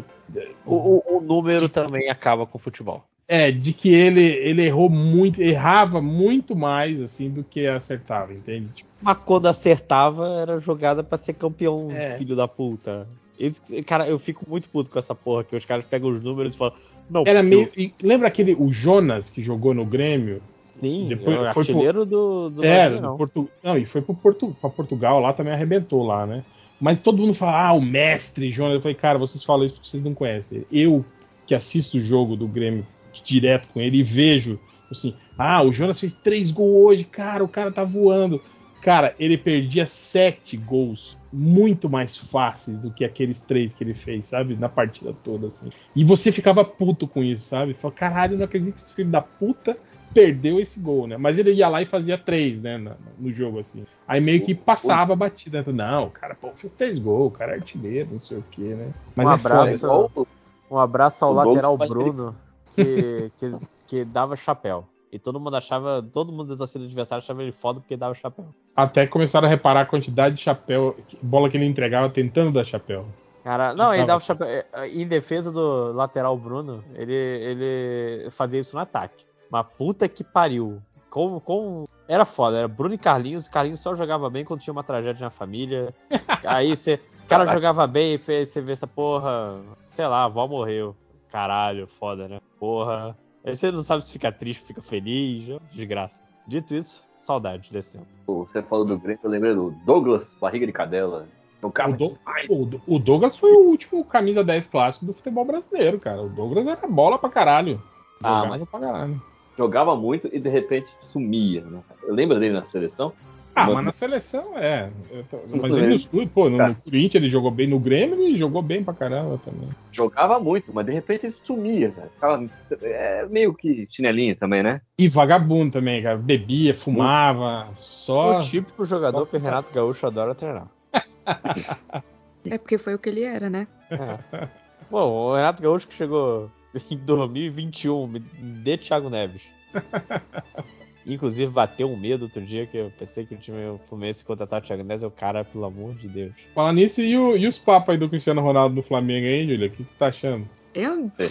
O, o- o número também acaba com o futebol.
É, de que ele, ele errou muito, errava muito mais, assim, do que acertava, entende? Tipo,
Mas quando acertava, era jogada pra ser campeão,
É.
filho da puta. Esse- cara, eu fico muito puto com essa porra, que os caras pegam os números e falam. Não,
era meio. e lembra aquele, o Jonas, que jogou no Grêmio?
Sim,
depois
é o
foi pro-
artilheiro do, do
Era,
Brasileirão.
do Portu... não, e foi pro Portu... Portugal, lá também arrebentou lá, né? Mas todo mundo fala, ah, o mestre Jonas. Eu falei, cara, vocês falam isso porque vocês não conhecem. Eu, que assisto o jogo do Grêmio direto com ele e vejo, assim, ah, o Jonas fez três gols hoje, cara, o cara tá voando. Cara, ele perdia sete gols muito mais fáceis do que aqueles três que ele fez, sabe? Na partida toda, assim. E você ficava puto com isso, sabe? Falou, caralho, não acredito que esse filho da puta perdeu esse gol, né? Mas ele ia lá e fazia três, né? na- No jogo, assim. Aí meio que passava a batida. Não, cara, pô, fez três gols, o cara é artilheiro, não sei o quê, né? Mas
Um
é
abraço.
foda.
Um abraço ao
O
lateral Bruno, que, que, que dava chapéu. E todo mundo achava, todo mundo da torcida adversária achava ele foda porque dava chapéu.
Até começaram a reparar a quantidade de chapéu, bola que ele entregava tentando dar chapéu.
Cara, não, ele
Dava
chapéu. é, Em defesa do lateral Bruno, ele, ele fazia isso no ataque. Mas puta que pariu. Como, como... Era foda, era Bruno e Carlinhos. Carlinhos só jogava bem quando tinha uma tragédia na família. Aí você. O cara jogava bem e fez- você vê essa porra. Sei lá, a avó morreu. Caralho, foda, né? Porra. Aí você não sabe se fica triste, fica feliz. Desgraça. Dito isso, saudade desse tempo.
Você falou do Grêmio, eu lembrei do Douglas, barriga de cadela. O cara
O, Do- o- o Douglas foi o último camisa 10 clássico do futebol brasileiro, cara. O Douglas era bola pra caralho.
Ah,
Jogava
mas-
pra caralho.
Jogava muito e de repente sumia. Né? Eu lembro dele na seleção.
Ah,
Mas-
mas na seleção é. Tô- Mas ele
vendo.
no, pô, no,
Tá.
no Corinthians ele jogou bem, no Grêmio ele jogou bem pra caramba também.
Jogava muito, mas de repente ele sumia. Cara. Ficava, é meio que chinelinho também, né?
E vagabundo também, cara. Bebia, fumava, só.
O típico jogador que o Renato Gaúcho adora treinar.
É porque foi o que ele era, né?
É. Bom, o Renato Gaúcho que chegou em 2021, me dê Thiago Neves. Inclusive bateu um medo outro dia que eu pensei que o time Fluminense contratar o Thiago Neves. Eu, cara, pelo amor de Deus.
Falar nisso, e, o- e os papos aí do Cristiano Ronaldo no Flamengo aí, Julia? O que, você tá achando?
Eu.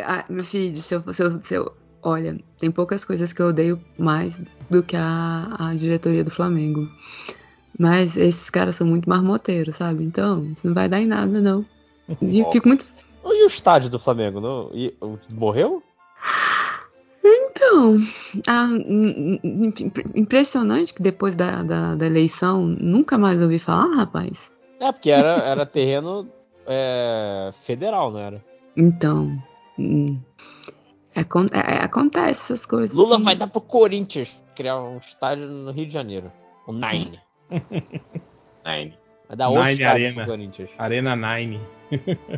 Ah, meu filho, se eu, se, eu, se eu. Olha, tem poucas coisas que eu odeio mais do que a, a diretoria do Flamengo. Mas esses caras são muito marmoteiros, sabe? Então, isso não vai dar em nada, não. E fico muito.
E o estádio do Flamengo? Não, e- morreu?
Então, im- impressionante que depois da, da, da eleição nunca mais ouvi falar, rapaz.
É, porque era, era terreno é, federal, não era?
Então. hum, acon- é- acontece essas coisas.
Lula vai dar pro Corinthians criar um estádio no Rio de Janeiro. O Nine.
Nine.
Vai dar outro
Nine Arena.
Corinthians.
Arena 9.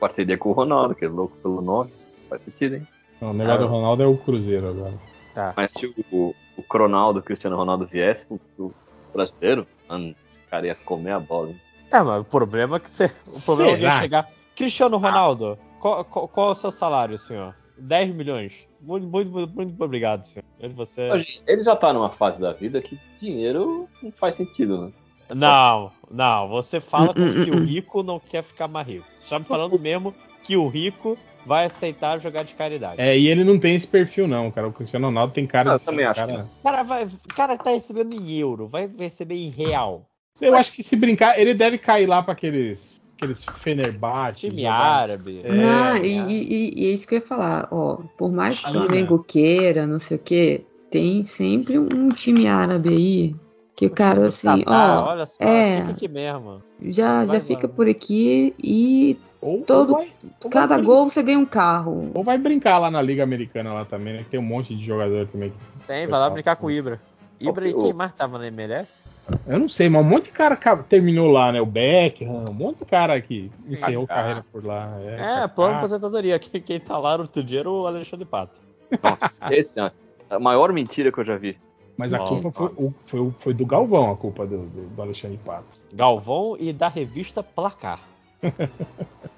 Parceria com o Ronaldo, que é louco pelo nome. Faz sentido, hein?
Não, o negócio
Ah.
do Ronaldo é o Cruzeiro agora.
Tá.
Mas se o, o Cronaldo, o Cristiano Ronaldo viesse pro, pro brasileiro, mano, esse cara ia comer a bola, hein?
É, mas o problema é que você. O problema é alguém
Será?
chegar. Cristiano Ronaldo, qual, qual, qual é o seu salário, senhor? 10 milhões. Muito, muito, muito, muito obrigado, senhor. Eu, Você...
Ele já tá numa fase da vida que dinheiro não faz sentido, né?
Não, não, você fala como
Hum,
se
hum,
o
hum.
rico não quer ficar mais rico. Você tá me falando mesmo que o rico vai aceitar jogar de caridade.
É, e ele não tem esse perfil, não, cara. O Cristiano Ronaldo tem cara
Ah, eu
de.
também
um
acho
cara...
O cara, vai, o cara tá recebendo em euro, vai receber em real.
Eu acho que se brincar, ele deve cair lá pra aqueles. Aqueles Fenerbahçe.
Time
jogar-
árabe.
É,
Não,
é.
e, e- e é isso que eu ia falar, ó. Por mais que o. Flamengo queira, não sei o quê, tem sempre um time árabe aí que o cara, assim,
Catar,
ó,
olha só,
é.
fica aqui mesmo.
já,
vai
já fica
lá.
por aqui e
Ou,
Todo-
ou vai, ou
cada gol você ganha um carro.
Ou vai brincar lá na Liga Americana lá também, né? Que tem um monte de jogador também. que-
Tem, vai lá brincar com o Ibra. Ibra e quem mais tava na MLS?
Eu não sei, mas um monte de cara ca- terminou lá, né? O Beckham, um monte de cara que encerrou
Kaká.
carreira por lá. É,
É, plano de aposentadoria. Quem, quem tá lá no outro dia era o Alexandre Pato.
Nossa, esse é a maior mentira que eu já vi.
Mas a culpa foi, o- foi, foi do Galvão, a culpa do, do, do Alexandre Pato.
Galvão e da revista Placar.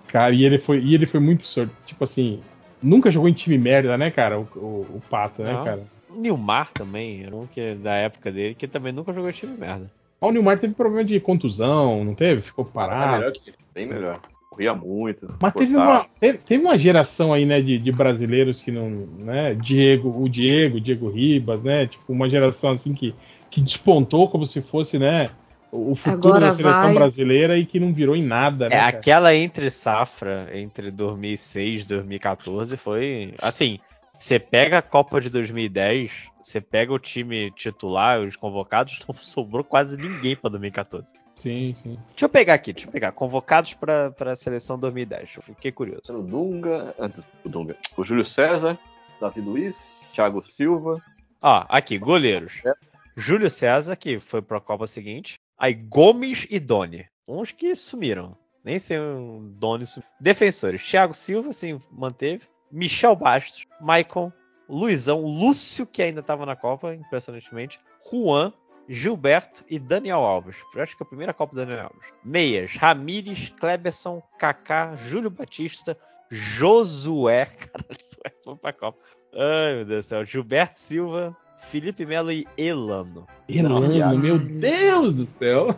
Cara, e ele foi, e ele foi muito sorte. Tipo assim, nunca jogou em time merda, né, cara? O, o, o Pato, né,
Não.
cara?
Nilmar também, era um que da época dele, que também nunca jogou time merda.
O Nilmar teve problema de contusão, não teve? Ficou
É
parado.
melhor que ele, bem melhor. Corria muito.
Mas teve uma, teve, teve uma geração aí, né, de, de brasileiros que não, né, Diego, o Diego, Diego Ribas, né, tipo, uma geração assim que, que despontou como se fosse, né, o o futuro
Agora
da seleção
vai.
brasileira e que não virou em nada, né,
É,
cara?
aquela entre safra, entre 2006 e 2014, foi. Assim, você pega a Copa de 2010, você pega o time titular, os convocados, não sobrou quase ninguém pra 2014.
Sim, sim.
Deixa eu pegar aqui, deixa eu pegar. Convocados pra, pra seleção 2010. Eu fiquei curioso.
O Dunga, antes o Dunga, o Júlio César, Davi Luiz, Thiago Silva,
Ó, aqui, goleiros.
É.
Júlio César, que foi pra Copa seguinte. Aí Gomes e Doni. Uns que sumiram. Nem sei um Doni sumiu. Defensores. Thiago Silva, sim, manteve. Michel Bastos. Maicon. Luizão. Lúcio, que ainda tava na Copa, impressionantemente. Juan. Gilberto e Daniel Alves. Eu acho que é a primeira Copa do Daniel Alves. Meias. Ramires, Kleberson, Kaká, Júlio Batista, Josué. Caralho, Josué foi pra Copa. Ai, meu Deus do céu. Gilberto Silva, Felipe Melo e Elano.
Elano, meu Deus do céu.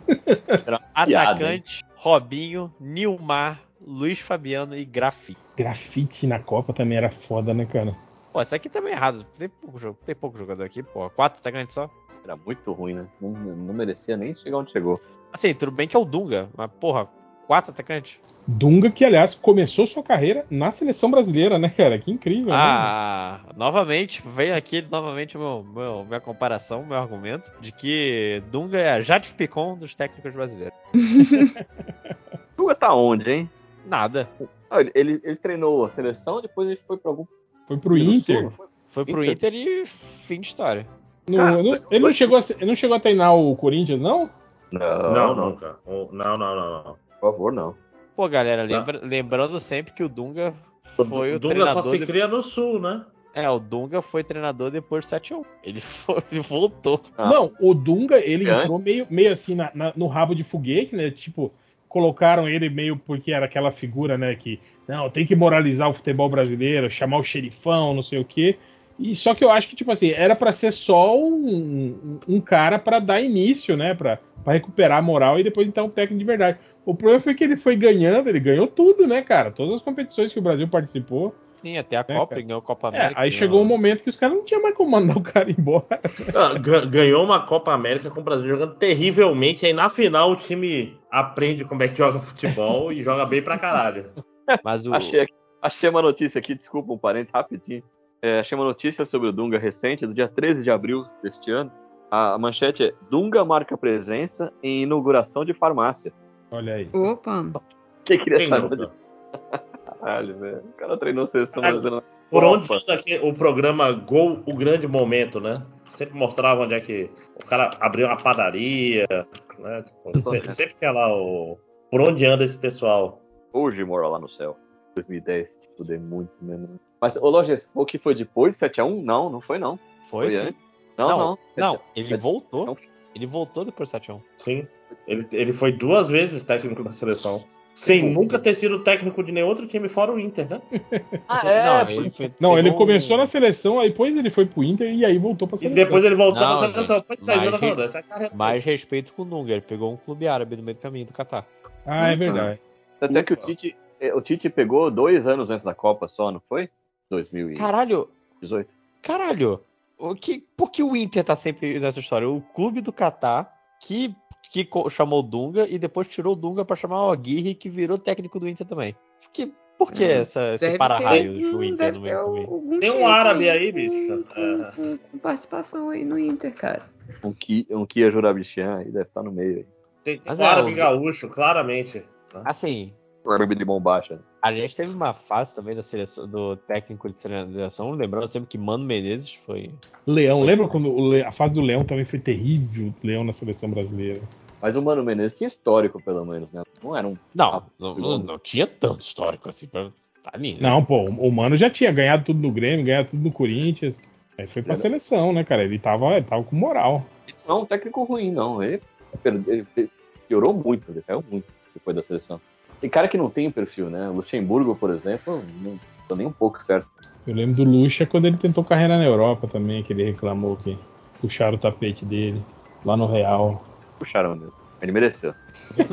Atacante, Robinho, Nilmar, Luiz Fabiano e Grafite.
Grafite na Copa também era foda, né, cara?
Pô, isso aqui também é errado. Tem pouco, jogo, tem pouco jogador aqui, pô. Quatro atacantes só.
era muito ruim, né? Não, não merecia nem chegar onde chegou.
Assim, tudo bem que é o Dunga, mas porra, quatro atacantes.
Dunga, que aliás começou sua carreira na seleção brasileira, né, cara? Que incrível. né?
Ah, novamente, veio aqui novamente meu, meu, minha comparação, meu argumento, de que Dunga é a Jade Picon dos técnicos brasileiros.
Dunga tá onde, hein?
Nada.
Ah, ele, ele, ele treinou a seleção, depois ele foi pra algum.
Foi pro Inter.
Sul, não foi?
Foi pro
Inter.
Inter e fim de história.
No-
Cara,
no- ele, não chegou a, ele não chegou a treinar o Corinthians, não?
Não,
Não,
não,
Não, não, não, não.
por favor, não.
Pô, galera, lembra- lembrando sempre que o Dunga foi o,
o Dunga
treinador.
só se
de-
cria no sul, né?
É, o Dunga foi treinador depois do 7x1. Ele, foi, ele voltou.
Ah.
Não, o Dunga, ele
Antes.
entrou meio, meio assim na- na- no rabo de foguete, né? Tipo, colocaram ele meio porque era aquela figura, né? Que, não, tem que moralizar o futebol brasileiro, chamar o xerifão, não sei o quê. E só que eu acho que, tipo assim, era pra ser só um, um cara pra dar início, né? Pra recuperar a moral e depois então um técnico de verdade. O problema foi que ele foi ganhando, ele ganhou tudo, né, cara? Todas as competições que o Brasil participou.
Sim, até a
É,
Copa, ele ganhou a Copa
É,
América.
aí
ganhou-
chegou um momento que os caras não tinham mais como mandar o cara embora.
Ga- Ganhou uma Copa América com o Brasil jogando terrivelmente. Aí na final o time aprende como é que joga futebol e joga bem pra caralho.
Mas o.
Achei, achei uma notícia aqui, desculpa um parênteses rapidinho. É, achei uma notícia sobre o Dunga recente, do dia 13 de abril deste ano. A, manchete é: Dunga marca presença em inauguração de farmácia.
Olha aí.
Opa!
Quem queria
Quem
saber caralho, velho? O cara treinou seleção brasileira.
Por onde anda aqui o programa Gol, o grande momento, né? Sempre mostrava onde é que o cara abriu uma padaria, né? Tipo, se- sempre tinha lá o. Por onde anda esse pessoal?
Hoje mora lá no céu. 2010, estudei muito mesmo. Mas, ô Loges, o que foi depois? 7x1? Não, não foi não.
Foi sim.
antes? Não,
Não,
não.
Não, ele voltou.
não.
Ele voltou depois do 7x1.
Sim. Ele, ele foi duas vezes técnico da seleção. Sem nunca ter sido técnico de nenhum outro time fora o Inter, né?
Ah,
Não,
é,
ele, foi-
Não, ele começou
um-
na seleção, aí depois ele foi pro Inter e aí voltou pra
E
seleção.
depois ele voltou
Não,
na seleção.
gente,
é, falando,
re-
essa é
Mais respeito com o Dunga. Ele pegou um clube árabe no meio do caminho do Catar.
Ah, é verdade.
Até que o Tite, eh, o Tite pegou dois anos antes da Copa só, não foi? 2018.
Caralho, caralho. O que, por que o Inter tá sempre nessa história? O clube do Catar que, que chamou o Dunga e depois tirou o Dunga pra chamar o Aguirre que virou técnico do Inter também. Que, por que essa, esse para-raio do
hum,
Inter no meio
Tem um árabe aí,
com-
bicho.
Com, com- com participação aí no Inter, cara.
Um Kia, um Kia Jurabichian aí deve estar no meio aí.
Tem, tem
Mas
um
é,
árabe
o-
gaúcho, claramente.
Assim,
O árabe de mão baixa.
a gente teve uma fase também da seleção, do técnico de seleção, lembrando sempre que Mano Menezes foi.
Leão, lembra quando o Le- a fase do Leão também foi terrível, o Leão na seleção brasileira.
Mas o Mano Menezes tinha histórico, pelo menos, né? Não era um.
Não, não, não, não tinha tanto histórico assim pra. Tá ali, né?
Não, pô, o Mano já tinha ganhado tudo no Grêmio, ganhado tudo no Corinthians. Aí foi pra
É.
seleção, né, cara? Ele tava, ele tava com moral.
Não é um técnico ruim, não. Ele, ele piorou muito, ele caiu muito depois da seleção. Tem cara que não tem perfil, né? O Luxemburgo, por exemplo, não tá nem um pouco certo.
Eu lembro do Lucha quando ele tentou carreira na Europa também, que ele reclamou que puxaram o tapete dele lá no Real.
Puxaram mesmo. Ele mereceu.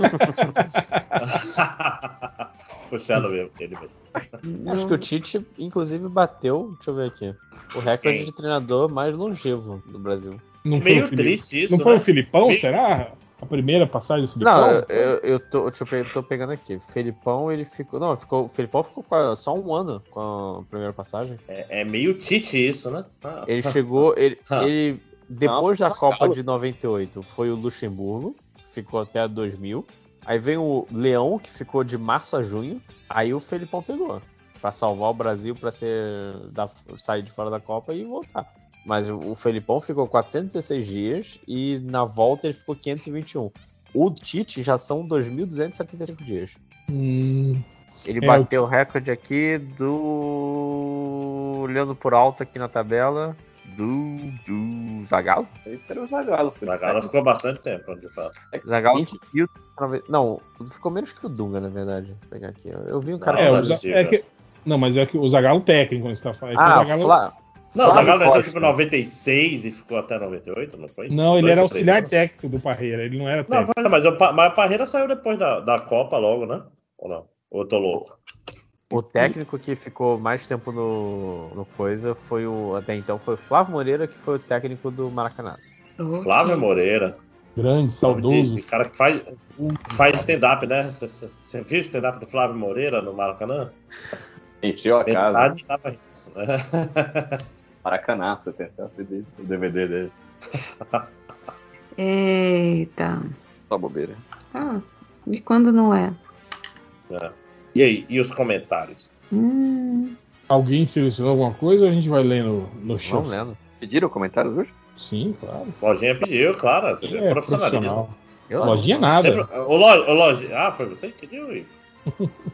puxando mesmo, ele mesmo.
Acho que o Tite, inclusive, bateu, deixa eu ver aqui, o recorde
Quem?
de treinador mais longevo do Brasil.
Não foi
Meio
Fili-
triste isso,
Não foi
né?
o Filipão,
Meio-
será? A primeira passagem do Filipão?
Não, eu, eu, tô, deixa eu tô pegando aqui. Felipão, ele ficou. Não, ficou, o Felipão ficou só um ano com a primeira passagem.
É, é meio Tite isso, né? Ah,
Ele chegou. Ele,
Ah.
ele depois
Não,
da Copa
Zagallo.
de 98 foi o Luxemburgo, ficou até 2000. Aí vem o Leão, que ficou de março a junho. Aí o Felipão pegou. Pra salvar o Brasil, pra ser, da- sair de fora da Copa e voltar. Mas o, o Felipão ficou 416 dias e na volta ele ficou 521. O Tite já são 2.275 dias.
Hum,
Ele
É,
bateu o recorde aqui do. Olhando por alto aqui na tabela. Do. Do. Zagallo?
Esse era o Zagallo.
O Zagallo ficou bastante tempo, de fato.
Zagallo
20.
subiu. Não, ficou menos que o Dunga, na verdade. Vou pegar aqui. Eu- Eu vi um cara.
Não,
é, o
possível.
é que- não, mas é que o Zagallo técnico quando você tá falando. é
ah,
o Zagallo-
Flá.
Não, o
Flávio
Zagallo entrou tipo em 96 e ficou até 98, não foi?
Não, ele
Dois
era auxiliar
anos?
técnico do Parreira, ele não era
Não,
técnico.
mas, o mas a Parreira saiu depois da, da Copa logo, né? Ou não? Ou eu tô louco?
O técnico que ficou mais tempo no, no coisa foi o. Até então foi o Flávio Moreira, que foi o técnico do Maracanã.
Flávio Moreira.
Grande, saudoso.
O cara que faz, faz stand-up, né? Você- Você você viu o stand-up do Flávio Moreira no Maracanã?
Encheu a casa.
Metade tava rindo, né?
Maracanaço, eu tenho até o DVD dele.
Eita.
Só bobeira.
Ah, e quando não é?
É. E aí, e os comentários?
Hum,
Alguém selecionou alguma coisa ou a gente vai ler no, show?
Vamos lendo.
Pediram comentários hoje?
Sim, claro.
Lojinha pediu, claro. Você
É,
é profissionalismo.
profissional.
Eu não.
Lojinha nada.
Sempre- o Lo- o Lojinha- Ah, foi você que pediu? Igor?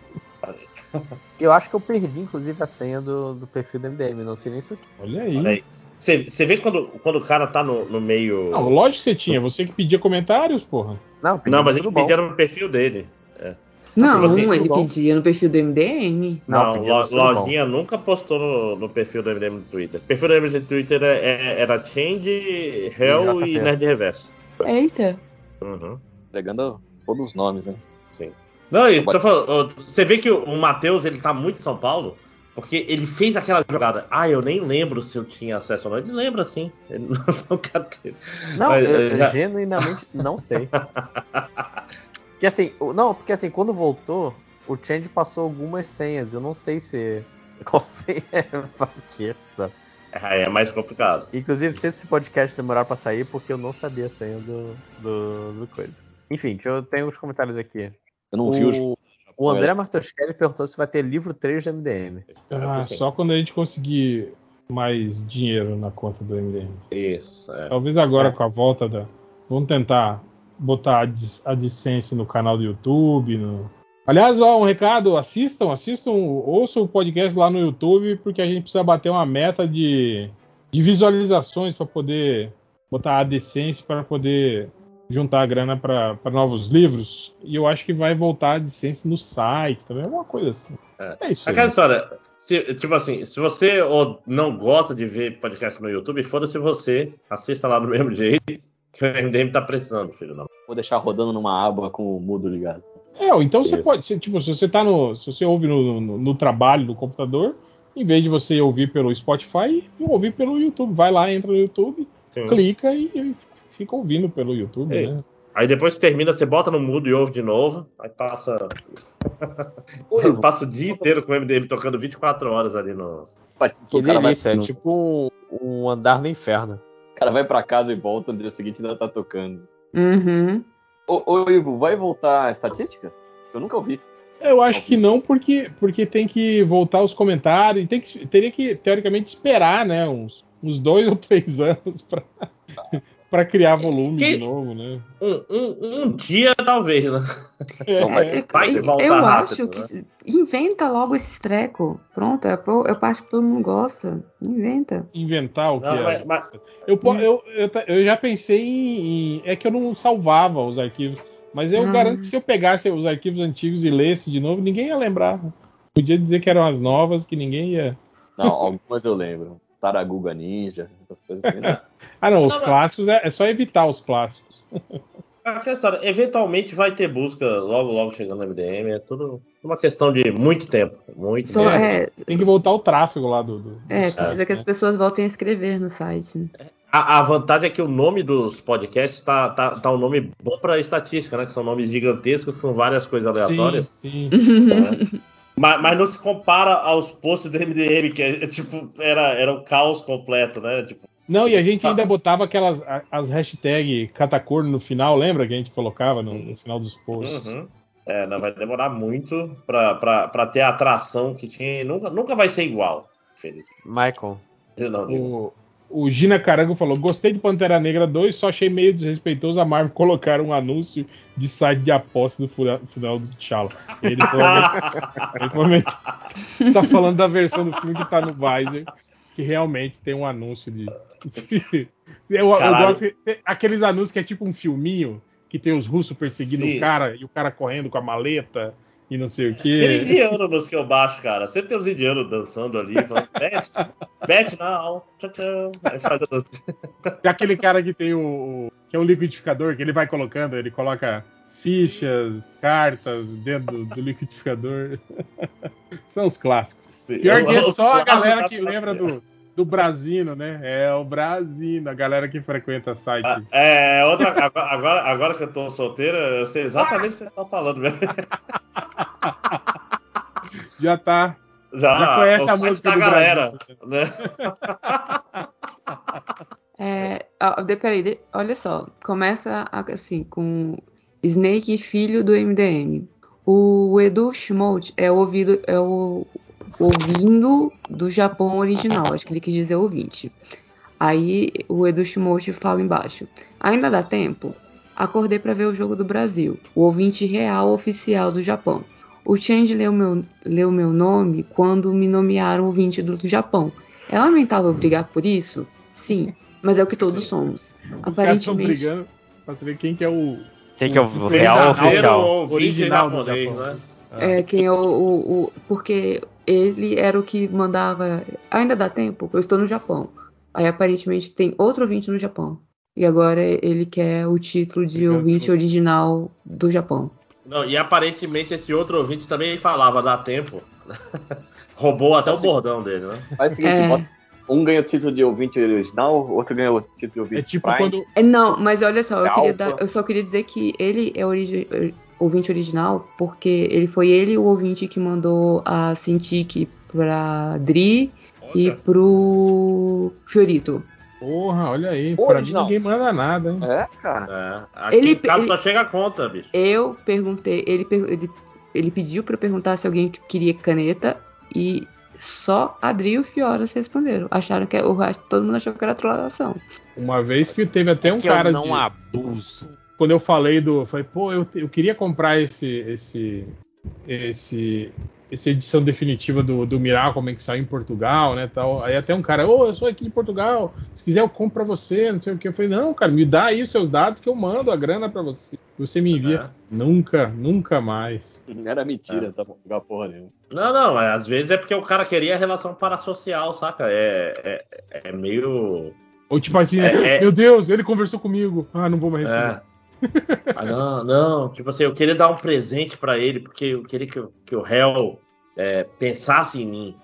Eu acho que eu perdi, inclusive, a senha do, do perfil do MDM. Não sei nem se eu
Olha aí.
Olha aí. Você você vê quando, quando o cara tá no, no meio.
Não, lógico que você tinha. Você que pedia comentários, porra.
Não,
Não, mas ele pedia no perfil dele.
Não,
assim,
ele
bom.
pedia no perfil do MDM.
Não,
Não, Lo-
tudo bom.
Lojinha nunca postou no, no perfil do MDM no Twitter. O perfil do MDM no Twitter é- é- era Change, Hell e Nerd Reverso.
Eita.
Uhum.
Pegando todos os nomes, né?
Não, e tô falando, você vê que o, Matheus ele tá muito em São Paulo, porque ele fez aquela jogada. Ah, eu nem lembro se eu tinha acesso ou não. Ele lembra sim. Ele nunca teve.
Não,
Mas,
eu, eu
já-
genuinamente não sei. Porque assim, o- não, porque assim, quando voltou, o Change passou algumas senhas. Eu não sei se. Qual senha é quê, sabe?
Aí é mais complicado.
Inclusive, se esse podcast demorar pra sair, porque eu não sabia a senha do, do, do coisa. Enfim, deixa eu tenho os comentários aqui.
Eu não vi o
O, o André Martoschelli perguntou se vai ter livro 3 do MDM.
Ah, só quando a gente conseguir mais dinheiro na conta do MDM.
Isso, é.
Talvez agora
É.
com a volta da. Vamos tentar botar a AdSense no canal do YouTube. no- Aliás, ó, um recado: assistam, assistam, ouçam o podcast lá no YouTube, porque a gente precisa bater uma meta de, de visualizações para poder botar a AdSense para poder juntar a grana para novos livros. E eu acho que vai voltar a AdSense no site também, alguma coisa assim.
É.
É, isso.
Aquela história, se- tipo assim, se você ou não gosta de ver podcast no YouTube, foda-se você, assista lá do mesmo jeito, que o MDM tá precisando, filho. Não.
Vou deixar rodando numa aba com o mudo ligado.
É, ou então você
Isso.
pode, se- tipo, se você tá no, se você ouve no, no- no trabalho do computador, em vez de você ouvir pelo Spotify, ouvir pelo YouTube, vai lá, entra no YouTube,
Sim.
clica e, e fica ouvindo pelo YouTube,
É.
né?
Aí depois que termina, você bota no mudo e ouve de novo, aí passa. passa o dia inteiro com o MDM tocando 24 horas ali no.
Que delícia, é tipo um, um andar no inferno.
O cara vai pra casa e volta no dia seguinte e ainda tá tocando.
Uhum.
Ô, ô Ivo, vai voltar a estatística? Eu nunca ouvi.
Eu acho que não, porque, porque tem que voltar os comentários, tem que, teria que, teoricamente, esperar, né, uns, uns dois ou três anos pra, pra criar volume
Que-
de novo, né?
Um, um, um dia, talvez, né?
Mas-
Eu,
vai
eu-
voltar
eu
rápido,
acho que
né?
inventa logo esse treco. Pronto, é eu, eu acho que todo mundo gosta. Inventa.
Inventar o que
Não,
é.
mas- mas-
Eu, po- eu, eu, eu já pensei em, em- É que eu não salvava os arquivos. Mas eu
Ah.
garanto que se eu pegasse os arquivos antigos e lesse de novo, ninguém ia lembrar. Podia dizer que eram as novas, que ninguém ia.
Não, algumas eu lembro. Taraguga Ninja, essas coisas assim. né?
Ah, não, os
Não,
clássicos é, é só evitar os clássicos.
Aquela história, eventualmente vai ter busca logo, logo chegando no MDM. É tudo uma questão de muito tempo. Muito
Só,
tempo.
é,
Tem que voltar o tráfego lá do. do-
é,
do
precisa
site,
que as
né?
pessoas voltem a escrever no site.
A, a vantagem é que o nome dos podcasts tá, tá, tá um nome bom pra estatística, né? Que são nomes gigantescos com várias coisas aleatórias.
Sim, sim.
né? mas, mas não se compara aos posts do MDM, que é, tipo, era, era um caos completo, né? Tipo,
Não, e a gente
Tá.
ainda botava aquelas as hashtags catacorno no final, lembra que a gente colocava no, no final dos posts?
Uhum. É, não vai demorar muito pra, pra, pra ter a atração que tinha. Nunca, nunca vai ser igual, feliz.
Michael.
Eu não digo.
O, o Gina Carango falou: Gostei de Pantera Negra 2, só achei meio desrespeitoso a Marvel colocar um anúncio de site de aposta do final do T'Challa. Ele provavelmente tá falando da versão do filme que tá no Visor, que realmente tem um anúncio de. eu, eu gosto aqueles anúncios que é tipo um filminho, que tem os russos perseguindo
Sim.
o cara e o cara correndo com a maleta e não sei o
Tem
quê.
indiano nos que eu baixo, cara. Sempre tem os indianos dançando ali, falando, bet, bet não, tchau, tchau. Aí faz a dança.
Tem aquele cara que tem o, que é um liquidificador, que ele vai colocando, ele coloca fichas, cartas dentro do, do liquidificador. São os clássicos. Pior que é só a galera que lembra do, do Brasino, né? É o Brasino, a galera que frequenta
Ah,
sites.
É, outra, agora, agora, que eu tô solteiro, eu sei exatamente o que você tá falando mesmo.
Já tá.
Já,
Já conhece
o
a música
da
do
galera.
Brasil.
Né?
É, ó, de- peraí, de- olha só. Começa assim com Snake, filho do MDM. O Edu Schmolt é o ouvido, é o ouvindo do Japão original. Acho que ele quis dizer ouvinte. Aí o Edu Schmolt fala embaixo. Ainda dá tempo? Acordei para ver o jogo do Brasil. O ouvinte real oficial do Japão. O Change leu meu, leu meu nome quando me nomearam ouvinte do Japão. É lamentável brigar por isso? Sim, mas é o que todos
Sim.
somos.
Os
Aparentemente.
brigando pra saber quem que é o.
Quem que é o
o
real oficial?
ouvinte
original do Japão.
né?
É, quem é o, o- o- Porque ele era o que mandava. Ainda dá tempo? Eu estou no Japão. Aí aparentemente tem outro ouvinte no Japão. E agora ele quer o título de
Obrigado.
ouvinte original do Japão.
Não, e aparentemente esse outro ouvinte também falava dá tempo. Roubou até o bordão dele, né?
Faz o seguinte,
É.
bota- um ganha o título de ouvinte original, outro ganha o título de ouvinte
É tipo
Prime.
quando.
É, Não, mas olha só, eu,
É
dar- eu só queria dizer que ele é origi- ouvinte original porque ele foi ele o ouvinte que mandou a Cintiq pra Dri e
Olha,
pro Fiorito.
Porra, olha aí.
Ô,
Pra mim ninguém manda nada, hein?
É, cara.
é, aqui
Ele-
em casa
ele-
só chega a conta, bicho.
Eu perguntei, ele, ele, ele pediu pra eu perguntar se alguém queria caneta e só Adri e o Fioras responderam. Acharam que o resto, todo mundo achou que era trollação.
Uma vez que teve até um
que
cara.
eu não
de-
abuso.
Quando eu falei do. eu Falei, pô, eu, eu queria comprar esse. esse. esse. essa edição definitiva do, do Miracle que saiu em Portugal, né? Tal. Aí até um cara, ô, eu sou aqui de Portugal, se quiser eu compro pra você, não sei o que. Eu falei, não, cara, me dá aí os seus dados que eu mando a grana pra você. Você me envia.
É.
Nunca, nunca mais.
Era mentira, tá bom, jogar porra nenhuma.
Não, não, é, às vezes é porque o cara queria a relação parasocial, saca? É, é, é meio.
Ou tipo assim,
É, é.
meu Deus, ele conversou comigo. Ah, não vou mais responder.
É. Ah, não, não, tipo assim, eu queria dar um presente pra ele, porque eu queria que, o- que o réu é, pensasse em mim.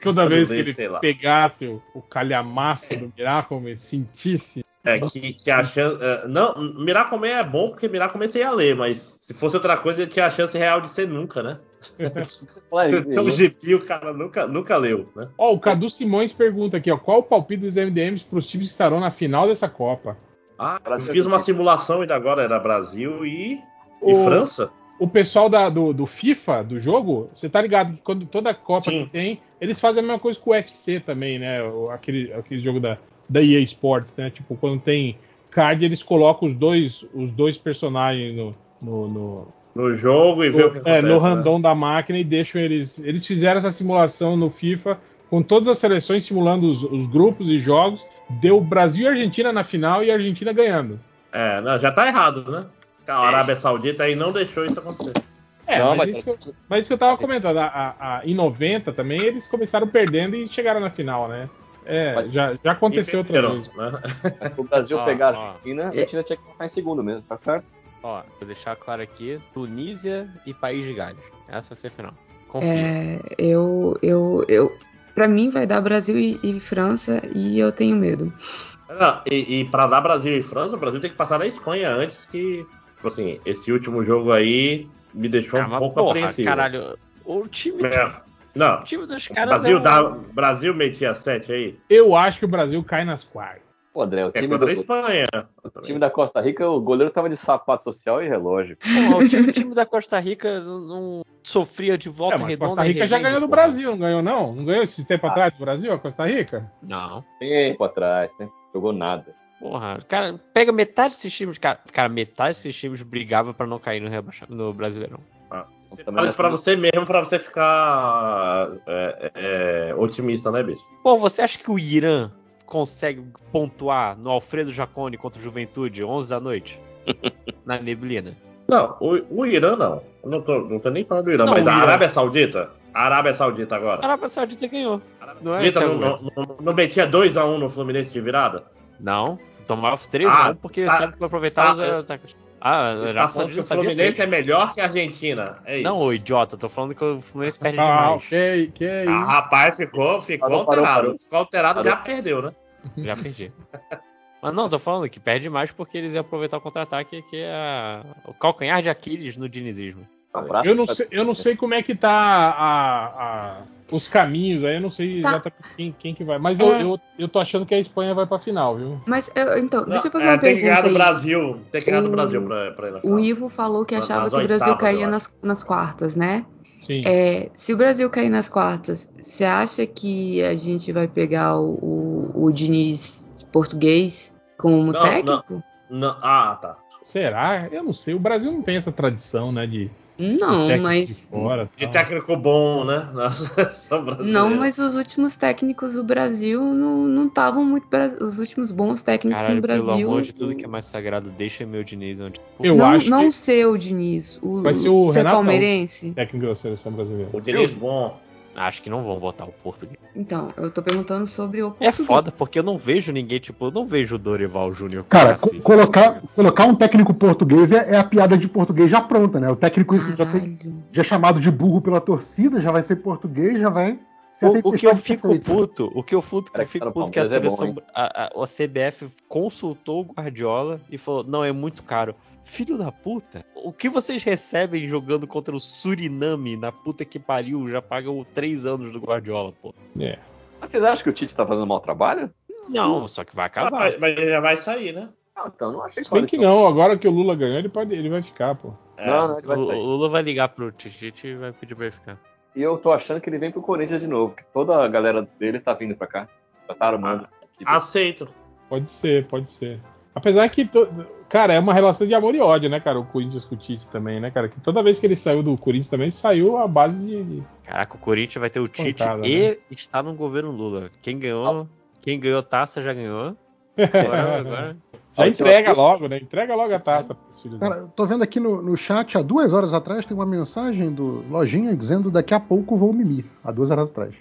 Toda vez que ele
sei lá.
pegasse o, o calhamaço do Miracle, sentisse.
É, que, que a chance. é, não, Miracle é bom porque Miracle você ia ler, mas se fosse outra coisa, ele tinha a chance real de ser nunca, né?
Aí,
Se seu GP, o cara nunca, nunca leu, né?
Ó, o Cadu Simões pergunta aqui, ó, qual o palpite dos MDMs para os times que estarão na final dessa Copa?
Ah, eu fiz uma simulação ainda agora, era Brasil e, e
O-
França.
O pessoal da- do, do FIFA, do jogo, você tá ligado que quando toda Copa
Sim.
que tem, eles fazem a mesma coisa com o UFC também, né? O- Aquele, aquele jogo da, da EA Sports, né? Tipo, quando tem card, eles colocam os dois, os dois personagens no, no, no,
No jogo e ver o que
é,
acontece.
no
né?
random da máquina e deixam eles. Eles fizeram essa simulação no FIFA com todas as seleções simulando os, os grupos e jogos. Deu Brasil e Argentina na final e a Argentina ganhando.
É, não, já tá errado, né? A Arábia Saudita aí não deixou isso acontecer.
É,
Não,
mas,
mas-
isso, que eu- mas isso que eu tava comentando, a- a- a- em 90 também eles começaram perdendo e chegaram na final, né? É,
Mas-
já, já aconteceu outra vez.
né?
O Brasil
Ah,
pegar a
ah.
Argentina, a Argentina tinha que passar em segundo mesmo, tá certo?
Ó, vou deixar claro aqui: Tunísia e País de Gales. Essa vai ser a final. Confia.
É, eu, eu, eu, pra mim vai dar Brasil e, e França e eu tenho medo.
Não, e, e pra dar Brasil e França, o Brasil tem que passar na Espanha antes que. Tipo assim, esse último jogo aí me deixou
Ah,
um pouco
porra,
apreensivo.
caralho. O time,
É. Não,
o time dos caras
Brasil,
é um-
dá, Brasil metia 7 aí.
Eu acho que o Brasil cai nas quartas.
Pô, André, o
É
time,
a
do,
Espanha.
o time da Costa Rica, o goleiro tava de sapato social e relógio.
Porra, o time, o time da Costa Rica não sofria de volta
É, mas
redonda.
Costa Rica já ganhou do. Brasil, não ganhou não? Não ganhou esse tempo atrás do Brasil, a Costa Rica?
Não.
Tempo atrás, né? Jogou nada.
Porra, cara, pega metade desses times, cara, cara metade desses times brigava pra não cair no, rebaixa- no Brasileirão.
Você
Também
fala
não
isso pra
é-
você mesmo, pra você ficar é, é, otimista, né, bicho?
Pô, você acha que o Irã consegue pontuar no Alfredo Jacone contra o Juventude 11 da noite? Na neblina?
Não, o, o Irã não. Não tô, não tô nem falando do Irã,
Não,
mas a. Arábia Saudita. A Arábia Saudita
A
agora.
Arábia Saudita ganhou.
A Arábia
não é
Saudita não, não, não, metia 2x1 no Fluminense de virada?
Não, tomava 3
Ah,
a 1 porque
está-
sabe que vai aproveitar os
está-
ataques. Ah, a
Você
Arábia
tá falando que o Fluminense é melhor que a Argentina. É isso.
Não, ô idiota, tô falando que o Fluminense perde
Ah,
demais.
ok, que
Ah,
isso.
rapaz, ficou, ficou
Parou, parou,
alterado.
parou.
Ficou alterado, já
Parou.
perdeu, né?
Já perdi. Mas não, tô falando que perde mais porque eles iam aproveitar o contra-ataque, que é a- o calcanhar de Aquiles no dinizismo.
Eu não, sei, eu não sei como é que tá a- a- os caminhos aí, eu não sei
Tá.
exatamente quem, quem que vai. Mas eu,
É.
eu, eu tô achando que a Espanha vai pra final, viu?
Mas eu- então,
Não,
deixa eu fazer
é,
uma
tem que ganhar
pergunta
do
aí.
Brasil. Tem que ganhar do
O-
Brasil pra, pra ir na
O
final.
Ivo falou que achava
nas
que o Brasil caía
eu
nas, nas quartas, né?
Sim.
É, se o Brasil cair nas quartas, você acha que a gente vai pegar o, o, o Diniz português como
Não,
técnico?
Não- ah, tá.
Será? Eu não sei. O Brasil não tem essa tradição, né? De, de
Não,
técnico
mas.
de fora.
De técnico bom, né?
Não, mas os últimos técnicos do Brasil não estavam muito. bra- Os últimos bons técnicos
Caralho,
no Brasil.
pelo amor de tudo que é mais sagrado, deixa meu Diniz onde.
Eu
não,
acho
não
que-
o seu Diniz, o,
Vai ser o
ser
Renato
palmeirense.
Técnico da seleção brasileira.
O Diniz bom.
Acho que não vão botar o português.
Então, eu tô perguntando sobre o
É
português.
foda, porque eu não vejo ninguém, tipo, eu não vejo o Dorival Júnior.
Cara, co- colocar, colocar um técnico português é, é a piada de português já pronta, né? O técnico já, tem, já é chamado de burro pela torcida, já vai ser português, já vai
O, o que eu fico puto, o que eu, futo,
Cara,
eu fico puto que a
Palmeiras é
seleção,
bom,
a, a, a CBF consultou o Guardiola e falou, não, é muito caro. Filho da puta, o que vocês recebem jogando contra o Suriname na puta que pariu já pagam três anos do Guardiola, pô.
É.
Mas vocês acham que o Tite tá fazendo mau trabalho?
Não, só que vai
Ah,
acabar.
mas, mas já vai sair, né?
Não, então não achei
Se bem que não, agora que o Lula ganhou, ele, pode, ele vai ficar, pô.
É.
Não, não, ele
O,
vai
o
sair.
Lula vai ligar pro Tite e vai pedir pra ele ficar.
E eu tô achando que ele vem pro Corinthians de novo, que toda a galera dele tá vindo pra cá. Já tá armando.
Aceito.
Pode ser, pode ser. Apesar que, to- cara, é uma relação de amor e ódio, né, cara? O Corinthians com o Tite também, né, cara? Que toda vez que ele saiu do Corinthians também, saiu à base de.
Caraca, o Corinthians vai ter o Tite
Pancada,
e
né?
está no governo Lula. Quem ganhou, quem ganhou taça já ganhou. Agora, agora
Já entrega logo, né? Entrega logo a taça pros filhos.
Cara, eu tô vendo aqui no, no chat, há duas horas atrás, tem uma mensagem do Lojinha dizendo daqui a pouco vou mimir. Há duas horas atrás.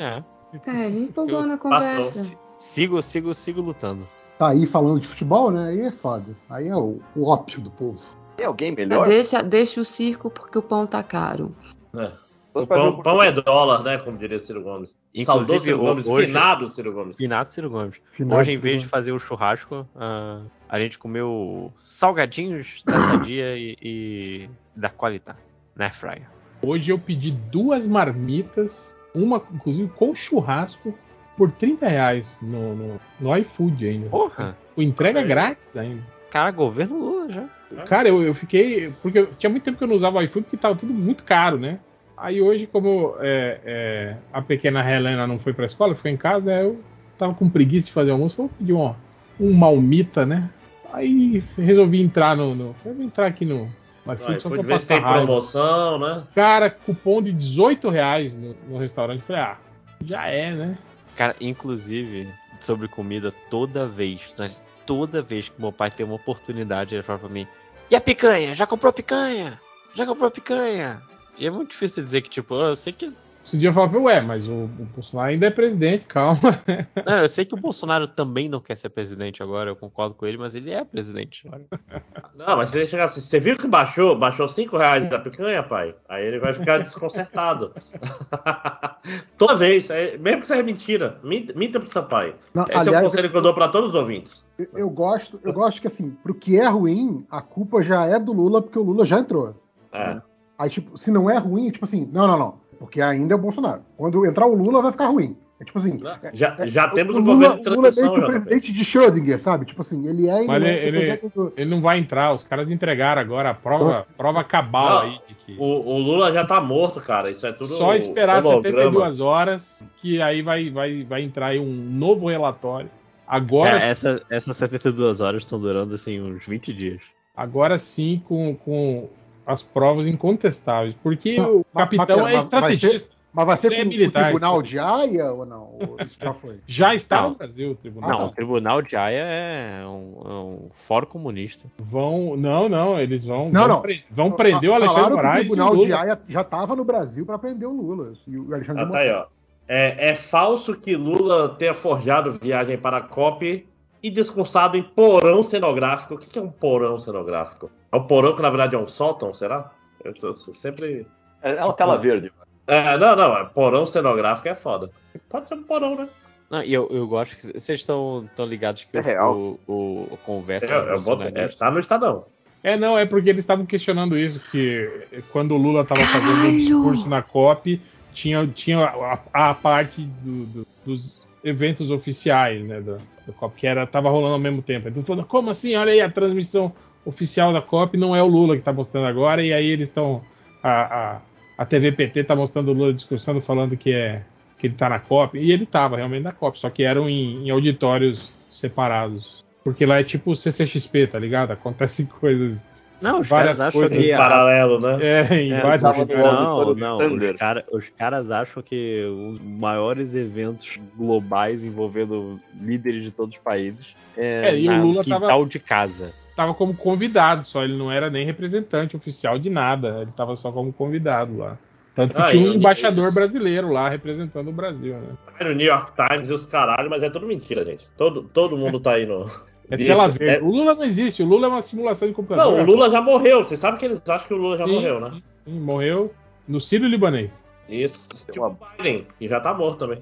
é.
É, ele empolgou na conversa.
Sigo, sigo, sigo lutando.
Tá aí falando de futebol, né? Aí é foda. Aí é o, o ópio do povo.
Tem alguém
Ah,
melhor?
Deixa, deixa o circo porque o pão tá caro.
É. O pão, pão é dólar, né? Como diria Ciro Gomes.
Inclusive,
Saudoso Ciro Gomes,
hoje-
finado Ciro Gomes.
Finato Ciro Gomes.
Final
Hoje, em
de
vez de fazer o churrasco, ah, a gente comeu salgadinhos da Sadia e, e da Qualita, na Fryer.
Hoje eu pedi duas marmitas, uma inclusive com churrasco, por 30 reais no, no, no iFood ainda.
Porra!
O entrega grátis ainda.
Cara, governo Lula já.
Cara, eu, eu fiquei. Porque tinha muito tempo que eu não usava o iFood porque tava tudo muito caro, né? Aí hoje, como é, é, a pequena Helena não foi pra escola, ficou em casa, né, eu tava com preguiça de fazer almoço, vou pedir um, um malmita, né? Aí resolvi entrar no. no vou entrar aqui no, iFood
Aí,
só
foi
pra
de ver se
passar
tem
raiva.
promoção, né?
Cara, cupom de 18 reais no, no restaurante. Falei, ah, já é, né?
Cara, inclusive, sobre comida, toda vez, toda vez que meu pai tem uma oportunidade, ele fala pra mim: E a picanha? Já comprou picanha? Já comprou picanha? E é muito difícil dizer que, tipo, "Ah, eu sei que
Esse dia eu falava, ué, mas o, o Bolsonaro ainda é presidente, calma.
Não, eu sei que o Bolsonaro também não quer ser presidente agora, eu concordo com ele, mas ele é presidente agora.
Não, mas se ele chegar assim, você viu que baixou? Baixou 5 reais da picanha, pai? Aí ele vai ficar desconcertado. Toda vez, é- mesmo que seja mentira, minta, minta pro seu pai.
Não,
Esse é o
aliás,
conselho que eu dou pra todos os ouvintes.
Eu, eu gosto, eu gosto que assim, pro que é ruim, a culpa já é do Lula, porque o Lula já entrou.
É.
Aí, tipo, se não é ruim, tipo assim, não, não, não. Porque ainda é o Bolsonaro. Quando entrar o Lula, vai ficar ruim. É tipo assim.
Já, já
é-
temos
o
um
Lula,
governo de
o Lula é meio
transição,
que o presidente de Schrödinger, sabe? Tipo assim, ele é
Mas
não é
ele- ele-
do-
Ele não vai entrar, os caras entregaram agora a prova, prova cabal
Não,
aí de que.
O, o Lula já tá morto, cara. Isso é tudo.
Só esperar
holograma.
72 horas, que aí vai, vai, vai entrar aí um novo relatório. Agora,
Cara, essa, essas 72 horas estão durando assim uns 20 dias.
agora sim com, com as provas incontestáveis. Porque
Não,
o
mas-
capitão
mas-
é
mas vai
estrategista.
Mas vai ser
é militar,
o tribunal
isso.
de Haia ou não? Ou já foi?
Já está
Não.
no Brasil o tribunal.
não, o Tribunal de Haia é um, é um fórum comunista.
Vão, não, não, eles vão,
Não,
vão,
não.
pre- vão prender o Alexandre
que o
Moraes. e o
tribunal de. Haia já estava no Brasil para prender o Lula. E o Alexandre
Ah,
de
tá aí, ó. É, é falso que Lula tenha forjado viagem para a COP e discursado em porão cenográfico. O que que é um porão cenográfico? É um porão que na verdade é um sótão, será? Eu, tô- eu sempre.
É uma tela verde.
É, não, não, é porão cenográfico é foda. Pode ser um porão, né?
Não, e eu, eu gosto que vocês estão tão ligados que
É
o,
real.
o, o- o conversa
Eu, eu boto- é,
bolsonarista-
tá no Estadão.
É, não, é porque eles estavam questionando isso, que quando o Lula estava fazendo o discurso na COP, tinha, tinha a, a parte do- do- dos eventos oficiais, né, da, da COP, que era, tava rolando ao mesmo tempo. Então falando, como assim? Olha aí, a transmissão oficial da COP não é o Lula que está mostrando agora, e aí eles estão. A, a, a TV PT tá mostrando o Lula discursando, falando que é que ele tá na COP, e ele tava realmente na COP, só que eram em, em auditórios separados. Porque lá é tipo CCXP, tá ligado? Acontecem coisas.
Não, os
várias
caras acham que. A-
paralelo, né?
É, em
É,
vários.
Não, não.
Thunder.
Os, cara- os caras acham que os maiores eventos globais envolvendo líderes de todos os países é,
É, e o
na
Lula
quintal
tava-
de casa.
Tava como convidado, só ele não era nem representante oficial de nada. Ele tava só como convidado lá. Tanto que
Ah,
tinha um
o-
embaixador
isso.
brasileiro lá representando o Brasil, né?
No New York Times e os caralho, mas é tudo mentira, gente. Todo, todo mundo tá aí no.
É tela verde.
é-
O Lula não existe, o Lula é uma simulação de computador.
Não, o Lula já morreu. Vocês sabem que eles acham que o Lula já
Sim,
morreu, né?
sim, sim, morreu no Sírio Libanês.
Isso. Tipo o Biden, que já tá morto também.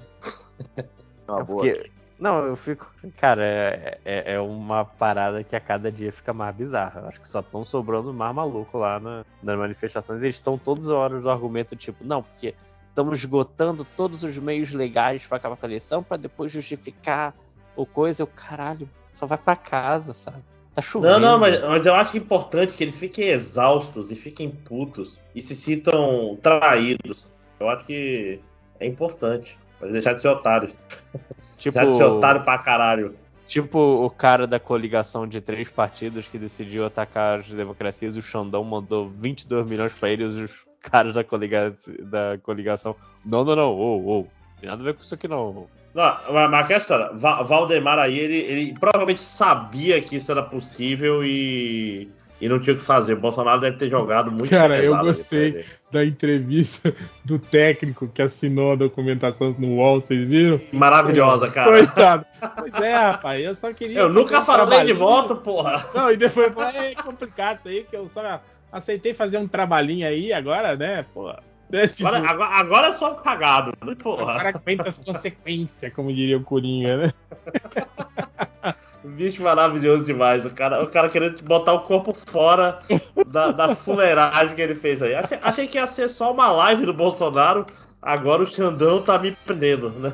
Uma
É
boa.
porque- não, eu fico. Cara, é, é, é uma parada que a cada dia fica mais bizarra. Eu Acho que só estão sobrando mais maluco lá na- nas manifestações. Eles estão todas as horas do argumento, tipo, não, porque estamos esgotando todos os meios legais para acabar com a eleição para depois justificar o coisa. Eu, caralho, só vai para casa, sabe? Tá chovendo.
Não, não, mas, mas eu acho importante que eles fiquem exaustos e fiquem putos e se sintam traídos. Eu acho que é importante. Pra deixar de ser otário.
Tipo,
Deixar de ser otário pra caralho.
Tipo o cara da coligação de três partidos que decidiu atacar as democracias, o Xandão mandou 22 milhões pra ele e os caras da, coliga da coligação. Não, não, não, ô, ô, tem nada a ver com isso aqui não.
Não, mas, aquela história, Va- Valdemar aí, ele, ele provavelmente sabia que isso era possível e, e não tinha o que fazer. O Bolsonaro deve ter jogado muito
Cara, eu gostei. Da entrevista do técnico que assinou a documentação no UOL, vocês viram?
Maravilhosa, cara.
Coitado. Pois é, rapaz, eu só queria.
Eu nunca falei de voto, porra.
Não, e depois falou, é complicado isso aí, que eu só aceitei fazer um trabalhinho aí agora, né, pô. É, tipo,
Agora, agora, agora é só cagado, né,
o
porra.
cara aguenta as consequências, como diria o Coringa, né?
Bicho maravilhoso demais. O cara, o cara querendo botar o corpo fora da, da fuleiragem que ele fez aí. Achei, achei que ia ser só uma live do Bolsonaro. Agora o Xandão tá me prendendo, né?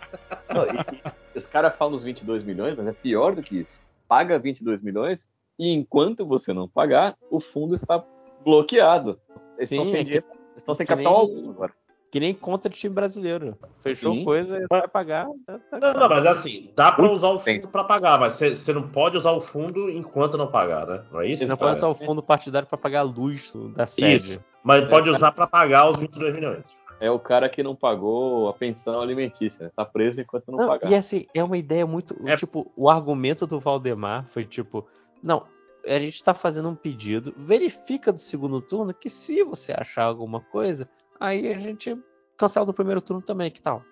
Não, e- e os caras falam os 22 milhões, mas é pior do que isso. Paga 22 milhões e enquanto você não pagar, o fundo está bloqueado. Eles
Sim,
estão sem
é que-
estão sem
que
capital
nem-
algum agora.
Que nem conta de time brasileiro. Fechou
Sim.
coisa, vai pagar. tá- tá-
Não, não, mas assim, dá pra
Muito
usar o fundo pra pagar, mas você você não pode usar o fundo enquanto não pagar, né? Não é isso?
Você não pode usar o fundo partidário pra pagar a luz da sede.
Mas pode usar pra pagar os 22 milhões.
É o cara que não pagou a pensão alimentícia, né? Tá preso enquanto não,
Não,
pagar.
e assim, é uma ideia muito.
É.
Tipo, o argumento do Valdemar foi tipo: não, a gente tá fazendo um pedido, verifica do segundo turno que se você achar alguma coisa, aí a gente cancela do primeiro turno também, que tal?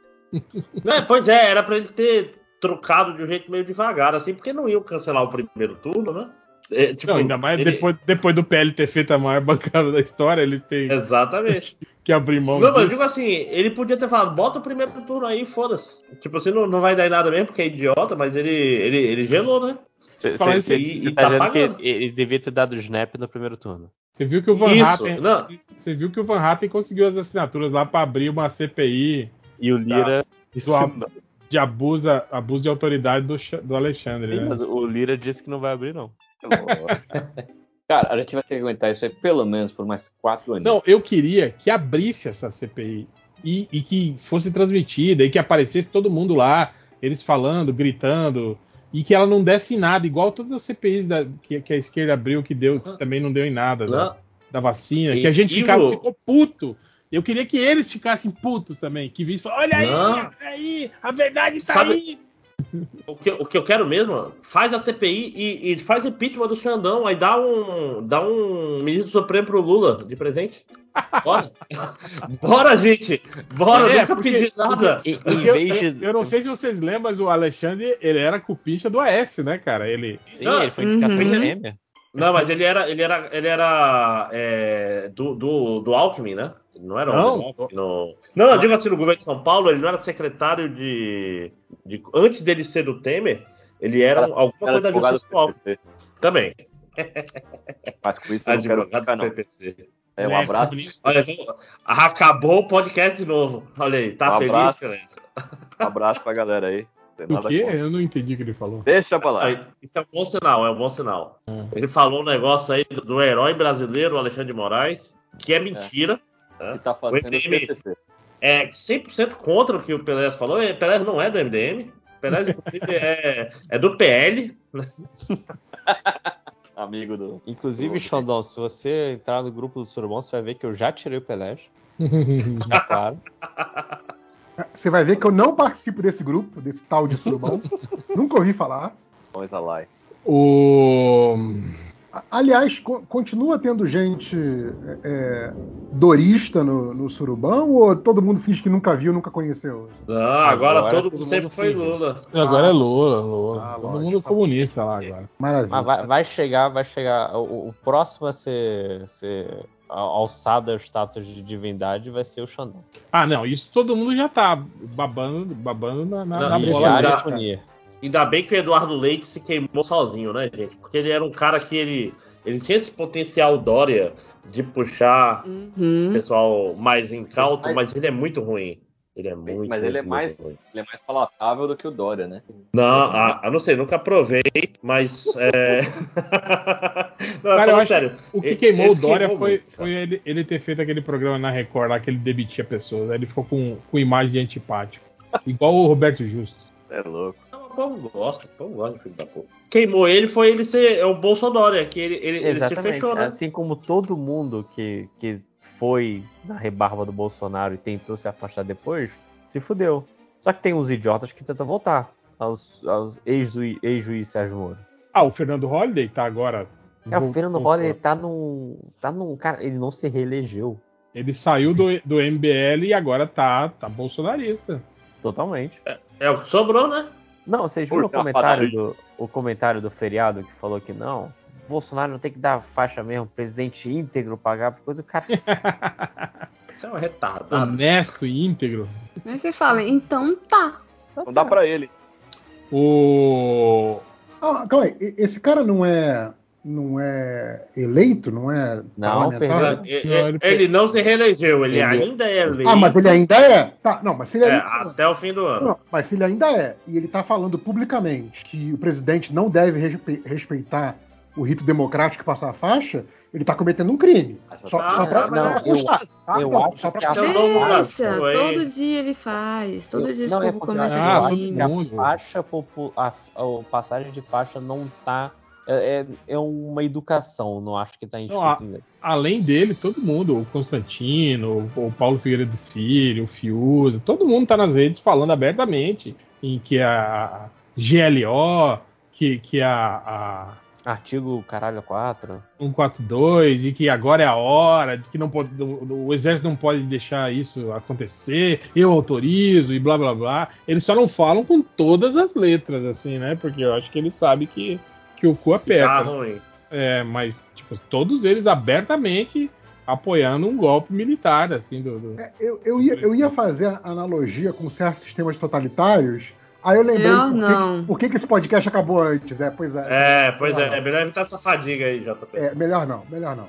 É, pois é, era pra ele ter trocado de um jeito meio devagar, assim, porque não iam cancelar o primeiro turno, né? É, tipo,
Não, ainda mais
ele-
depois, depois do PL ter feito a maior bancada da história, eles têm
Exatamente.
que abrir mão
Não, mas eu
disso.
digo assim, ele podia ter falado, bota o primeiro turno aí, foda-se. Tipo, você não, não vai dar em nada mesmo, porque é idiota, mas ele, ele, ele gelou, né?
Você
e
tá
tá
dizendo que ele devia ter dado o snap no primeiro turno.
Você viu que o Van
Isso, não.
você viu que o Van Hatten conseguiu as assinaturas lá para abrir uma CPI
E o Lira.
do ab- de abuso, abuso de autoridade do, do Alexandre,
Sim,
né?
mas o Lira disse que não vai abrir, não.
Cara, a gente vai ter que aguentar isso aí pelo menos por mais quatro anos.
Não, eu queria que abrisse essa CPI e, e que fosse transmitida e que aparecesse todo mundo lá, eles falando, gritando, e que ela não desse em nada, igual todas as CPIs da- que, que a esquerda abriu, que deu, que também não deu em nada da,
Não.
da vacina,
E-
que a gente ficava,
o-
ficou puto. Eu queria que eles ficassem putos também, que vissem, olha aí, olha aí, a verdade tá
Sabe-
aí.
O que, o que eu quero mesmo, faz a CPI e, e faz impeachment do Xandão, aí dá um, dá um ministro supremo pro Lula de presente. Bora. Bora, gente. Bora,
É,
nunca
porque-
pedi nada.
Em,
Porque
em
eu,
de.
eu não sei se vocês lembram, mas o Alexandre, ele era cupincha do Aécio, né, cara? Ele,
Sim, ele foi indicação
Uhum.
de Temer.
Não, mas ele era, ele era, ele era é, do, do, do Alckmin, né? Ele Não era
Não.
Alckmin, no... não, não, eu digo assim, no governo de São Paulo, ele não era secretário de. de- antes dele ser do Temer, ele era um- alguma
Era
coisa da
advogado
justiça do Alckmin. Também.
Mas com isso eu não quero
Advogado
ficar,
do
não.
PPC.
É, um abraço.
Olha, acabou o podcast de novo. Olha aí, tá
Um
feliz,
abraço.
Silêncio?
Um abraço pra galera aí. Tem
O
nada
quê?
contra.
Eu não entendi o que ele falou.
Deixa pra lá.
Isso é um bom sinal, é um bom sinal.
Hum.
Ele falou um negócio aí do, herói brasileiro, Alexandre de Moraes, que é mentira.
Que tá fazendo
O MDM.
PCC.
É 100% contra o que o Pelé falou. E Pelé não é do MDM. Pelé, inclusive, é, é do PL.
Amigo do.
Inclusive,
do-
Xandão, se você entrar no grupo do Surubom, você vai ver que eu já tirei o Pelé. Já claro.
Você vai ver que eu não participo desse grupo, desse tal de surubão. Nunca ouvi falar.
Coisa lá.
o.
Aliás, co- continua tendo gente é, é, dorista no, no surubão ou todo mundo finge que nunca viu, nunca conheceu?
Não, agora,
Agora
todo
todo
mundo
mundo
sempre foi
finge.
Lula.
Agora é Lula, Lula.
Ah,
Todo
lógico.
mundo comunista lá agora.
Maravilha.
Mas vai, vai chegar, vai chegar. O, o próximo a ser, ser a- alçado ao status de divindade vai ser o Xandão.
Ah, não, isso todo mundo já tá babando, babando na, na,
Não,
na bola.
já-
e punir.
Ainda bem que o Eduardo Leite se queimou sozinho, né, gente? Porque ele era um cara que ele, ele tinha esse potencial Dória de puxar
Uhum.
pessoal mais incauto,
Mas-
mas ele é muito ruim. Ele é muito
Mas ele é
muito
mais-. Ele é mais palatável do que o Dória, né?
Não, ah, eu não sei, nunca provei, mas. É... não,
Cara, eu acho
sério.
O que queimou
ele
o Dória
queimou
foi, foi ele, ele ter feito aquele programa na Record lá que ele demitia pessoas. Aí ele ficou com, com imagem de antipático. Igual o Roberto Justo.
É louco.
Não, O povo gosta, o povo gosta de filho da puta. Queimou ele foi ele ser é o Bolsonaro, que ele, ele, ele se fechou, né?
Assim como todo mundo que, que foi na rebarba do Bolsonaro e tentou se afastar depois, se fudeu. Só que tem uns idiotas que tentam voltar aos, aos ex-juiz ex Sérgio Moro.
Ah, o Fernando Holliday tá agora.
É, o Fernando. Holliday tá num. tá num. Cara, ele não se reelegeu.
Ele saiu do, do MBL e agora tá, tá bolsonarista.
Totalmente.
É o que sobrou, né?
Não, vocês viram o comentário do, o comentário do feriado que falou que não? Bolsonaro não tem que dar faixa mesmo, presidente íntegro pagar por coisa do cara.
Você é um retardado.
Honesto e íntegro.
Aí você fala, então tá.
Não dá pra ele.
O.
Ah, calma aí, esse cara não é, não é eleito, não é
Não,
parlamentar?
perdeu.
Ele,
Não, ele-
não se reelegeu, ele,
Ele-
ainda é eleito.
Ah, mas ele ainda é? Tá, não, mas se ele
É,
ainda
até o fim do ano.
Não, mas se ele ainda é, e ele tá falando publicamente que o presidente não deve respe- respeitar o rito democrático e passar a faixa, ele tá cometendo um crime. Só,
Tá,
só pra,
tá,
não,
mas
pra constar,
eu
Não,
acho
só pra
que
no
Deixa, todo dia ele faz. Todo dia esse
é
povo
porque
comete
Ah,
eu acho
crime.
que a faixa a, a passagem de faixa não tá. É, é- é uma educação, não acho que tá
Não, a-
inscrito.
Além dele, todo mundo, o Constantino, o o Paulo Figueiredo Filho, o Fiuza, todo mundo tá nas redes falando abertamente em que a GLO, que, que a, a
Artigo caralho 4.
142 e que agora é a hora, de que não pode, o, o exército não pode deixar isso acontecer, eu autorizo e blá blá blá. Eles só não falam com todas as letras, assim, né? Porque eu acho que eles sabem que, que o cu
Tá
aperta.
ruim.
É, mas, tipo, todos eles abertamente apoiando um golpe militar, assim, do. do-
É, eu, eu, ia, eu ia fazer a analogia com certos sistemas totalitários. Aí eu lembrei
Melhor
por, que-
não.
por que, que esse podcast acabou antes, né? Pois é.
É, pois
Melhor
é, é
não.
melhor evitar essa fadiga aí, JP.
É, melhor não, melhor não.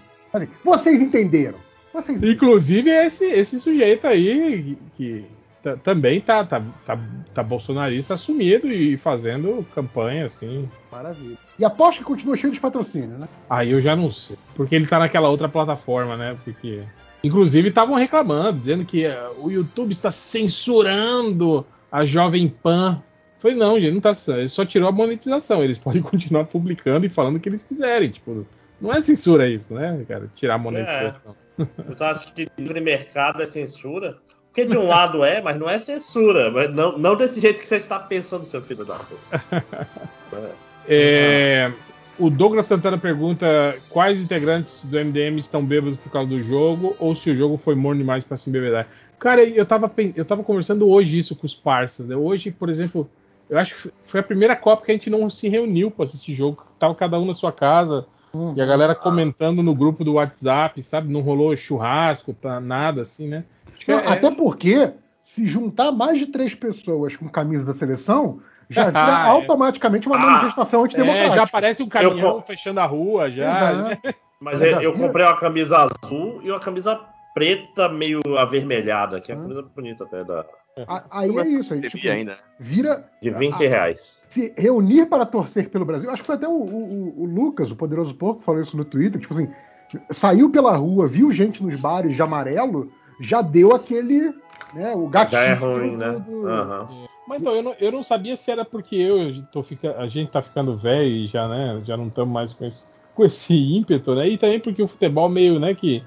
Vocês entenderam. Vocês
Inclusive esse, esse sujeito aí que ta- também tá, tá, tá, tá bolsonarista assumido e fazendo campanha, assim.
Maravilha. E aposto que continua cheio de patrocínio, né?
Aí eu já não sei. Porque ele tá naquela outra plataforma, né? Porque. Inclusive estavam reclamando, dizendo que eh, o YouTube está censurando a Jovem Pan. Falei, não, gente, não tá. Ele só tirou a monetização. Eles podem continuar publicando e falando o que eles quiserem. Tipo, não é censura isso, né, cara? Tirar a monetização.
Eu só acho que livre mercado é censura. Porque de um lado é, mas não é censura. Mas não, não desse jeito que você está pensando, seu filho da puta.
É, o Douglas Santana pergunta quais integrantes do MDM estão bêbados por causa do jogo ou se o jogo foi morno demais para se embebedar. Cara, eu tava, eu tava conversando hoje isso com os parceiros. Né? Hoje, por exemplo, eu acho que foi a primeira Copa que a gente não se reuniu para assistir jogo. Tava cada um na sua casa e a galera comentando no grupo do WhatsApp, sabe? Não rolou churrasco, tá, nada assim, né? Acho que
Não,
é-
Até porque, se juntar mais de três pessoas com camisa da seleção, já vira
Ah, é.
automaticamente uma
Ah,
manifestação
é,
antidemocrática.
já aparece um caminhão
Eu-
fechando a rua, já.
Exato.
Mas eu, eu
viram?
comprei uma camisa azul e uma camisa preta meio avermelhada, que é uma
Hum.
camisa bonita até, da,
A- Aí é isso, aí,
Teve
tipo,
ainda.
vira
de 20
Ah.
reais.
se reunir para torcer pelo Brasil. Acho que foi até o, o- o Lucas, o poderoso porco, falou isso no Twitter. Tipo assim, saiu pela rua, viu gente nos bares de amarelo, já deu aquele, né, o gatinho.
Já é ruim,
do-
né?
do-
Aham.
Mas então, eu não, eu não sabia se era porque eu tô fica, a gente tá ficando velho e já, né, já não estamos mais com esse, com esse ímpeto, né? E também porque o futebol meio, né, que,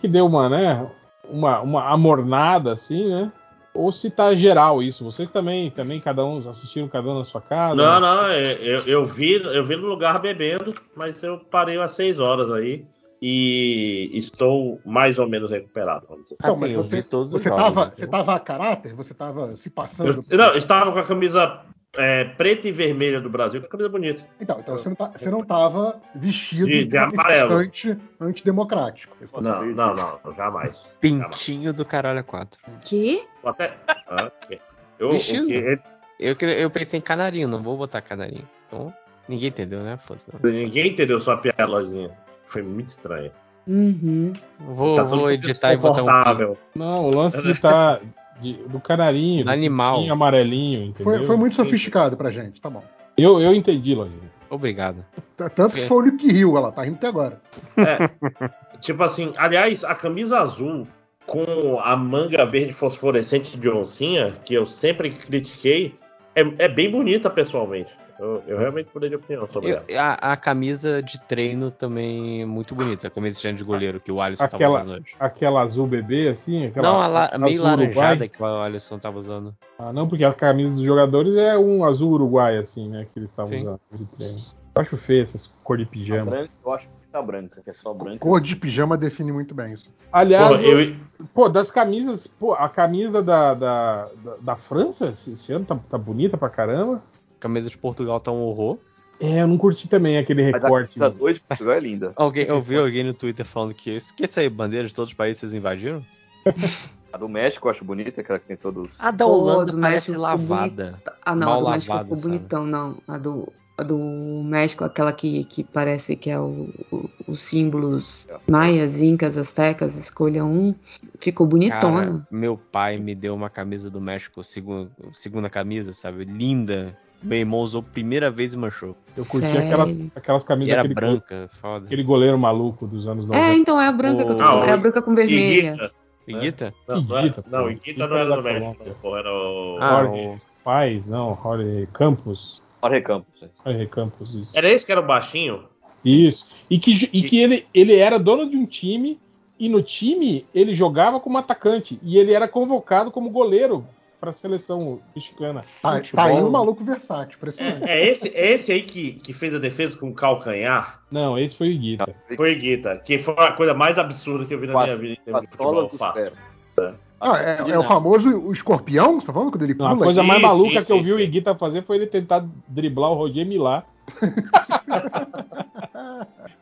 que deu uma, né, uma, uma amornada, assim, né? Ou se tá geral isso. Vocês também, também cada um assistiram cada um na sua casa?
Não, não, é- eu, eu vi, eu vi no lugar bebendo, mas eu parei às 6 horas aí e estou mais ou menos recuperado. Vamos dizer.
Então,
Assim,
mas
eu
você,
vi todos os
você
jogos,
tava,
então.
você tava a caráter? Você tava se passando?
Eu, não, eu estava com a camisa é, preta e vermelha do Brasil, que é uma camisa bonita.
Então, então você, não tá, você não tava vestido
De- de amarelo.
manifestante antidemocrático.
Não, não, não, jamais.
Pintinho do caralho 4.
Que?
Até, ah, ok. eu, o
Vestido.
que-
Eu, que- eu pensei em canarinho, não vou botar canarinho. Então, ninguém entendeu, né? Foda-se. não.
ninguém entendeu sua piadinha. Foi muito estranho.
Uhum.
Vou,
Tá
vou editar e botar um.
Não, o lance de tá de- do canarinho, do
Animal.
pintinho amarelinho, entendeu?
Foi, foi muito sofisticado pra gente, tá bom.
Eu, eu entendi, Lojinha.
Obrigado.
T- Tanto que foi o único que riu, ela tá rindo até agora.
Tipo assim, aliás, a camisa azul com a manga verde fosforescente de oncinha, que eu sempre critiquei, é, é bem bonita pessoalmente. Eu, eu realmente de opinião sobre
Eu-
ela.
a, a camisa de treino também é muito bonita. A camisa de treino de goleiro que o Alisson
Aquela-
tava usando hoje.
Aquela azul bebê, assim? Aquela
Não, a la-
azul
meio
Uruguai?
laranjada que o Alisson tava usando.
Ah, não, porque a camisa dos jogadores é um azul uruguai, assim, né? Que eles estavam usando de treino. Eu acho feio essas cor de
A
pijama.
branca, eu acho que tá branca, que é só branca.
Cor de pijama define muito bem isso.
Aliás,
Pô,
eu- pô, das camisas, pô, a camisa da, da, da, da França esse, esse ano tá, tá bonita pra caramba.
Camisa de Portugal tá um horror.
É, eu não curti também aquele
Mas a
recorte.
camisa 2 de Portugal é linda.
Alguém, eu vi alguém no Twitter falando que esqueça aí, bandeira de todos os países vocês invadiram?
A do México eu acho bonita, aquela que tem todos.
A da
Pô,
Holanda
do
parece
México
lavada.
Ah, não,
Mal
a do México
lavada,
ficou
sabe?
bonitão, não. A do, a do México, aquela que, que parece que é o, o- os símbolos maias, incas, astecas, escolha um, ficou bonitona.
Cara, meu pai me deu uma camisa do México, segunda, segunda camisa, sabe? Linda. Meu irmão usou primeira vez e manchou.
Eu curti
Sério?
aquelas, aquelas
E
camisas
era
daquele,
branca, foda.
aquele goleiro maluco dos anos 90.
É, então é a branca que eu tô
O-
falando.
Ah,
É a
o
branca com vermelha.
Iguita.
Iguita?
Não, não,
Iguita,
é- não,
pô.
Iguita não era do México, era o.
Ah,
Jorge
o-
Paz, não, Jorge Campos.
Jorge Campos. né?
Jorge Campos, isso.
Era esse que era o baixinho?
Isso. E que, e que ele, ele era dono de um time, e no time ele jogava como atacante. E ele era convocado como goleiro pra seleção mexicana.
Tá, tá aí um maluco versátil, impressionante.
É, é esse, é esse aí que, que fez a defesa com calcanhar?
Não, esse foi o Guita.
Foi Guita, que foi a coisa mais absurda que eu vi na
a-
minha vida em termos
a
de futebol fácil.
Ah, é, é o famoso o escorpião, você tá falando? Quando ele
Não, a
pula?
coisa
sim,
mais maluca
sim,
que eu
sim,
vi o
sim.
Iguita fazer foi ele tentar driblar o Roger Milá,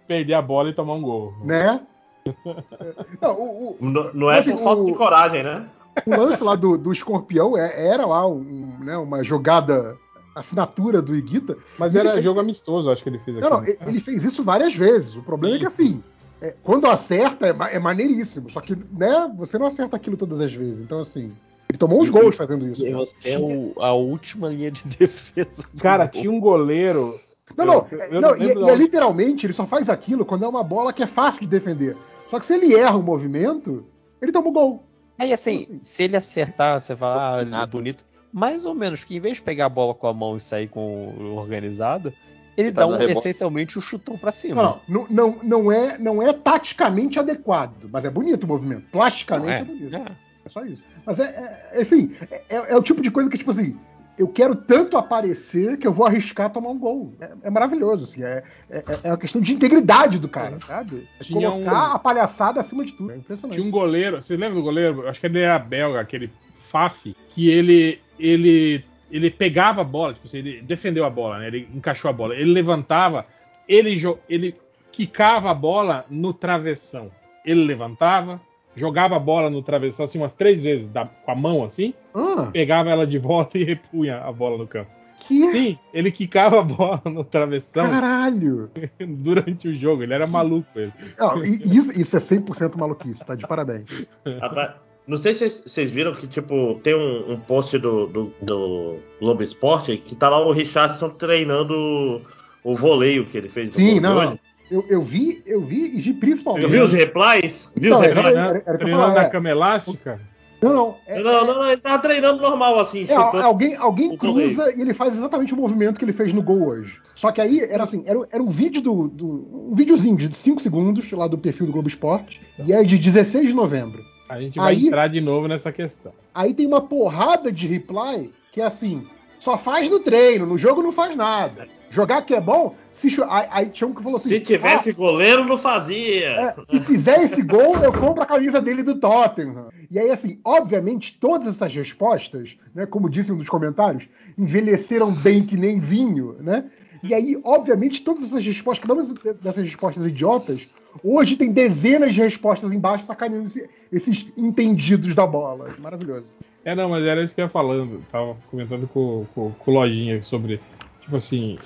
perder a bola e tomar um gol.
Né? Não, o, o-
Não, não é por falta
o-
de coragem, né?
O lance lá do, do escorpião é- era lá um, né, uma jogada, assinatura do Iguita.
Mas era
fez-
jogo amistoso, acho que ele fez aqui.
Não, não, ele- ele fez isso várias vezes. O problema é que assim, é, quando acerta é, é maneiríssimo. Só que, né, você não acerta aquilo todas as vezes. Então, assim, ele tomou uns gols fazendo isso.
Você é o- a última linha de defesa.
Cara,
gol.
tinha um goleiro.
Não, não,
Eu-
é-
eu
não,
não
e, e é literalmente, ele só faz aquilo quando é uma bola que é fácil de defender. Só que se ele erra o movimento, ele toma o gol.
Aí assim, se ele acertar, você fala, ah, ele é bonito. Mais ou menos, que em vez de pegar a bola com a mão e sair com o organizado, ele
Tá
dá um, essencialmente um chutão pra cima.
Não, não, não, não, é, não é taticamente adequado, mas é bonito o movimento. Plasticamente é,
É,
bonito.
é.
É só isso. Mas é, é- é assim, é, é o tipo de coisa que, tipo assim, eu quero tanto aparecer que eu vou arriscar tomar um gol. É, é maravilhoso, assim. É, é, é uma questão de integridade do cara, sabe? É
Tinha
colocar
um-
a palhaçada acima de tudo. É impressionante.
Tinha um goleiro, você lembra do goleiro? Acho que ele era belga, aquele Faf, que ele ele ele pegava a bola, tipo assim, ele defendeu a bola, né? Ele encaixou a bola, ele levantava, ele ele quicava a bola no travessão. Ele levantava, jogava a bola no travessão assim umas três vezes da- com a mão assim,
Ah,
pegava ela de volta e repunha a bola no campo.
que
Sim, ele quicava a bola no travessão
caralho!
durante o jogo, ele era maluco ele.
Não, isso, isso é 100% maluquice, tá? De parabéns.
Rapaz, Não sei se vocês- viram que, tipo, tem um, um post do, do, do Globo Esporte que tá lá o Richardson treinando o voleio que ele fez.
Sim, não,
hoje.
Eu, eu vi, eu vi, e vi principalmente.
Eu vi os replies? Vi os
é,
replies?
era- era
Treinando na
é.
cama elástica.
Não, não. é-
Não, não, não, ele tava treinando normal, assim,
É,
chutando.
alguém alguém cruza e ele faz exatamente o movimento que ele fez no gol hoje. Só que aí era assim, era, era um vídeo do, do- um videozinho de 5 segundos lá do perfil do Globo Esporte e é de 16 de novembro.
A gente vai
Aí-
entrar de novo nessa questão.
Aí tem uma porrada de reply que é assim, só faz no treino, no jogo não faz nada. Jogar que é bom, se aí, aí tinha um que falou assim,
Se tivesse goleiro, não fazia.
É, se fizer esse gol, eu compro a camisa dele do Tottenham. E aí, assim, obviamente, todas essas respostas, né, como disse um dos comentários, envelheceram bem que nem vinho, né? E aí, obviamente, todas essas respostas, cada uma dessas respostas idiotas, hoje tem dezenas de respostas embaixo sacaneando esse- esses entendidos da bola. Maravilhoso.
É, não, mas era isso que eu ia falando. Tava comentando com, com, com o Lojinha sobre. Tipo assim.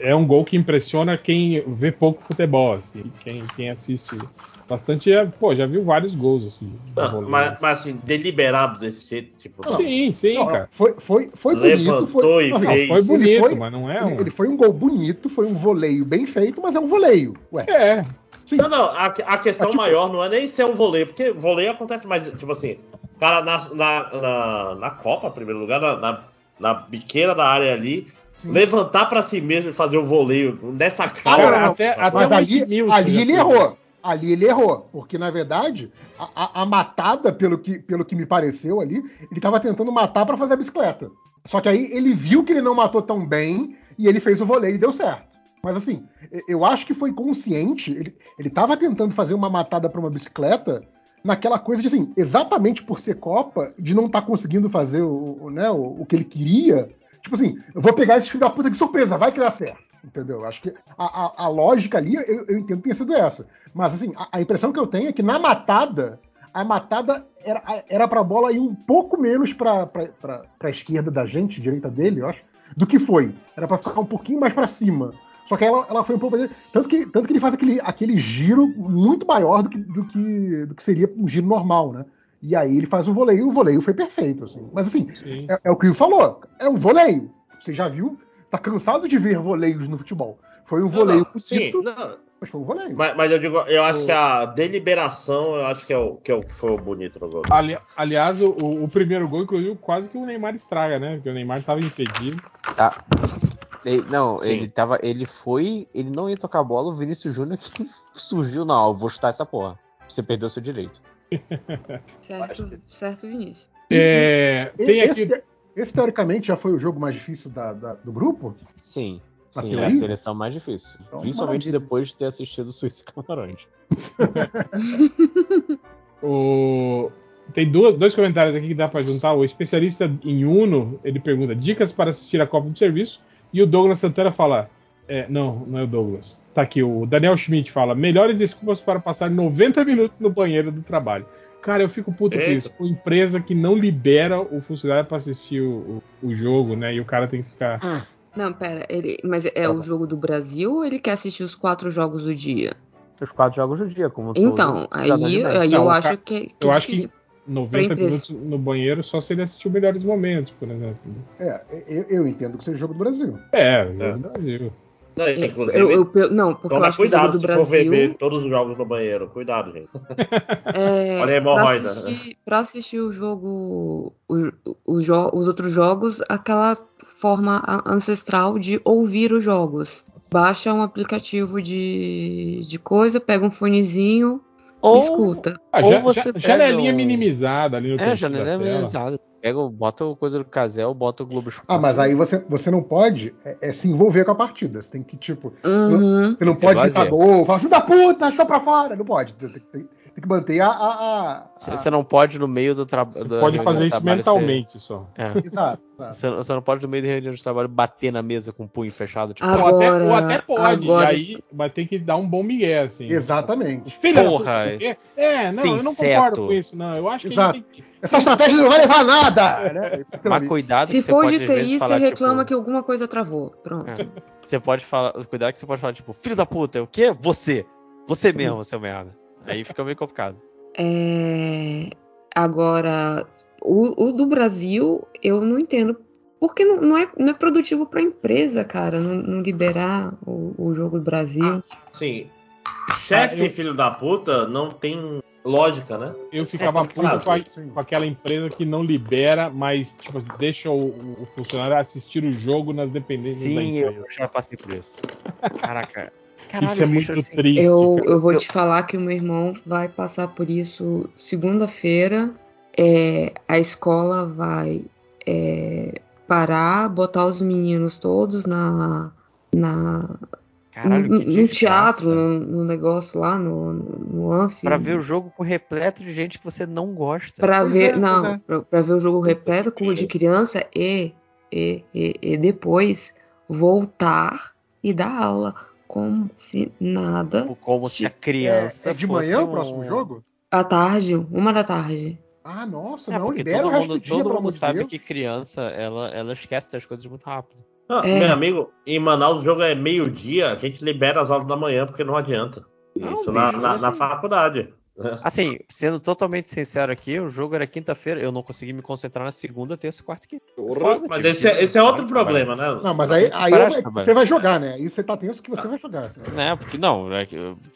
É um gol que impressiona quem vê pouco futebol, assim. Quem, quem assiste bastante. É, pô, já viu vários gols, assim.
Não,
goleiro.
mas, mas, assim, deliberado desse jeito, tipo.
Não,
Sim, sim,
Não,
cara.
foi, foi, foi bonito.
Levantou
Foi,
e
não,
fez.
Foi bonito,
foi-
mas não é
ele,
um.
ele foi um gol bonito, foi um voleio bem feito, mas é um voleio. Ué,
É,
sim.
Não, não, a, a questão
É tipo-
maior não é nem ser um voleio, porque voleio acontece mais, tipo assim, o cara na, na, na, na Copa, em primeiro lugar, na, na, na biqueira da área ali, levantar pra si mesmo e fazer o voleio nessa cara.
não,
cara,
não,
até, até
Mas
o
ali,
Edmilson
ali ele errou. Ali ele errou. Porque, na verdade, a, a- a matada, pelo que, pelo que me pareceu ali, ele estava tentando matar para fazer a bicicleta. Só que aí ele viu que ele não matou tão bem e ele fez o voleio e deu certo. Mas assim, eu acho que foi consciente. Ele, ele tava tentando fazer uma matada para uma bicicleta naquela coisa de assim, exatamente por ser Copa, de não estar conseguindo fazer o, o, né, o, o que ele queria. Tipo assim, eu vou pegar esse filho da puta de surpresa, vai que dá certo. Entendeu? Acho que a, a- a lógica ali, eu, eu entendo que tenha sido essa. Mas assim, a, a impressão que eu tenho é que na matada, a matada era, era pra bola ir um pouco menos pra, pra, pra, pra esquerda da gente, direita dele, eu acho, do que foi. Era pra ficar um pouquinho mais pra cima. Só que ela, ela foi um pouco. Tanto que, tanto que ele faz aquele, aquele giro muito maior do que, do, que, do que seria um giro normal, né? E aí ele faz o voleio, e o voleio foi perfeito, assim. Mas assim,
Sim.
é, é o que o falou. É um voleio. Você já viu? Tá cansado de ver voleios no futebol. Foi um voleio
Não, sim,
bonito,
não,
mas foi um voleio.
mas, mas eu digo, eu acho que a deliberação, eu acho que é o que, é o que foi o bonito no gol.
Ali- aliás, o, o primeiro gol, inclusive, quase que o Neymar estraga, né? Porque o Neymar estava impedido.
Tá. Ele- não,
Sim.
ele tava. Ele foi. Ele não ia tocar a bola, o Vinícius Júnior que surgiu, não, eu vou chutar essa porra. Você perdeu seu direito.
Certo, certo, Vinícius.
É, tem
esse,
aqui.
esse, teoricamente, já foi o jogo mais difícil da- da- do grupo?
Sim. Sim, é a seleção mais difícil.
Então,
Principalmente
maravilha.
depois de ter assistido Suíça e Camarões.
O... Tem duas- dois comentários aqui que dá pra juntar. O especialista em Uno, ele pergunta dicas para assistir a Copa do Serviço. E o Douglas Santana fala. É, não, não é o Douglas. Tá aqui, o Daniel Schmidt fala: melhores desculpas para passar 90 minutos no banheiro do trabalho. Cara, eu fico puto com
Eita.
isso. Com empresa que não libera o funcionário pra assistir o, o- o jogo, né? E o cara tem que ficar.
Não, pera, ele, mas é o jogo do Brasil ou ele quer assistir os quatro jogos do dia?
Os quatro jogos do dia, como
Então, aí, aí
Não,
eu acho
ca-
que, que
eu
é
acho que
difícil.
90
empresa.
minutos no banheiro só se ele assistiu melhores momentos, por exemplo.
É, eu, eu entendo que seja o jogo do Brasil.
É, o jogo
É.
do Brasil.
Não, inclusive,
eu, eu- eu- não, porque eu
toma
acho que o
cuidado se for
Brasil.
beber todos os jogos no banheiro. Cuidado, gente.
É,
Olha a
pra,
hemorroida.
assistir, pra assistir o jogo, o- o jo- os outros jogos, aquela forma ancestral de ouvir os jogos. Baixa um aplicativo de, de coisa, pega um fonezinho
Ou,
escuta.
Ah,
Ou
ja-
você pega
janelinha
um-
minimizada ali no
É, é
tela.
minimizada. Pega, bota o coisa do Casel, bota o Globo Esporte.
Ah, mas aí você, você não pode é, é, se envolver com a partida. Você tem que, tipo,
Uhum.
você não
Tem
pode
lazer.
gritar gol, falar, filho da puta, achou pra fora. Não pode. Tem, tem- tem que manter a.
Você você não pode no meio do
Você
trabalho.
pode fazer isso mentalmente só.
É.
Exato.
Você, você não pode no meio da reunião de trabalho bater na mesa com o punho fechado, tipo,
Ah,
ou, até,
Agora-
ou até pode,
agora-
e aí vai ter que dar um bom migué, assim.
Exatamente.
Filha da
Porra,
puta, por quê? É, não, eu não concordo
seto.
com isso, não. Eu acho que a
Exato.
gente tem que.
Essa estratégia não vai levar a nada. Né?
mas cuidado
Se
que você
for
pode
de TI, você
falar,
reclama
tipo,
que alguma coisa travou. Pronto.
É. Você pode falar, cuidado que você pode falar, tipo, filho da puta, é o quê? Você. Você mesmo, seu merda. Aí fica meio complicado.
É, Agora, o, o do Brasil, eu não entendo. Porque não, não é, não é produtivo pra empresa, cara, não, não liberar o, o jogo do Brasil.
Sim. Chefe
Ah, eu-
filho da puta não tem lógica, né?
Eu ficava
É,
puto com, a- com aquela empresa que não libera, mas tipo, deixa o, o funcionário assistir o jogo nas dependências da
Sim, eu
empresa.
já passei por isso. Caraca. Caralho,
Isso é muito
assim,
triste.
Eu, eu vou te falar que o meu irmão vai passar por isso segunda-feira. É, a escola vai é, parar, botar os meninos todos na, na
Caralho,
no,
que
no teatro, no, no negócio lá, no, no, no Anfi.
Pra ver o jogo com repleto de gente que você não gosta.
Pra
Pois
ver,
é,
não,
é.
pra, pra ver o jogo repleto com de criança e, e, e, e depois voltar e dar aula como se nada.
Como se a criança
É, é de
fosse
manhã
um...
o próximo jogo?
À tarde, uma da tarde.
Ah, nossa,
É,
não,
porque
libera
todo mundo,
do dia,
todo mundo sabe
Deus.
que criança, ela, ela esquece das coisas muito rápido.
Ah,
É.
Meu amigo, em Manaus o jogo é meio-dia, a gente libera as aulas da manhã porque não adianta.
Não,
Isso na,
bicho,
na,
assim-
na faculdade.
Assim, sendo totalmente sincero aqui, o jogo era quinta-feira, eu não consegui me concentrar na segunda, terça, quarta e quinta. Foda,
Mas
tive
esse é,
que-
esse é outro problema, né?
Não, mas aí, aí
parar
é-
de trabalhar.
você vai jogar, né? Aí você tá tenso que você vai jogar.
Né, porque não, é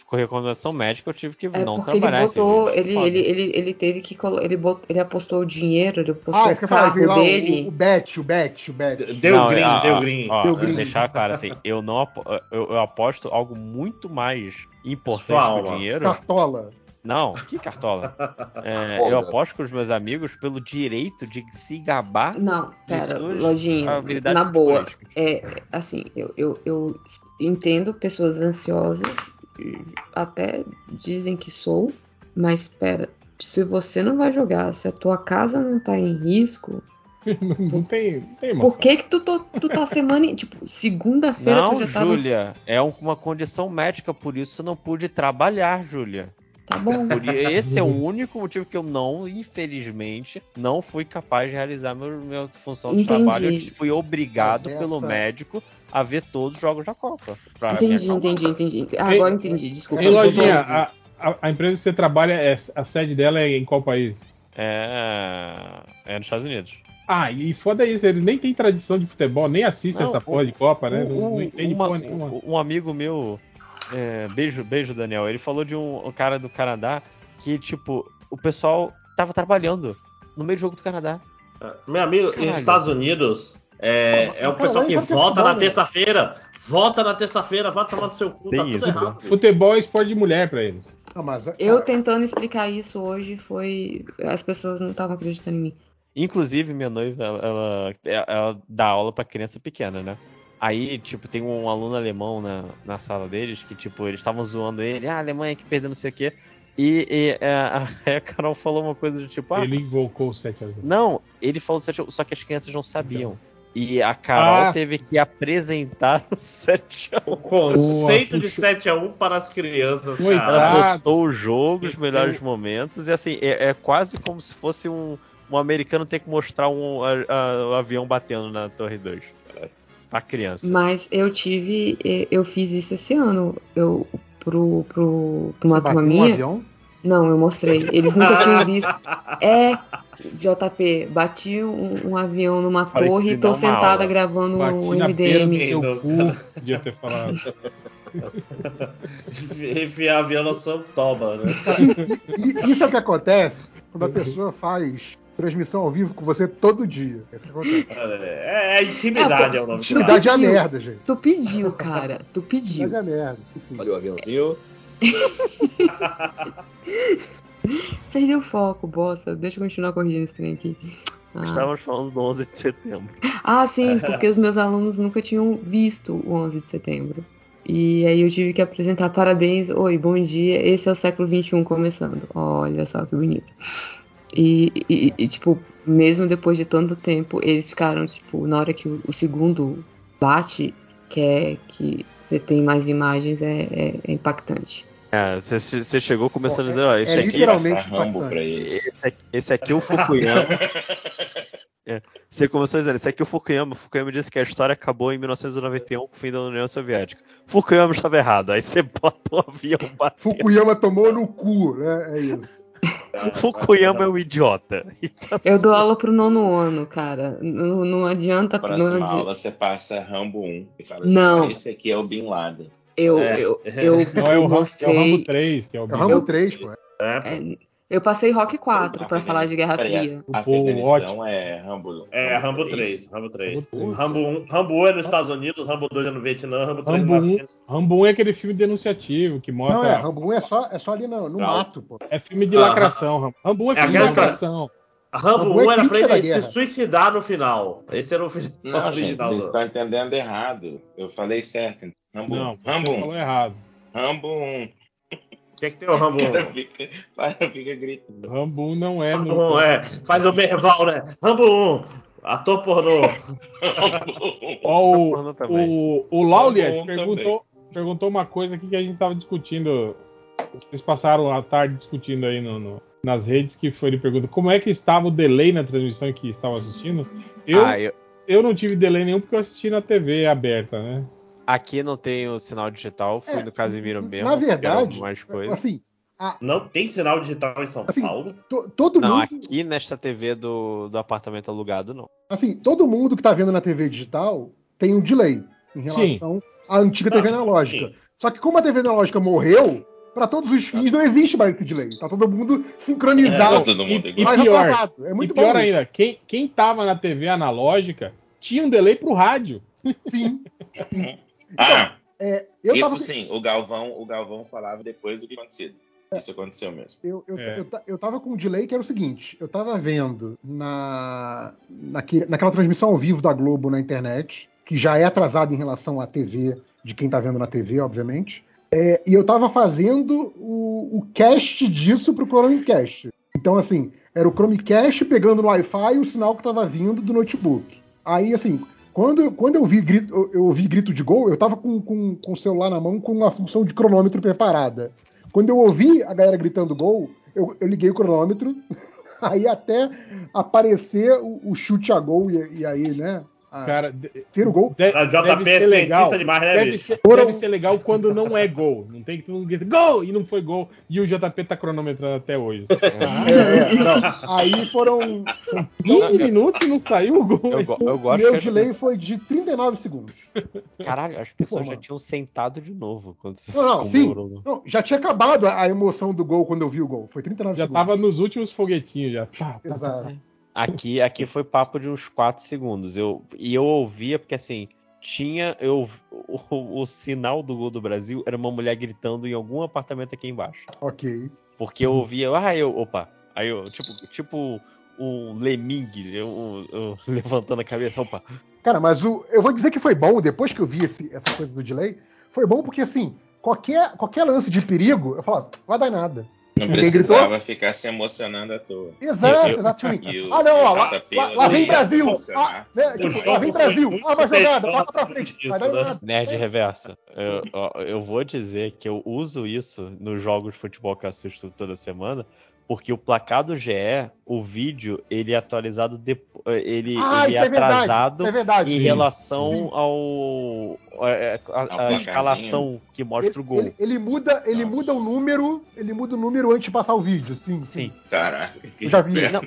por recomendação médica eu tive que
É
não
ele
trabalhar esse
botou,
dia.
ele, ele, ele, ele teve que colo- ele, botou, ele apostou o dinheiro, ele apostou
Ah,
o carro
lá, o,
dele.
o bet, o bet, o bet.
Deu
Não,
green,
ó,
deu
ó,
green.
ó,
Deu green.
Deixar claro assim, eu não apo- eu, eu aposto algo muito mais importante que o dinheiro.
Cartola.
Não, que cartola. É, eu aposto com os meus amigos pelo direito de se gabar
Não, pera, Lojinha, na boa.
políticas.
É, assim, eu, eu, eu entendo pessoas ansiosas, até dizem que sou, mas espera, se você não vai jogar, se a tua casa não tá em risco,
não, não tem, não tem emoção.
por que que tu, tô- tu tá semana, em- tipo, segunda-feira
Não,
tu já tá no...
Júlia, é um- uma condição médica, por isso eu não pude trabalhar, Júlia.
Tá bom.
Esse é o único motivo que eu não, infelizmente, não fui capaz de realizar meu, minha função de
Entendi.
trabalho. Eu fui obrigado
Mas
pelo médico a ver todos os jogos da Copa.
Entendi, entendi, entendi. Agora entendi, desculpa.
Ei, Lojinha,
Entendi.
a, a- a empresa que você trabalha, é, a sede dela é em qual país?
É, é nos Estados Unidos.
Ah, e foda isso, eles nem têm tradição de futebol, nem assistem
Não,
essa
o-
porra de Copa, né?
Um-
Não, não entende porra nenhuma.
um- um amigo meu, é, beijo, beijo, Daniel. Ele falou de um, um cara do Canadá que, tipo, o pessoal tava trabalhando no meio do jogo do Canadá.
Meu amigo,
Caralho.
nos Estados Unidos, é, é o pessoal que
é
vota na
né?
terça-feira. Vota na terça-feira, vai tomar no seu cu,
Tem
tá tudo
isso,
errado.
Futebol é esporte de mulher pra eles.
Mas,
Eu tentando explicar isso hoje foi. As pessoas não estavam acreditando em mim.
Inclusive, minha noiva, ela, ela, ela dá aula pra criança pequena, né? Aí, tipo, tem um aluno alemão na, na sala deles que, tipo, eles estavam zoando ele, ah, a Alemanha que perdeu não sei o quê. E, e é, a, a Carol falou uma coisa do tipo, ah,
Ele invocou o 7x0.
não, ele falou 7 só que as crianças não sabiam. E a Carol
Ah,
teve que apresentar o 7 a 1.
O conceito
Boa,
de
puxa.
7x1 para as crianças,
Coitado.
cara.
Ela botou o jogo, os melhores momentos, e assim, é, é quase como se fosse um, um americano ter que mostrar um, a- a- o avião batendo na Torre 2. Pra criança.
Mas eu tive. Eu fiz isso esse ano. Eu, pro, pro, pra uma
Você
turma
bateu um
minha.
avião?
Não, eu mostrei. Eles nunca tinham visto. É, JP, bati um, um avião numa
Parecia
torre e tô sentada
aula.
gravando
Bati
o MDM.
seu cu, podia ter falado.
Enfiar avião na sua toba, né?
Isso é o que acontece quando a pessoa faz transmissão ao vivo com você todo dia. É acontece.
É, é intimidade, é, o nome.
Intimidade é merda, gente.
Tu pediu, cara. Tu pediu.
Intimidade é a merda.
O aviãozinho.
Perdi o foco, bosta. Deixa eu continuar corrigindo esse trem aqui. Ah.
Estávamos falando do 11 de setembro.
Ah, sim, porque os meus alunos nunca tinham visto o 11 de setembro. E aí eu tive que apresentar parabéns, oi, bom dia, esse é o século XXI começando. Olha só que bonito. E, e- e, tipo, mesmo depois de tanto tempo, eles ficaram, tipo, na hora que o, o segundo bate, que é que você tem mais imagens, é, é- é impactante.
É, você, chegou começando
Ó,
a dizer, ó, esse
é
aqui.
Rambo
impactante.
pra eles.
Esse aqui, esse aqui é o Fukuyama. É, Você começou dizendo, esse aqui é o Fukuyama. Fukuyama disse que a história acabou em 1991 com o fim da União Soviética. Fukuyama estava errado. Aí você bota o avião batendo.
Fukuyama tomou no cu, né? É isso.
Fukuyama é um idiota.
Eu dou aula pro nono ano, cara. Não, não adianta. Não
Próxima
adi-
aula você passa Rambo 1 e fala assim:
Não.
"Ah, esse aqui é o Bin Laden.
Eu,
É.
eu, eu,
Não, é o, Ram- é o
mostrei.
Rambo 3, que é o
É o
Bin
Rambo
Eu-
3, pô.
É,
É, eu passei Rock 4 pra
Afeganistão.
falar de Guerra
Peraí,
Fria.
O
Afeganistão é Rambo.
é Rambo 3, Rambo 3.
Rambo 3.
Rambo 1, Rambo 1 é nos Estados Unidos, Rambo 2 é no Vietnã, Rambo 3
Rambo
no
1,
Afeganistão.
Rambo 1 é aquele filme denunciativo que
Não,
mostra.
é, Rambo 1 é só, é só ali no, no
Não.
mato, pô.
É filme de
Ah,
lacração. Rambo. Rambo 1 é
É
filme de lacração.
Rambo
Rambo
1
é
era pra ele se suicidar no final. Esse era o final
Não, gente, vocês estão entendendo errado. Eu falei certo. Rambo
Não,
1.
você
Rambo 1.
falou errado.
Rambo 1.
O que é que tem o Rambo 1?
O cara fica, cara fica gritando.
Rambo 1 não é.
Rambo
no-
1, é. Faz o Merval, né? Rambo 1, ator pornô.
Ó, o, o, o Laulier
Rambo 1
perguntou, perguntou uma coisa aqui que a gente tava discutindo. Vocês passaram a tarde discutindo aí no, no- nas redes, que foi ele pergunta como é que estava o delay na transmissão que estavam assistindo. Eu,
Ah, eu-
eu não tive delay nenhum porque eu assisti na TV aberta, né?
Aqui não tem o sinal digital, fui
É,
no Casimiro mesmo.
Na verdade,
mais coisa.
assim,
Não tem sinal digital em São
Assim,
Paulo?
to- todo
Não,
mundo,
aqui nesta TV do, do apartamento alugado, não.
assim, todo mundo que tá vendo na TV digital tem um delay em relação à antiga TV
Ah,
analógica.
sim.
Só que como a TV analógica morreu, para todos os fins não existe mais esse delay. Tá todo mundo sincronizado,
todo mundo
E-
mais
pior,
atrasado. É muito
e pior
bom.
ainda, quem, quem tava na TV analógica tinha um delay pro rádio.
Sim.
Ah,
É, eu
isso
tava,
sim, o Galvão, o Galvão falava depois do que acontecido. Isso aconteceu mesmo.
Eu, eu,
É.
eu, eu tava com um delay que era o seguinte: eu tava vendo na, naque- naquela transmissão ao vivo da Globo na internet, que já é atrasada em relação à TV, de quem tá vendo na TV, obviamente. É, e eu tava fazendo o, o cast disso pro Chromecast. Então, assim, era o Chromecast pegando no Wi-Fi o sinal que tava vindo do notebook. Aí, assim, quando, quando eu vi grito, eu, ouvi grito de gol, eu tava com, com, com o celular na mão com uma função de cronômetro preparada. Quando eu ouvi a galera gritando gol, eu, eu liguei o cronômetro, aí até aparecer o, o chute a gol, e, e aí, né? A-
Cara,
ter o gol.
de-
A JP
deve
é
ser legal.
demais, né,
Deve ser, deve ser legal quando não é gol. Não tem que todo mundo grita gol e não foi gol. E o JP tá cronometrando até hoje.
É, é, não. Aí foram.
15 minutos e não saiu o gol.
Eu, go- eu
O
gosto
meu
que
delay
pessoas-
foi de 39 segundos.
Caralho, as pessoas já tinham sentado de novo quando se
Não, não, sim.
comemorou.
Não, já tinha acabado a emoção do gol quando eu vi o gol. Foi 39
Já
segundos.
tava nos últimos foguetinhos já. Tá, tá, tá.
Aqui, aqui foi papo de uns 4 segundos. Eu, e eu ouvia porque assim, tinha. Eu, o, o sinal do gol do Brasil era uma mulher gritando em algum apartamento aqui embaixo.
Ok.
Porque eu ouvia, ah, eu. Opa! Aí eu, tipo, tipo um eu levantando a cabeça. Opa,
Cara, mas o, eu vou dizer que foi bom, depois que eu vi esse- essa coisa do delay, foi bom porque, assim, qualquer, qualquer lance de perigo, eu falo, "Ah, vai dar nada.
Não
Ninguém
precisava ficar se emocionando à toa.
Exato. Tipo,
E o-
ah, não, ó, lá, lá- lá vem Brasil. Ah, né, tipo, lá vem Brasil. Ah, vai jogada, bota pra frente. Vai
Isso, né? Nerd reverso. Eu, ó, eu vou dizer que eu uso isso nos jogos de futebol que eu assisto toda semana, porque o placar do GE, o vídeo, ele é atualizado depois. Ele,
Ah,
ele é atrasado
é verdade.
em
sim.
relação ao. a, a- a
placarzinho.
escalação que mostra o gol.
Ele, ele muda, ele
Nossa.
muda o número, ele muda o número antes de passar o vídeo, sim.
Sim.
Caraca.
Eu já vi.
Não,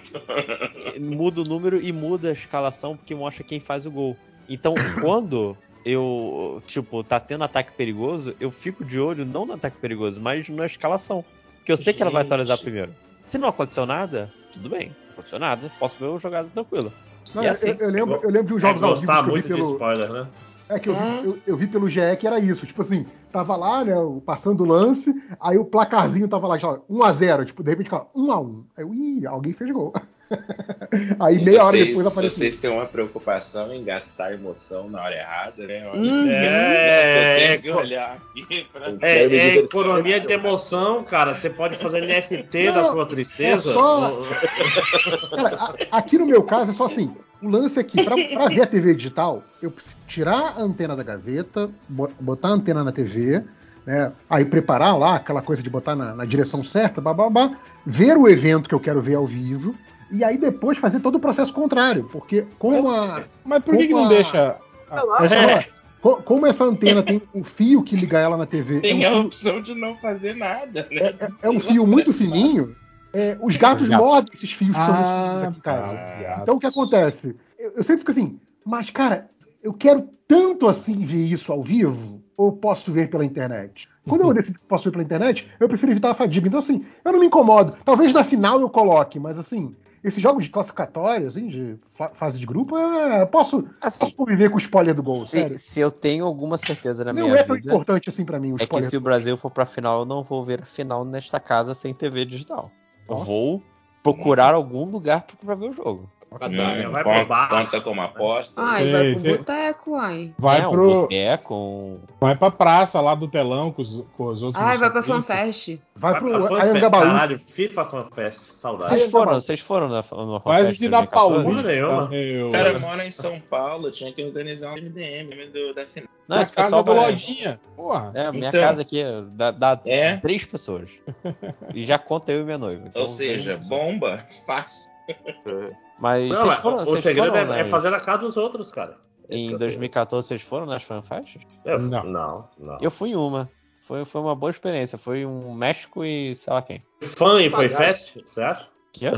muda o número e muda a escalação porque mostra quem faz o gol. Então, quando eu, tipo, tá tendo ataque perigoso, eu fico de olho não no ataque perigoso, mas na escalação. Porque eu sei que ela vai
Gente.
atualizar primeiro. Se não aconteceu nada, tudo bem. Não aconteceu nada, posso ver o jogada tranquilo.
Não,
E
eu-
assim,
eu, eu lembro, eu lembro de uns
É,
jogos ao vivo
gostar
que eu vi
muito de
pelo.
spoiler, né?
É que eu vi,
É.
eu, eu vi pelo GE que era isso. Tipo assim, tava lá, né, passando o lance, aí o placarzinho tava lá, já, 1x0, tipo, de repente ficava 1x1. Aí eu, ih, alguém fez gol. aí meia hora
Vocês-
depois apareceu.
Vocês têm uma preocupação em gastar emoção na hora errada, né?
Uhum.
que
É, é,
que olhar aqui pra.
É, é economia de emoção, cara. Você pode fazer NFT da sua tristeza.
é só- Cara, a- aqui no meu caso é só assim: o lance aqui, pra, pra ver a TV digital, eu preciso tirar a antena da gaveta, bo- botar a antena na TV, né? Aí preparar lá aquela coisa de botar na, na direção certa, bababá, ver o evento que eu quero ver ao vivo, e aí depois fazer todo o processo contrário, porque como a.
Mas por que, que não
Opa.
deixa.
essa- co- como essa antena tem um fio que liga ela na TV,
Tem
é
a
um fio-
opção de não fazer nada, né?
é, é- é um fio muito fininho. é, os gatos
Os gatos.
mordem esses fios que são
Ah,
esses aqui em casa.
tá.
Então o que acontece? Eu, eu sempre fico assim, mas cara, eu quero tanto assim ver isso ao vivo, ou posso ver pela internet? Quando eu decido que posso ver pela internet, eu prefiro evitar a fadiga. Então, assim, eu não me incomodo. Talvez na final eu coloque, mas assim, esses jogos de classificatório, assim, de fa- fase de grupo, é, eu posso,
Assim,
posso conviver com o spoiler do gol, sério.
se, se eu tenho alguma certeza na
Não
minha
é tão
vida,
importante assim pra mim o
é que se o Brasil for pra final, eu não vou ver a final nesta casa sem TV digital. Eu
Nossa.
vou procurar algum lugar pra ver o jogo.
Hum, vai
conta,
pro bar.
conta como aposta.
Ai, vai pro boteco, ai.
Vai,
é,
pro,
boteco,
vai pra praça lá do telão com os, com os outros.
Ai, vai pra. FanFest.
Vai pro
FanFest.
Anhangabaú.
Caralho, FIFA FanFest. Saudade.
Vocês foram, vocês foram na,
Vai
FanFest
assistir da
2014?
Porra
Paulista.
nenhuma.
O cara mora em São Paulo, tinha que organizar um MDM do, da final.
Não,
Na
esse
casa
pessoal
do
vai...
Lojinha. Porra.
É, minha
Então.
casa aqui dá, dá
É?
três pessoas. E já conta eu e minha noiva. Então,
Ou seja, bomba, fácil.
Mas
Não, mas
foram,
o
vocês
segredo
foram
é, é
nas-
fazer na casa dos outros, cara.
Em
é o
2014 vocês foram nas FanFests?
Não.
Não, não.
Eu fui em uma. Foi, foi uma boa experiência. Foi um México e sei lá quem.
Fã e foi fest, você acha?
Que é?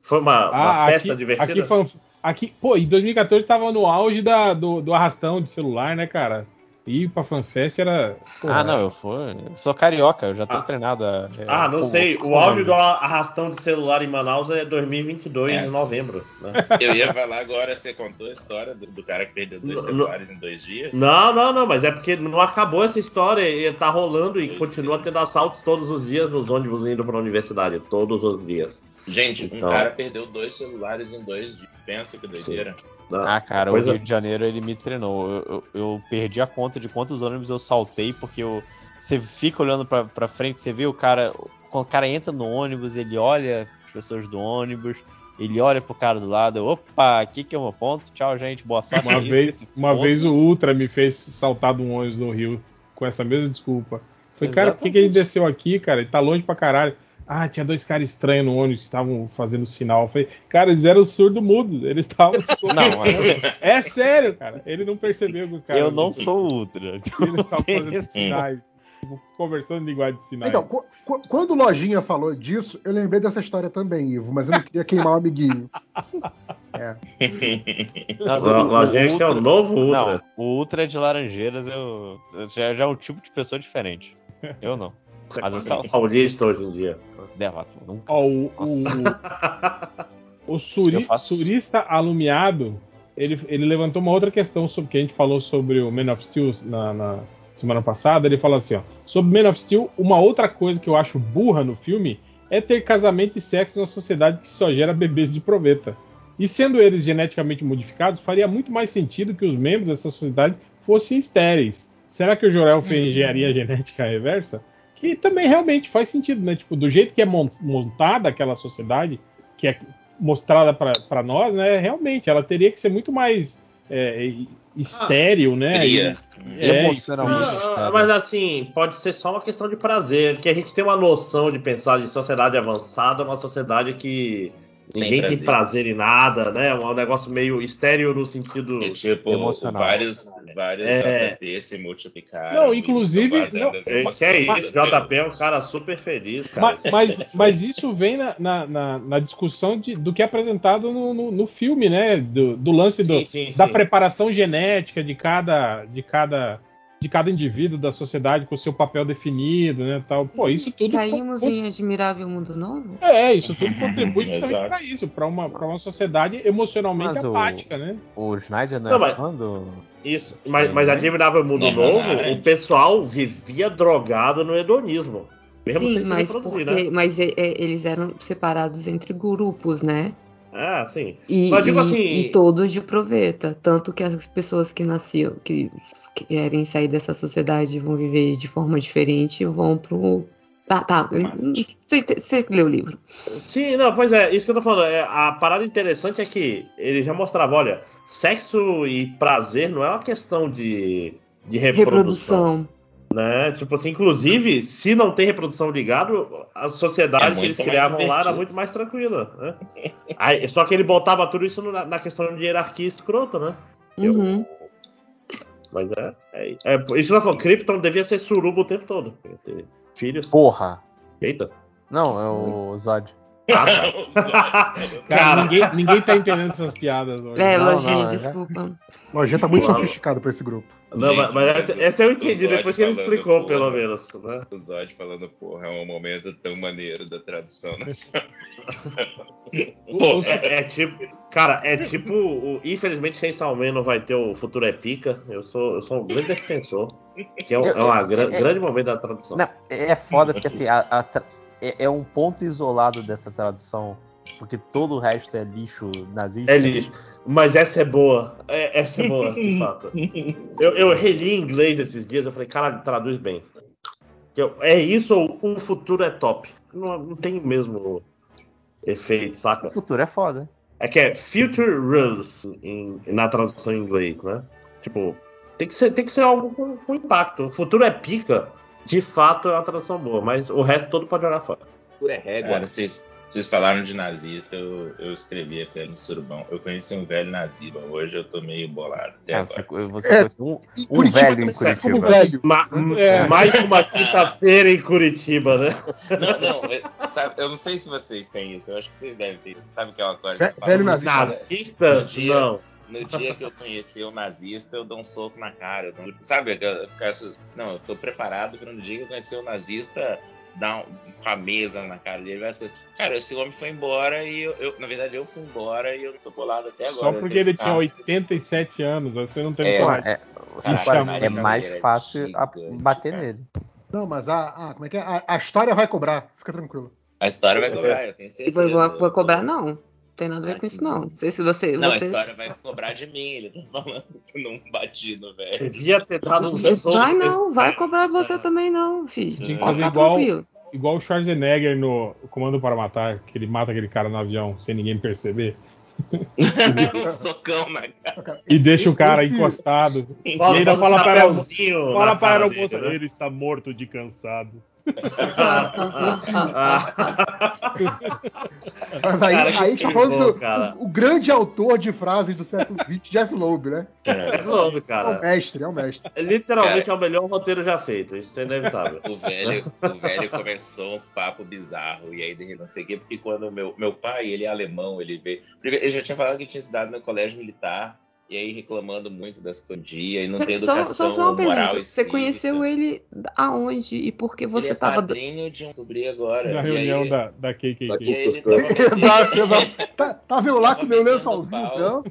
Foi uma, uma
Ah,
festa
aqui,
divertida?
aqui, foi, aqui, pô, em 2014 tava no auge da, do, do arrastão de celular, né, cara? Ir pra FanFest era. porra,
Ah, não, eu fui. Eu sou carioca, eu já tô
Ah.
treinado. A,
Ah, não
com-
sei.
com-
O áudio do arrastão de celular em Manaus é 2022,
É.
em novembro. Né?
Eu ia falar agora, você contou a história do, do cara que perdeu dois
Não,
celulares em dois dias.
Não, não, não, mas é porque não acabou essa história e tá rolando e continua tendo assaltos todos os dias nos ônibus indo pra universidade. Todos os dias.
Gente, um
Então.
cara perdeu dois celulares em dois dias. Pensa que doideira.
Não,
Ah, cara,
coisa-
o Rio de Janeiro ele me treinou. Eu, eu- eu perdi a conta de quantos ônibus eu saltei, porque eu, você fica olhando pra, pra frente, você vê o cara. Quando o cara entra no ônibus, ele olha as pessoas do ônibus, ele olha pro cara do lado, opa, aqui que é o meu ponto, tchau, gente, boa sorte.
Uma, vez, uma vez o Ultra me fez saltar de um ônibus no Rio com essa mesma desculpa. Falei, cara, por que, que ele
Exatamente.
desceu aqui, cara? Ele tá longe pra caralho. Ah, tinha dois caras estranhos no ônibus que estavam fazendo sinal. Eu falei, cara, eles eram surdo-mudo. Eles estavam.
Não, mas
É sério, cara. Ele não percebeu que os caras.
eu não sou ultra.
Eles estavam fazendo sinais. tipo, Conversando em linguagem de sinais.
Então, qu- qu- quando o Lojinha falou disso, eu lembrei dessa história também, Ivo, mas eu não queria queimar o amiguinho.
Mas
Lá- lá, gente, é o
Ultra-
novo Ultra.
Não, o Ultra de Laranjeiras eu, eu já, já é um tipo de pessoa diferente. Eu não. Mas eu sal-
Paulista hoje em dia.
derrota. Nunca.
Ó, o, o, o suri- surista alumiado, ele, ele levantou uma outra questão sobre que a gente falou sobre o Man of Steel na, na semana passada. Ele falou assim: ó, sobre Man of Steel, uma outra coisa que eu acho burra no filme é ter casamento e sexo numa sociedade que só gera bebês de proveta. E sendo eles geneticamente modificados, faria muito mais sentido que os membros dessa sociedade fossem estéreis. Será que o Jorel fez engenharia genética reversa? Que também realmente faz sentido, né? Tipo, do jeito que é mon- montada aquela sociedade, que é mostrada para nós, né? Realmente, ela teria que ser muito mais é, estéril, né?
Fria.
E- é,
Emocionalmente.
Ah,
estéreo.
mas assim, pode ser só uma questão de prazer, que a gente tem uma noção de pensar de sociedade avançada, uma sociedade que
Sem
ninguém tem prazer em nada, né? Um negócio meio estéreo no sentido.
E, tipo,
Emocional.
vários, vários
É.
JP se multiplicaram.
Não, inclusive- não,
É, que é isso, JP é um cara super feliz, cara.
Ma- Mas, mas isso vem na, na- na- na discussão de- do que é apresentado no, no- no filme, né? Do, do lance do-
Sim, sim,
da
sim.
preparação genética de cada, de cada de cada indivíduo da sociedade com o seu papel definido, né? Tal. Pô, isso tudo
Saímos
con-
em Admirável Mundo Novo?
é, isso tudo contribui justamente para isso, para uma, pra uma sociedade emocionalmente
Mas o-
apática, né?
O Schneider não é
Não, mas-. Isso. Mas, mas
né?
Admirável Mundo
Não,
Novo,
não, é.
o pessoal vivia drogado no hedonismo. Mesmo
Sim, mas
reproduzir,
porque
né?
mas é- eles eram separados entre grupos, né?
Ah, sim.
E,
Mas, tipo
e-
assim-
e todos de proveta. Tanto que as pessoas que nasciam, que querem sair dessa sociedade e vão viver de forma diferente, vão pro. Tá, tá. Você, você leu o livro.
Sim, não, pois é, isso que eu tô falando. É, a parada interessante é que ele já mostrava, olha, sexo e prazer não é uma questão de, de reprodução,
Reprodução.
né? Tipo assim, inclusive, se não tem reprodução ligado, a sociedade
É
que eles criavam lá era muito mais tranquila, né? Aí, só que ele botava tudo isso na, na questão de hierarquia escrota, né? Eu-
Uhum.
Mas é, é, é isso falando, Krypton devia ser suruba o tempo todo. Ter Filhos.
Porra!
Eita.
Não, é o Zod.
Ah, tá.
Cara,
Cara,
ninguém, ninguém tá entendendo essas piadas hoje.
É,
Não,
Lojinha,
não, é-
desculpa.
Lojinha tá muito sofisticado pra esse grupo.
Não,
Gente,
mas, essa, essa eu
o
entendi depois que ele explicou,
porra.
pelo menos. Né?
O Zod falando, porra, é um momento tão maneiro da tradução nacional.
O- o-
É, é tipo, cara, é tipo, o- infelizmente Chainsaw Man não vai ter o futuro é pica. Eu sou, eu sou um grande defensor, que é, um, é
É-
grande momento da tradução.
Não, é foda porque assim, a- a é, é um ponto isolado dessa tradução. Porque todo o resto é lixo nazista.
É lixo. Mas essa é boa. É- essa é boa, de fato. Eu, eu reli em inglês esses dias, eu falei, cara, traduz bem. Que eu- É isso ou o futuro é top? Não, não tem o mesmo efeito, saca?
O futuro é foda.
É que é Future Rules em- na tradução em inglês, né? Tipo, tem que ser, tem que ser algo com, com impacto. O futuro é pica, de fato é uma tradução boa, mas o resto todo pode jogar fora.
Cultura é régua.
Agora, vocês, vocês falaram de nazista, eu, eu escrevi até no surubão. Eu conheci um velho nazista, hoje eu tô meio bolado até
Ah, você
agora.
você
É,
conhece um, um velho em Curitiba.
velho.
Ma-
É.
Mais uma quinta-feira em Curitiba, né?
Não, não, é- sabe, eu não sei se vocês têm isso, eu acho que vocês devem ter. Sabe aquela coisa?
Ve-
que fala,
velho nazista.
Não.
No dia que eu conheci o nazista, eu dou um soco na cara. eu dou- Sabe, aquela- com essas. Não, eu tô preparado para no dia que eu conhecer o nazista, dar um, com a mesa na cara dele. várias coisas. Cara, esse homem foi embora e eu, eu- na verdade, eu fui embora e eu não tô bolado até agora.
Só porque ele tinha 87 anos, você não teve
É,
coragem.
É, você
Caralho,
é mais
é
fácil
gigante,
bater
cara.
nele.
Não, mas a, a- como é que é? A, a história vai cobrar. Fica tranquilo.
A história vai cobrar, eu tenho
E
certeza.
vai, vai, vai cobrar, não. Não tem nada a ver com isso, não. Não sei se você.
Não, a
você...
história vai cobrar de mim, ele tá falando que não bati no velho.
Devia ter dado um soco.
Vai não, vai cobrar você também, não, filho.
Tinha que fazer igual-
tranquilo.
Igual o Schwarzenegger no Comando para Matar, que ele mata aquele cara no avião sem ninguém perceber.
um socão na cara.
E deixa o cara encostado. E
Bota
ainda fala para fala para a
dele,
moça,
né?
ele está morto de cansado.
Mas aí,
Cara,
aí tá falando
cara.
o, o grande autor de frases do século XX, Jeff Loeb, né?
É Lobo,
É o
cara.
mestre, é o mestre.
Literalmente é o melhor roteiro já feito. Isso é inevitável.
O velho, o velho começou uns papos bizarros, e aí de não sei o quê, porque quando meu, meu pai, ele é alemão, ele veio. Ele já tinha falado que tinha estudado no colégio militar, e aí reclamando muito das dia e não tem
Só,
educação
só, só uma
moral
pergunta. Você conheceu ele aonde e por que você
ele é
tava.
padrinho de um sobrinho agora.
Na reunião
aí,
da, da KKK.
Exato, exato. Tá, tava eu lá com meu lençolzinho branco,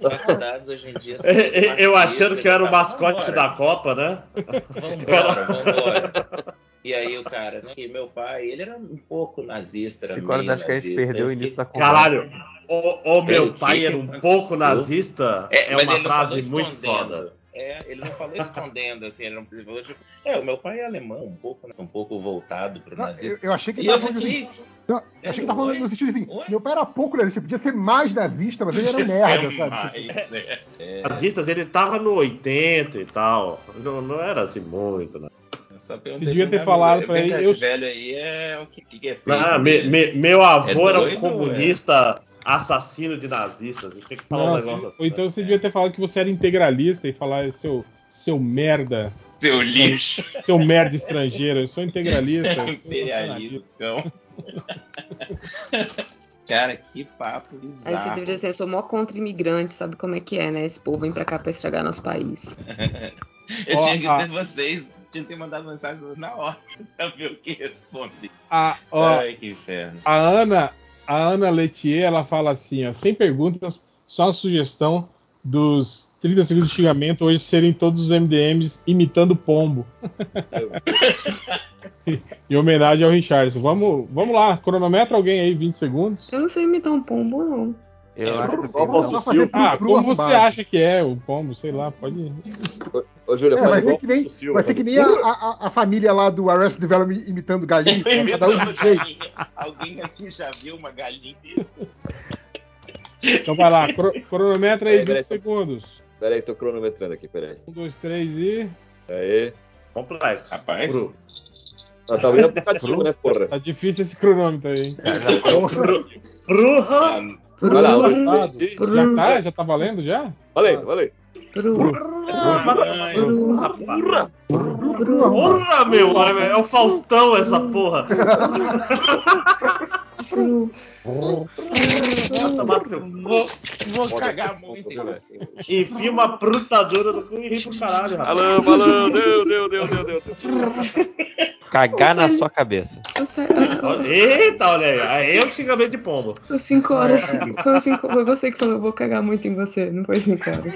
faculdades hoje em dia são
Eu achando que eu era o mascote
"Vambora,
da Copa, né?
Vambora, vambora. E aí o cara, né? E meu pai, ele era um pouco nazista.
Horas acho que a gente perdeu o início da conversa.
Caralho, o, o meu pai era um pouco nazista é,
mas
uma frase muito
escondendo.
foda.
É, ele não falou escondendo, assim, ele não falou, tipo, é, o meu pai é alemão, um pouco, né, um pouco voltado pro nazismo.
eu, eu achei que ele
eu
tava falando
fiquei.
assim. Eu achei que tava falando
Oi?
no sentido assim.
Oi?
Meu pai era pouco nazista, podia ser mais nazista, mas ele era um merda, sabe?
Mais, né? É,
Nazistas, ele tava no 80 e tal. Não, não era assim muito, né?
só
Você devia ter falado
vem
ele, eu-
velho aí é o que, que é feito.
Ah, me- me- meu avô
É
era um
doido,
comunista assassino de nazistas. Eu tinha que falar
Não,
um negócio assim.
ou então você devia ter falado que você era integralista e falar seu, seu merda,
Seu lixo.
seu merda estrangeiro. Eu sou integralista. eu sou
Imperialismo, então. Cara, que papo
Aí você
bizarro.
deveria dizer, eu sou mó contra imigrante, sabe como é que é, né? Esse povo vem pra cá pra estragar nosso país.
Eu
Ó,
tinha que ter vocês, tinha que ter mandado mensagem na hora pra saber o que responder.
A, ó,
Ai, que inferno.
a Ana, a Ana Letier, ela fala assim, ó, sem perguntas, só uma sugestão dos 30 segundos de xingamento hoje serem todos os MDMs imitando pombo. em homenagem ao Richardson. Vamos, vamos lá, cronometra alguém aí, 20 segundos.
Eu não sei imitar um pombo, não.
Eu acho que então.
só fazer pro,
Ah,
pro
como você acha que é o pombo? Sei lá, pode.
Ô, Júlia,
É,
faz
vai ser que nem,
Silva,
vai ser que nem a, a, a família lá do Arrested Development imitando galinha, cada um de jeito.
Alguém aqui já viu uma galinha?
Então vai lá, cro- cronometra aí,
Peraí, peraí,
20
só-
segundos.
Pera aí, tô cronometrando aqui, peraí.
Um, dois, três e.
Aí.
Complexo.
Rapaz,
Pro-
Ah, tá vendo aplicativo, né, porra?
Tá difícil esse cronômetro aí, hein?
Prurra!
Vai lá,
Já tá? Já tá valendo já?
Valeu, valeu.
pru.
porra, meu! É o Faustão essa porra!
Vou, vou cagar muito em você.
Enfia uma prutadora no cu e ri pro caralho, rapaz.
Alô, valeu, deu, deu, deu, deu, deu.
Cagar na sua cabeça.
Eu
Eita, olha aí. Aí o xingamento de pombo.
Foi cinco horas. Foi, cinco, foi você que falou, eu vou cagar muito em você, não foi cinco horas.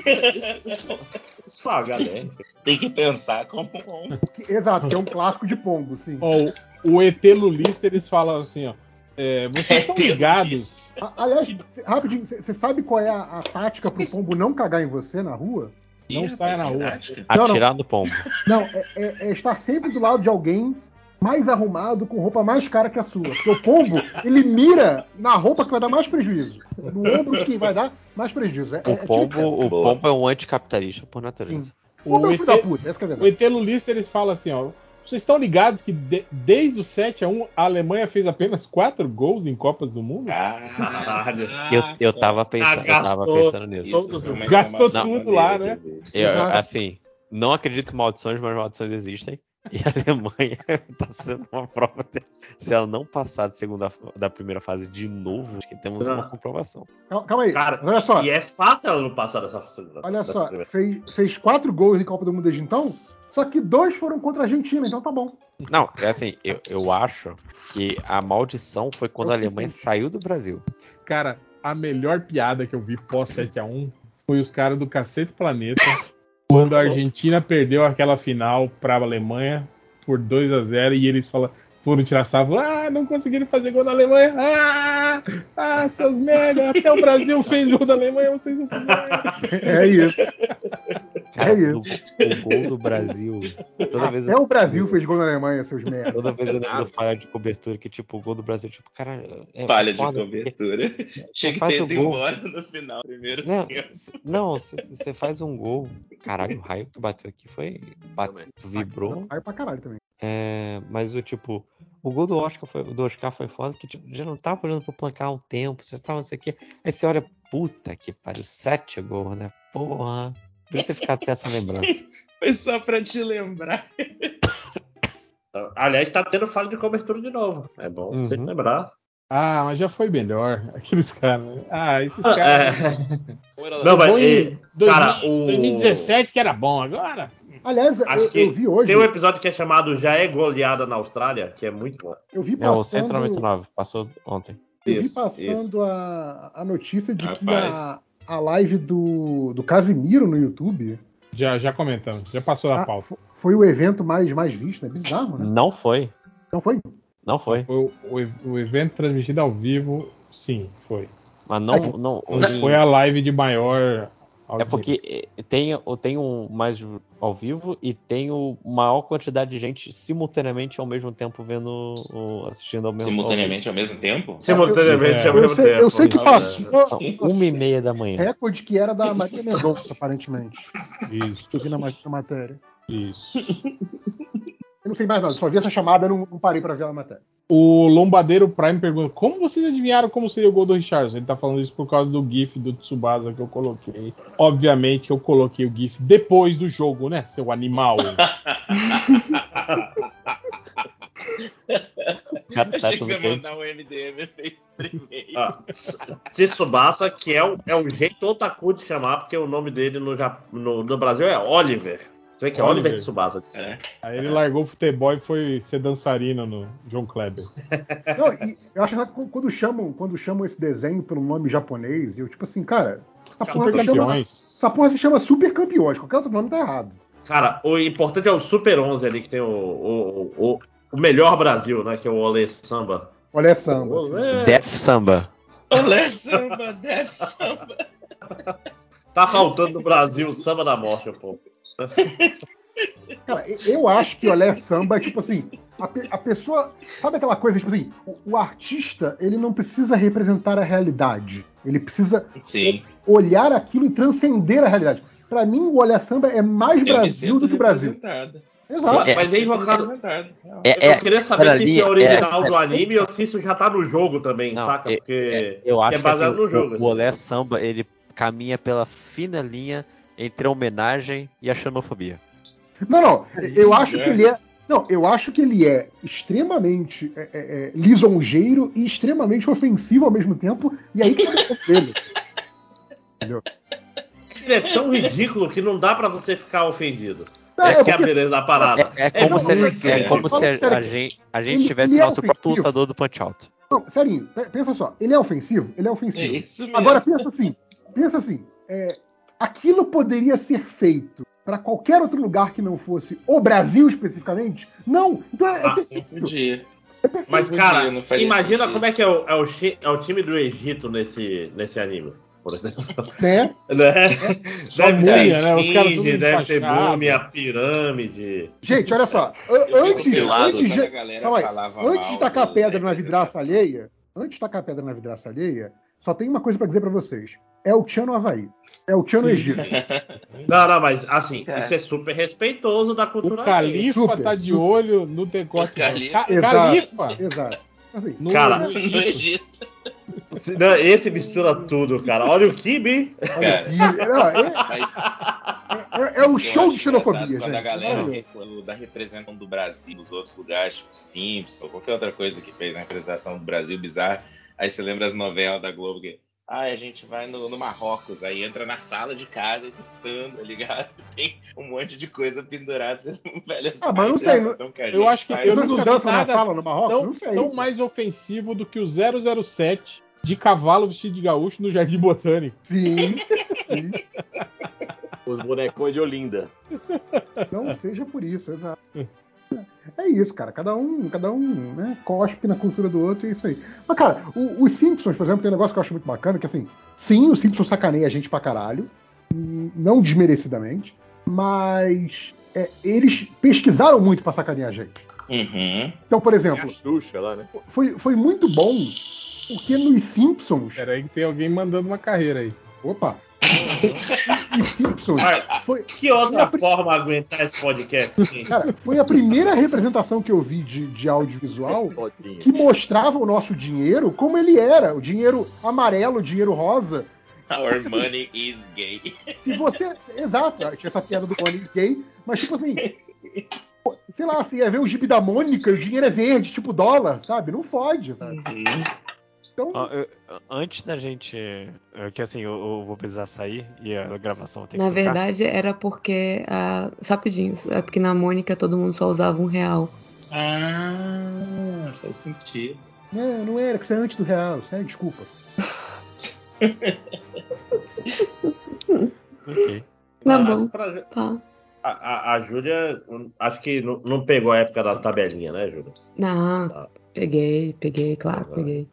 Só galera.
Tem que pensar como um.
Exato, que é um clássico de pombo, sim.
Ó, o ET Lulista, eles falam assim, ó. É, vocês estão ligados?
A- Aliás, cê- rapidinho, você sabe qual é a, a tática pro pombo não cagar em você na rua?
Não
Ih,
saia na rua.
Não, não.
Atirar no pombo.
Não, é, é- é estar sempre do lado de alguém mais arrumado, com roupa mais cara que a sua. Porque o pombo, ele mira na roupa que vai dar mais prejuízo. No ombro de quem vai dar mais prejuízo. É, é- é
O pombo,
tipo-
o pombo é um anticapitalista por natureza.
O pombo é
O
filho da
ET,
puta, essa que é a
o. ET Lulista, eles falam assim, ó. Vocês estão ligados que de- desde o 7 a 1 a Alemanha fez apenas 4 gols em Copas do Mundo?
Caralho.
Eu, eu tava pensando, eu tava pensando nisso.
Isso
Gastou tudo lá, né?
Eu, assim, não acredito em maldições, mas maldições existem. E a Alemanha tá sendo uma prova dessa. Se ela não passar de segunda, da primeira fase de novo, acho que temos uma comprovação.
Calma, calma aí.
Cara,
Olha só,
e é fácil ela não passar dessa
olha só. Fez, fez quatro gols em Copa do Mundo desde então, só que dois foram contra a Argentina, então tá bom.
Não, é assim, eu, eu acho que a maldição foi quando a Alemanha saiu do Brasil.
Cara, a melhor piada que eu vi pós 7x1 foi os caras do Cacete Planeta quando a Argentina perdeu aquela final pra Alemanha por 2 a 0 e eles falam, foram tirar salvo. Ah, não conseguiram fazer gol na Alemanha. Ah, ah seus merda. Até o Brasil fez gol da Alemanha, vocês não fizeram.
É isso.
Cara,
É isso.
o, o gol do Brasil. Toda vez
Até
eu,
o Brasil fez gol na Alemanha, seus merda.
toda vez eu lembro falha de cobertura, que tipo, o gol do Brasil, tipo, cara. É,
Falha
é
de
foda, porque-
cobertura. Que
faz
ter
o gol.
embora no final primeiro.
Não, você faz um gol. Caralho, o raio que bateu aqui foi. Bate, vibrou.
Aí pra caralho também.
É, mas o tipo, o gol do Oscar foi, do Oscar foi foda, que tipo, já não tava olhando pro plancar há um tempo, você tava não sei o quê. Aí você olha, puta que pariu, sete gols, né? Porra. Podia ter ficado sem essa lembrança.
Foi só pra te lembrar.
Aliás, tá tendo falha de cobertura de novo. É bom
Uhum.
você lembrar.
Ah, mas já foi melhor. Aqueles caras. Ah, esses
Ah,
caras.
é. Não, mas é,
2000
cara, o-
2017 que era bom, agora.
Aliás,
Acho
eu,
que
eu vi hoje.
tem um episódio que é chamado Já é Goleada na Austrália, que é muito bom.
Eu vi
É o
passando,
199, passou ontem.
eu vi
Isso,
passando a, a notícia de que
Rapaz.
a, a live do, do Casimiro no YouTube
Já, já comentamos, já passou da
Ah,
pauta.
fo- foi o evento mais, mais visto, né? Bizarro, né?
Não foi.
Não foi?
Não foi.
Foi o, o o evento transmitido ao vivo, sim, foi.
Mas não. não,
Não
em-
foi a live de maior.
É porque eh, tem, tem um mais ao vivo e tem o maior quantidade de gente simultaneamente ao mesmo tempo vendo, o- assistindo ao mesmo
Simultaneamente ao mesmo tempo?
Simultaneamente
É.
ao
Eu
mesmo
sei,
tempo.
eu sei que
Não,
passou
uma e meia da manhã.
recorde que era da Maria Mendonça, aparentemente.
Isso,
Eu vi na matéria.
isso.
Eu não sei mais nada, só vi essa chamada e não, não parei pra ver a matéria.
O Lombadeiro Prime pergunta: Como vocês adivinharam como seria o gol do Richardson? Ele tá falando isso por causa do GIF do Tsubasa que eu coloquei. Obviamente eu coloquei o GIF depois do jogo, né, seu animal?
Cara, tá
Achei que você ia mandar um MDM fez primeiro.
Ah, Tsubasa, que é o, é o jeito otaku de chamar, porque o nome dele no, no, no Brasil é Oliver. Você vê que é Oliver,
Oliver.
Tsubasa.
É.
Aí ele largou o futebol e foi ser dançarino no João Kleber.
Não, e eu acho que quando chamam, quando chamam esse desenho pelo nome japonês, eu tipo assim, cara, essa porra, se chama,
Campeões.
essa porra se chama Super Campeões, qualquer outro nome tá errado.
Cara, o importante é o Super 11 ali, que tem o, o, o, o melhor Brasil, né? Que é o Olê Samba.
Olha é samba.
Olê.
Death Samba.
Olé, samba, deve samba.
Tá faltando no Brasil o samba da morte, pô.
Cara, eu acho que Olé Samba é tipo assim, a, pe- a pessoa. Sabe aquela coisa, tipo assim, o, o artista, ele não precisa representar a realidade. Ele precisa
Sim.
olhar aquilo e transcender a realidade. Pra mim, o Olé Samba é mais
Eu
Brasil do que Brasil. Exato.
É,
Mas cara,
representado.
É, é,
eu queria saber se isso é original
é,
do anime ou se isso já tá no jogo também,
Não,
saca?
é-
Porque
eu acho
é
que
baseado
assim,
no jogo.
o,
assim.
o Olé Samba ele caminha pela fina linha entre a homenagem e a xenofobia.
Não, não. Eu acho
é.
que ele é. Não, eu acho que ele é extremamente é, é, é, lisonjeiro e extremamente ofensivo ao mesmo tempo. E aí que é o dele.
Ele é tão ridículo que não dá pra você ficar ofendido.
Não,
Essa
é
que é a beleza da parada.
É, é como
muito
se, é como se a, gente, a gente
Ele-
tivesse
ele é
nosso próprio lutador do Punch Out.
Não, Serinho, pe- pensa só. Ele é ofensivo? Ele é
É
ofensivo.
isso mesmo.
Agora pensa assim. Pensa assim. é, aquilo poderia ser feito para qualquer outro lugar que não fosse o Brasil especificamente? Não. Então é, é
Ah,
podia.
É perfeito.
Mas, cara, imagina
sentido.
como é que é o, é o é o time do Egito nesse, nesse anime, por exemplo.
né?
né? Deve ter
múmia, né? Os caras
deve ter
enfaixado.
múmia, pirâmide.
Gente, olha só. Antes, antes,
galera
calma aí. antes de tacar pedra na vidraça
representação.
alheia, antes de tacar pedra na vidraça alheia, só tem uma coisa pra dizer pra vocês. É o Tchan no Havaí. É o Tchan no. Egito.
Não, não, mas assim,
É.
isso é super respeitoso da
O
cultura
Califa
super,
tá de
super.
olho no decote.
O Califa.
Ca-
Exato.
Califa?
Exato. Assim,
No,
Cara,
no
No
Egito.
Não, esse mistura tudo, cara. Olha o Kibi.
olha. Não, é,
Mas
é- é o
eu
show de xenofobia,
engraçado Quando a
gente.
galera reclama da representação do Brasil nos outros lugares, tipo Simpson, qualquer outra coisa que fez a representação do Brasil bizarra, aí você lembra as novelas da Globo que. Ah, a gente vai no, no Marrocos, aí entra na sala de casa dançando, tá ligado? Tem um monte de coisa pendurada. Você não velho,
Ah, mas não sei,
eu acho que
faz.
eu
Vocês não
nunca vi
dançam na
nada
sala no Marrocos?
Tão,
não sei.
tão mais ofensivo do que o 007 de cavalo vestido de gaúcho no Jardim Botânico.
Sim, sim.
Os bonecões de Olinda.
Não seja por isso, exato. É isso, cara. Cada um, cada um né, cospe na cultura do outro e é isso aí. Mas, cara, o- os Simpsons, por exemplo, tem um negócio que eu acho muito bacana, que assim, sim, o Simpsons sacaneia a gente pra caralho, não desmerecidamente, mas é, eles pesquisaram muito pra sacanear a gente.
Uhum.
Então, por exemplo,
Xuxa lá, né?
foi, foi muito bom porque nos Simpsons.
Pera aí que tem alguém mandando uma carreira aí.
Opa! Os Simpsons
Ah,
foi,
Que outra forma aguentar esse podcast?
cara, foi a primeira representação que eu vi de, de audiovisual que mostrava o nosso dinheiro como ele era, o dinheiro amarelo, o dinheiro rosa.
Our money is gay.
Se você. Exato, tinha essa piada do Bonnie gay, mas tipo assim. Sei lá, você ia ver o gibi da Mônica, o dinheiro é verde, tipo dólar, sabe? Não fode, sabe? Então,
antes da gente. é Que assim, eu, eu vou precisar sair e a gravação tem que
Na
tocar.
verdade, era porque. A... Rapidinho, é porque na Mônica todo mundo só usava um real.
Ah, faz sentido.
não, não era, que isso é antes do real, sério, desculpa.
Ok.
Tá
Ah,
bom.
pra-
Tá.
A, a, a Júlia, acho que não, não pegou a época da tabelinha, né, Júlia?
Não,
Tá.
peguei, peguei, claro,
Tá.
peguei.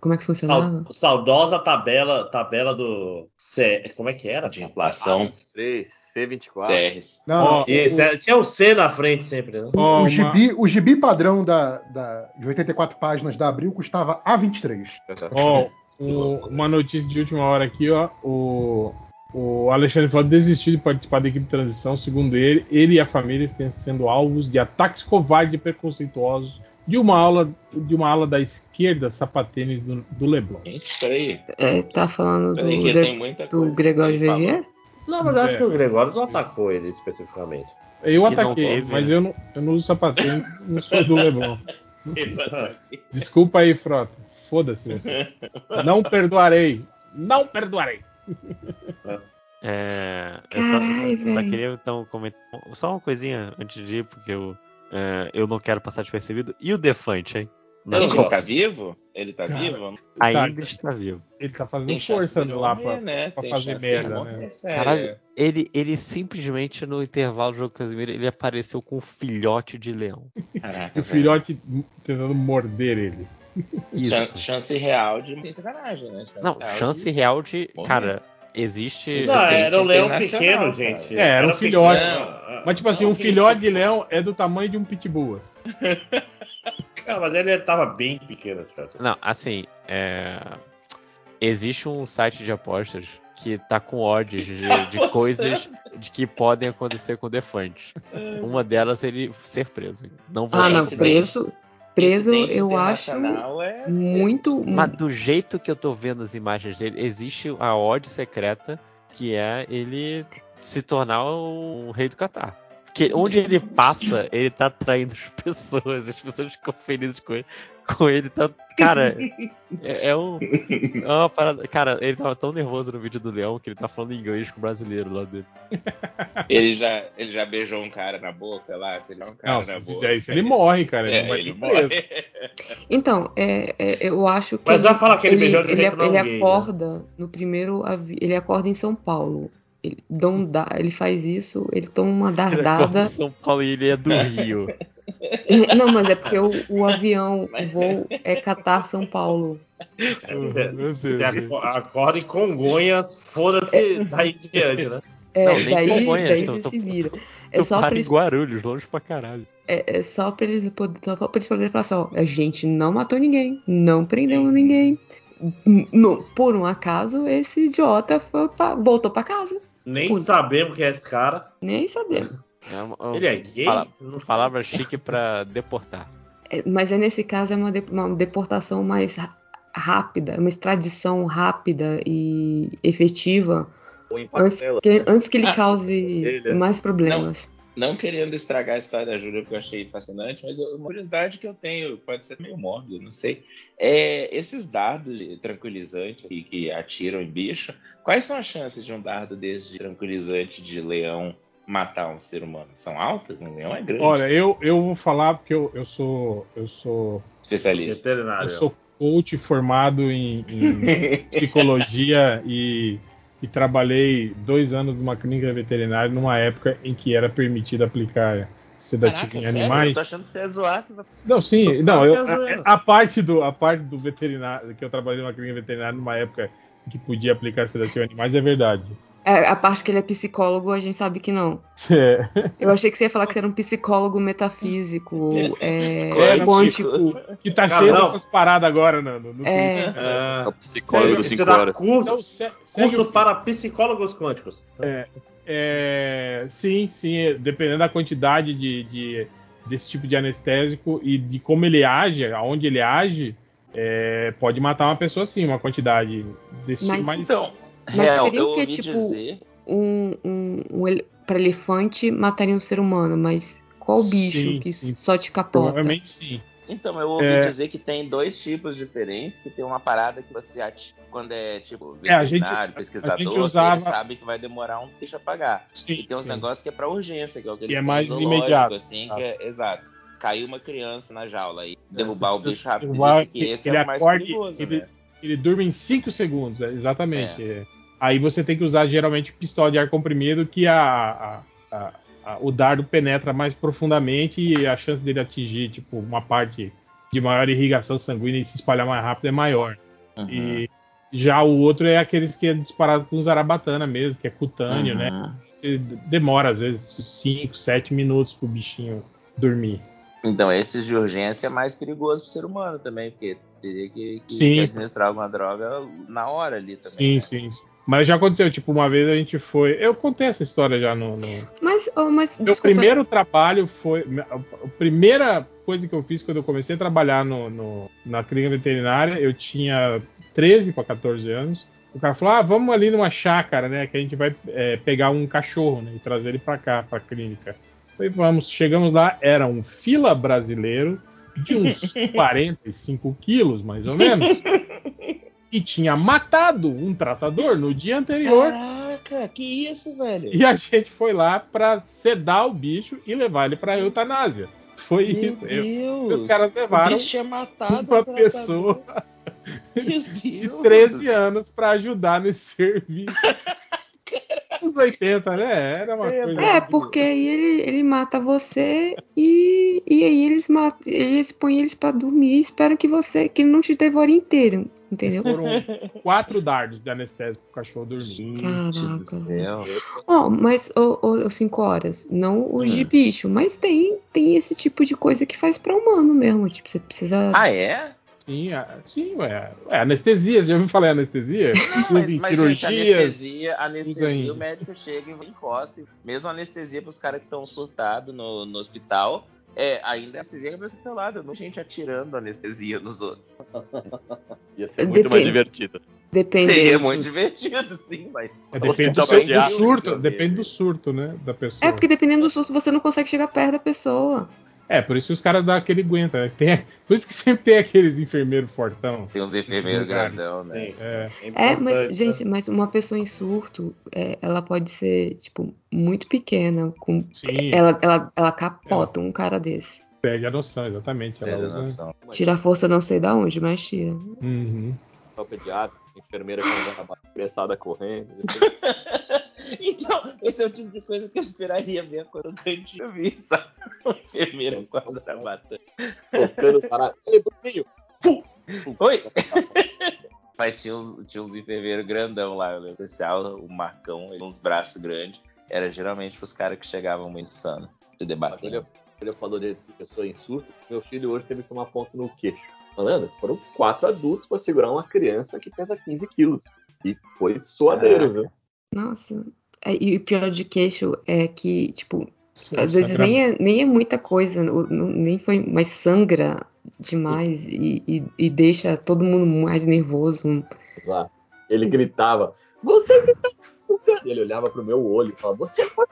Como é que funcionava?
Sau- Saudosa tabela, tabela do. C, como é que era?
De inflação.
C, C24.
CRs.
Não,
Ó,
Isso, é, tinha o C na frente sempre, né?
o, o
uma-
gibi, o gibi padrão da, da, de 84 páginas da Abril custava A23.
Ó, o- uma notícia de última hora aqui, ó. O, o Alexandre Flávio desistiu de participar da equipe de transição. Segundo ele, ele e a família estão sendo alvos de ataques covardes e preconceituosos de uma aula de uma ala da esquerda sapatênis do, do Leblon.
Gente, peraí.
É, tá falando do, de-
tem muita
do. Gregório
mas eu acho
É.
que o Gregório não atacou ele especificamente.
Eu ataquei, mas
né?
eu não, eu não uso sapatênis, não sou do Leblon. Desculpa aí, Frota. Foda-se você. Não perdoarei. Não perdoarei.
É, eu só, só- só queria então comentar só uma coisinha antes de ir, porque eu, é, eu não quero passar despercebido. E o Defante, hein? Não,
Ele
Não.
tá vivo? Ele tá
Cara.
vivo?
ainda
Tá.
está vivo.
Ele tá fazendo
Tem
força
dele
lá
morrer,
pra,
né?
pra fazer merda,
morrer,
né?
sério.
Caralho, ele, ele simplesmente no intervalo do jogo Casimiro, ele apareceu com um filhote de leão.
Caraca,
o filhote tentando morder ele.
Isso.
Chance, chance real de. Sem sacanagem, né? Chance
Não,
real
chance
de-
real de.
Morrer.
Cara, existe.
Não,
assim,
era um leão pequeno,
cara.
gente.
É, era um
pequeno.
filhote.
Não,
Mas, tipo assim,
não,
um filhote de leão é do tamanho de um pitbull. assim.
Cara, mas ele tava bem pequeno, filhote.
Não, assim, é... existe um site de apostas que tá com odds de, de coisas de que podem acontecer com o Defante. Uma delas é ele ser preso. Não vou
Ah, não, preso. Preso eu acho
é-
muito.
Mas do jeito que eu tô vendo as imagens dele, existe a odd secreta que é ele se tornar o rei do Catar. Porque onde ele passa, ele tá atraindo as pessoas, as pessoas ficam felizes com ele. Com ele tá. Cara, é, é um. É uma parada. Cara, ele tava tão nervoso no vídeo do Leão que ele tá falando inglês com o brasileiro lá dele.
Ele já, ele já beijou um cara na boca lá, sei lá, um cara
Não,
na
se
boca.
isso, ele morre, cara. Ele
É, ele
ser preso.
morre.
Então, é, é, eu acho que.
Mas
ele,
vai falar que ele
ele,
beijou de
ele,
não
ele
gay, né?
acorda no primeiro. Ele acorda em São Paulo. Ele, dá ele faz isso, ele toma uma dardada.
São Paulo e ele é do Rio.
Não, mas é porque o, o avião, o voo é Catar São Paulo.
Aco- acorda em Congonhas, foda-se daí em diante, né?
É,
Não, nem
daí,
Congonhas,
daí
tô-
você
tô-
se vira. É
Tu
só, pra
para
eles,
Guarulhos, longe pra caralho.
é, é só pra eles só pra eles poderem falar assim, ó, a gente não matou ninguém, não prendeu ninguém. N- não- por um acaso, esse idiota foi pra- voltou pra casa.
Nem
Puta.
sabemos quem é esse cara.
Nem sabemos.
É uma-
Ele é gay? Sei.
Palavra chique pra deportar.
É, mas é nesse caso é uma, de- uma deportação mais rápida, uma extradição rápida e efetiva
Ou em
antes
parcela.
que, antes que ele
Ah,
cause
ele-
mais problemas.
Não querendo estragar a história da Júlia, porque eu achei fascinante, mas eu- uma curiosidade que eu tenho, pode ser meio mórbida, não sei. É, esses dardos de tranquilizante que, que atiram em bicho, quais são as chances de um dardo desse de tranquilizante de leão matar um ser humano? São altas? Um leão é grande.
Olha, eu, eu vou falar porque eu, eu sou. Eu sou.
especialista.
Eu
Veterinário.
sou coach formado em, em psicologia e, e trabalhei dois anos numa clínica veterinária numa época em que era permitido aplicar sedativo
Caraca,
em
sério?
animais.
Eu tô achando que você é zoar. Você tá...
Não, sim, não, eu, a, a parte do a parte do veterinário que eu trabalhei numa clínica veterinária numa época em que podia aplicar sedativo em animais é verdade.
É, a parte que ele é psicólogo, a gente sabe que não.
É,
Eu achei que você ia falar que você era um psicólogo metafísico, é,
É,
quântico.
que tá cheio
não.
dessas paradas agora no, no, no
É.
Ah,
É o psicólogo dos
você
5
dá
horas.
curso,
Então, se-
curso para psicólogos quânticos.
É, sim, sim, é, dependendo da quantidade de, de- desse tipo de anestésico e de como ele age, aonde ele age, é, pode matar uma pessoa sim, uma quantidade desse
Mas
tipo. Mas
Então,
Mas
real,
seria o
ouvi
Tipo,
dizer...
Um, um, um ele- pra elefante mataria um ser humano, mas qual bicho
Sim,
que
sim.
só te capota?
provavelmente sim.
Então, eu ouvi
É.
dizer que tem dois tipos diferentes, que tem uma parada que você ativa quando é, tipo,
É, a gente-
veterinário, pesquisador,
a gente
que
usava-
ele sabe que vai demorar um bicho a pagar.
sim,
E tem uns
sim.
negócios que é pra urgência, que é o que
E
eles
é
têm
mais imediato.
assim, que é, exato. Caiu uma criança na jaula e derrubar
É, você
o bicho rápido,
derrubar,
disse que esse
ele
é o mais
acorde,
perigoso,
ele-
né?
Ele durma em 5 segundos, é, exatamente. é. Aí você tem que usar geralmente pistola de ar comprimido, que a, a- a- a- o dardo penetra mais profundamente e a chance dele atingir tipo uma parte de maior irrigação sanguínea e se espalhar mais rápido é maior.
Uhum.
E já o outro é aqueles que é disparado com zarabatana mesmo, que é cutâneo, né?
Uhum.
Você demora às vezes 5, 7 minutos pro bichinho dormir.
Então, esses de urgência é mais perigoso pro ser humano também, porque teria que, que
Sim.
administrar alguma droga na hora ali também.
Sim,
né?
sim, sim. Mas já aconteceu, tipo, uma vez a gente foi. Eu contei essa história já no. no...
Mas, oh, mas
Meu
desculpa,
primeiro trabalho foi. A primeira coisa que eu fiz quando eu comecei a trabalhar no, no- na clínica veterinária, eu tinha 13 para 14 anos. O cara falou: ah, vamos ali numa chácara, né? Que a gente vai é, pegar um cachorro né, e trazer ele para cá, para a clínica. Falei, vamos, chegamos lá, era um fila brasileiro de uns 45 quilos, mais ou menos. E tinha matado um tratador no dia anterior.
Caraca, que isso, velho?
E a gente foi lá pra sedar o bicho e levar ele pra eutanásia. Foi
Meu
isso. Eu-
Deus.
os caras levaram
o bicho é matado
uma pessoa de
Deus.
13 anos pra ajudar nesse serviço. Uns 80, né? Era uma coisa.
É, porque aí ele, ele mata você e, e aí eles matam, eles põem eles pra dormir e esperam que você que ele não te devore inteiro, entendeu?
Foram quatro dardos de anestésico pro cachorro dormir.
Caraca,
do céu.
Ó, mas ô, ô, cinco horas, não os de
Hum.
bicho, mas tem tem esse tipo de coisa que faz pra humano mesmo, tipo você precisa
Ah, é?
Sim, a- sim, ué. É, anestesia, já ouviu falar em anestesia?
Não,
em
gente,
cirurgias.
anestesia,
usa
anestesia
em-
o médico chega e encosta. Mesmo anestesia pros caras que estão surtados no, no hospital. É, ainda anestesia é do seu lado. Não gente atirando anestesia nos outros.
Ia ser muito mais
Depende.
divertido.
depender.
Seria muito divertido, sim, mas.
É, depende do, seu- do surto,
meu
depende do surto, né? Da pessoa.
É porque dependendo do susto você não consegue chegar perto da pessoa.
É, por isso que os caras dão aquele aguenta, né? Tem, por isso que sempre tem aqueles enfermeiros fortão.
Tem uns enfermeiros grandão, né?
Sim.
É,
É,
importante,
mas,
né?
gente, mas uma pessoa em surto, é, ela pode ser, tipo, muito pequena. Com,
sim,
ela, ela, ela capota um cara desse.
perde a noção, exatamente. Ela
Perde a
usa...
noção.
Tira a força não sei da onde, mas tira.
Uhum.
Hospital pediátrico, enfermeira com a cabeçada correndo.
Então, esse é o tipo de coisa que eu esperaria ver quando eu cantinho vi, sabe? Uma enfermeira quase tá matando.
Tocando o caralho. Ei, Bruninho!
Oi! Mas tinha uns, tinha uns enfermeiros grandão lá, eu lembro. Especial, o Marcão, ele, uns braços grandes. Era geralmente pros caras que chegavam muito insano, se debatendo.
ele falou de pessoa em surto. Meu filho hoje teve que tomar ponto no queixo. Falando, foram quatro adultos pra segurar uma criança que pesa 15 quilos. E foi suadeiro, viu?
Nossa. É, e o pior de queixo é que, tipo, às
Sangra-
vezes nem é, nem é muita coisa, nem foi, mas sangra demais e, e, e deixa todo mundo mais nervoso.
Lá. Ele gritava: Você que tá machucando?" Ele olhava pro meu olho e falava: Você pode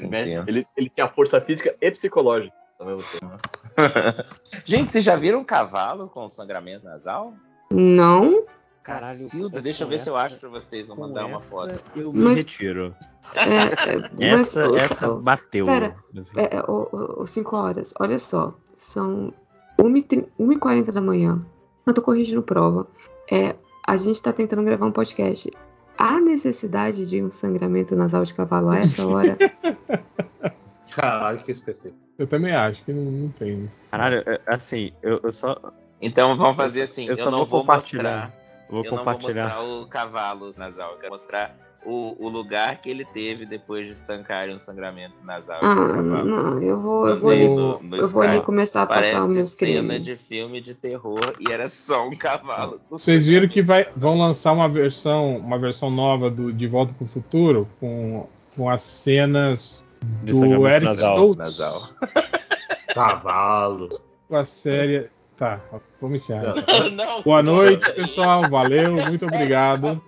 né? Ele, ele tinha força física e psicológica.
Gente, vocês já viram um cavalo com sangramento nasal?
Não,
Caralho,
Cacilda, deixa eu ver se eu acho pra vocês. Vou mandar uma
essa,
foto.
Eu me
Mas-
retiro.
é, é, mas,
Essa,
ô,
essa bateu.
pera,
assim.
É, é, ô, ô, cinco horas, olha só, são 1h40 da manhã, eu tô corrigindo prova, é, a gente tá tentando gravar um podcast. Há necessidade de um sangramento nasal de cavalo a essa hora?
Caralho, que específico.
Eu também acho que não, não tem isso.
Caralho, é, assim, eu, eu só.
Então vamos fazer assim.
eu
Eu,
só
não
vou
vou
compartilhar.
mostrar.
Vou
eu não vou
compartilhar.
mostrar o cavalo nasal. Eu quero mostrar o, o lugar que ele teve depois de estancarem um sangramento nasal.
Ah, não, eu vou, eu vou ali,
no- no
eu vou ali começar a passar os
Parece
meus
cena de filme de terror e era só um cavalo.
Vocês viram que vai, vão lançar uma versão, uma versão nova do De Volta para o Futuro com, com as cenas
De
do
sangramento
Eric
nasal.
Stoltz
Nasal.
Cavalo.
com a série. Tá, vamos encerrar.
Não,
Boa noite, pessoal. Valeu, muito obrigado.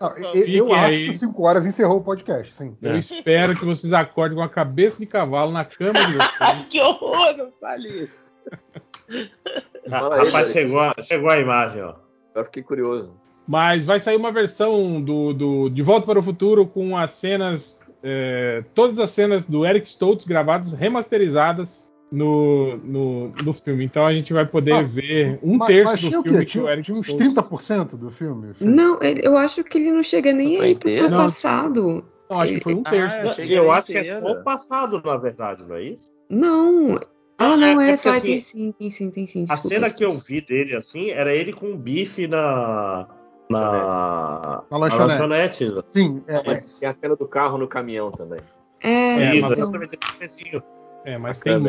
Não, eu, eu acho
aí.
que 5 horas encerrou o podcast, sim.
Eu espero que vocês acordem com a cabeça de cavalo na cama de vocês.
que horror, não fale isso.
Aí,
Rapaz, chegou a, chegou a imagem, ó.
Eu fiquei curioso.
Mas vai sair uma versão do, do De Volta para o Futuro com as cenas. é, todas as cenas do Eric Stoltz gravadas, remasterizadas no, no, no filme. Então a gente vai poder
Ah,
ver um
Mas-
terço
mas
do
o
filme que
Tinha,
o Eric
tinha uns
Stoltz-
30% do filme?
Não, eu acho que ele não chega nem aí pro, pro passado.
Não, acho que foi um
Ah,
terço.
eu que
eu
era
acho que é só o passado, na verdade, não é isso?
Não. Ah,
Ah,
não,
é-
é,
é porque, assim,
tem sim, tem sim, tem sim.
A
desculpa,
cena que eu
desculpa.
vi dele assim era ele com um bife na. Na,
Na lanchonete.
lanchonete.
Sim, é,
Mas tem a cena do carro no caminhão também.
É,
É,
Isso,
mas-
então.
É, mas
A
tem.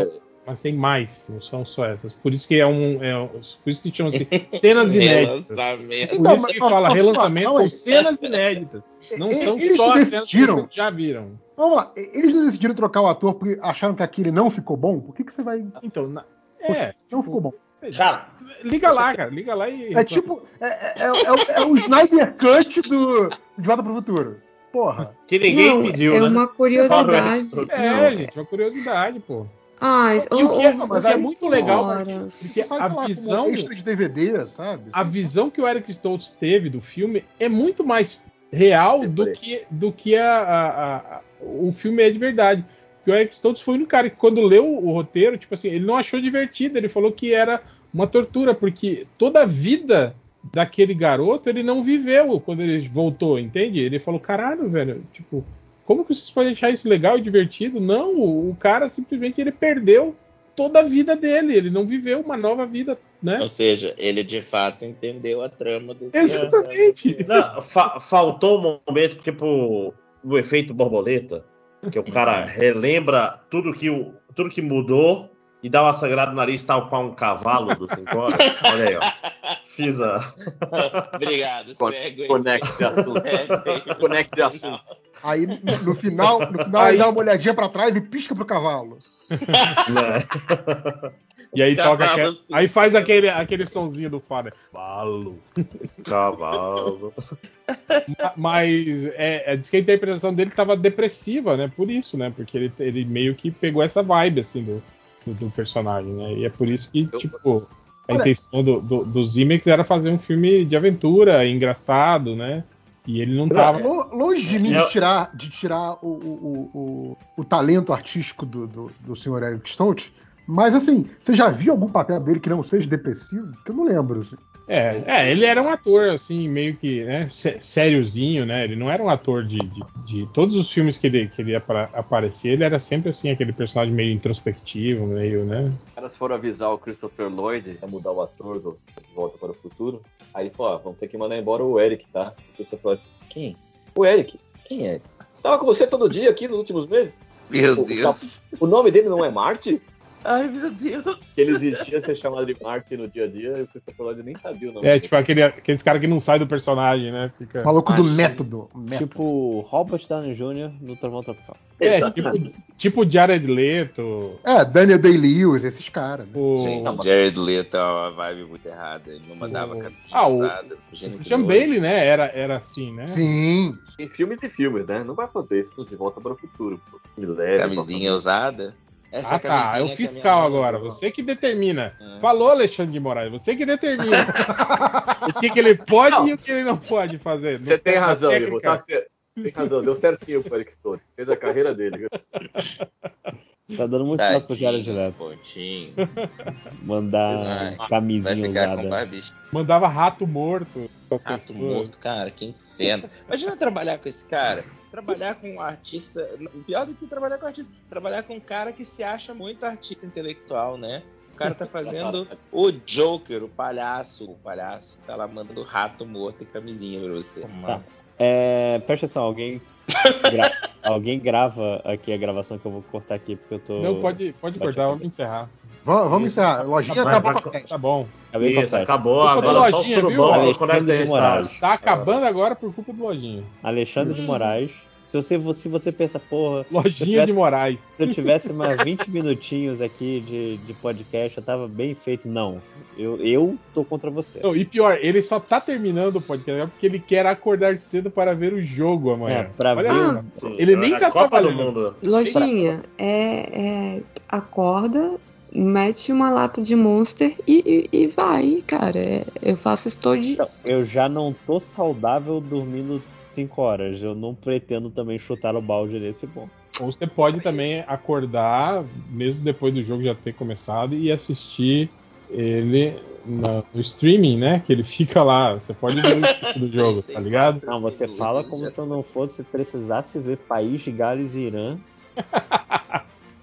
Mas tem mais, não são só essas. Por isso que é um. É, por isso que chama-se cenas inéditas.
Relançamento.
Por isso que fala relançamento com cenas inéditas. Não
E-
são
eles
só as cenas que já viram.
Vamos lá, eles não decidiram trocar o ator porque acharam que aquele não ficou bom? Por que, que você vai.
Então, na- é.
Não ficou bom.
Cara,
Liga lá, cara. Liga lá e.
É tipo. É, é, é, é o- é o Snyder Cut do De Volta pro Futuro. Porra.
que ninguém
não,
pediu,
é
né?
uma curiosidade.
É, gente, uma curiosidade, pô.
Ah,
E o que é- mas é muito legal, porque
Sai
a visão-
de DVD, sabe?
A visão que o Eric Stoltz teve do filme é muito mais real
É,
do que, do que a, a- a- o filme é de verdade. Porque o Eric Stoltz foi um cara que, quando leu o roteiro, tipo assim, ele não achou divertido, ele falou que era uma tortura, porque toda a vida daquele garoto ele não viveu quando ele voltou, entende? Ele falou, caralho, velho, tipo, como que vocês podem achar isso legal e divertido? Não, o, o cara simplesmente ele perdeu toda a vida dele, ele não viveu uma nova vida, né?
Ou seja, ele de fato entendeu a trama do que
Exatamente.
Não, fa- faltou um momento, tipo, o efeito borboleta, que o cara relembra tudo que, o, tudo que mudou e dá uma sangrada no nariz tal qual um cavalo do 5 horas. Olha aí, ó. Fiz a.
Obrigado,
Con-
segue aí.
Conecte assunto. Conecte assunto.
Aí no, final, no final
Aí-
ele dá uma olhadinha pra trás e pisca pro cavalo.
né?
E aí toca
Cavalo.
aquele, aí faz aquele, aquele sonzinho do Fada. Falo.
Cavalo.
Ma- Mas é, é, diz que a interpretação dele estava depressiva, né? Por isso, né? Porque ele, ele meio que pegou essa vibe assim do, do, do personagem, né? E é por isso que,
Eu-
tipo, a
Olha-
intenção do, do, do Zimex era fazer um filme de aventura, engraçado, né? E ele não tava.
Lo- Longe de mim de tirar, de tirar o, o, o, o, o talento artístico do, do, do senhor Eric Stoltz, mas assim, você já viu algum papel dele que não seja depressivo? Que eu não lembro. assim.
É, é, ele era um ator, assim, meio que, né, sé- sériozinho, né? Ele não era um ator de, de, de- todos os filmes que ele, que ele apa- aparecia, ele era sempre, assim, aquele personagem meio introspectivo, meio, né?
Os caras foram avisar o Christopher Lloyd a mudar o ator do Volta para o Futuro. Aí falou, ó, vamos ter que mandar embora o Eric, tá? O Christopher Lloyd, quem? O Eric? Quem é? Tava com você todo dia aqui nos últimos meses?
Meu
O-
Deus.
O nome dele não é Marty?
Ai, meu Deus.
Que ele existia ser chamado de Marty no dia a dia e o Christopher Lloyd nem sabia o nome
É, tipo aquele, aqueles caras que não saem do personagem, né? Fica...
Maluco do método. método.
Tipo Robert Downey Jr. no Trovão Tropical.
É,
Exatamente.
tipo, tipo Jared Leto,
É, Daniel Day-Lewis, esses caras. Né?
o
Gente,
não,
Jared Leto é uma vibe muito errada. Ele não mandava camisinha
Ah, o-
usada.
o Christian
nojo.
Bailey, né? Era, era assim, né?
Sim.
Tem filmes e filmes, né? Não vai fazer isso de volta para o futuro. pô. Leve,
Camisinha usada? Essa
Ah, tá. É o fiscal agora.
usou.
Você que determina.
É.
Falou, Alexandre de Moraes. Você que determina o que, que ele pode
Não.
e o que ele não pode fazer.
Você tem razão. Ivo, tá certo. Tem razão, deu certinho o Eric Stoltz. Fez a carreira dele.
Tá dando muito certo pro Jared
Tadinho,
Leto.
pontinho.
Mandar camisinha usada.
Mandava rato morto.
Rato
pessoas.
morto, cara, que inferno. Imagina trabalhar com esse cara. Trabalhar com um artista. Pior do que trabalhar com artista. Trabalhar com um cara que se acha muito artista intelectual, né? O cara tá fazendo o Joker, o palhaço. O palhaço tá lá mandando rato morto e camisinha pra você.
Tá. É, presta atenção, alguém, gra- alguém grava aqui a gravação que eu vou cortar aqui, porque eu tô.
Não, pode, pode cortar, vamos encerrar.
Vamos, vamos encerrar. Lojinha
Vai,
acabou
vai,
com a festa.
Tá bom.
A
Isso, acabou. Agora só o
Lojinha, viu?
surubão
Alexandre de Moraes.
Tá acabando agora por culpa do Lojinha.
Alexandre de Moraes. Se você, se você pensa, porra,
Lojinha
tivesse-
de Moraes.
se eu tivesse mais 20 minutinhos aqui de, de podcast, eu tava bem feito. Não, eu, eu tô contra você.
Não, e pior, ele só tá terminando o podcast porque ele quer acordar cedo para ver o jogo amanhã.
É, pra
Olha
ver.
Sim,
Ele nem
a
tá
Copa do
trabalhando.
Lojinha, é, é, acorda, mete uma lata de Monster e, e- e vai, cara. É, eu faço isso todo dia.
Eu já não tô saudável dormindo 5 horas. Eu não pretendo também chutar o balde nesse ponto.
Ou você pode também acordar, mesmo depois do jogo já ter começado, e assistir ele no streaming, né? Que ele fica lá. Você pode ver o do jogo, tá ligado?
Não, você fala como se eu não fosse precisasse ver País de Gales e Irã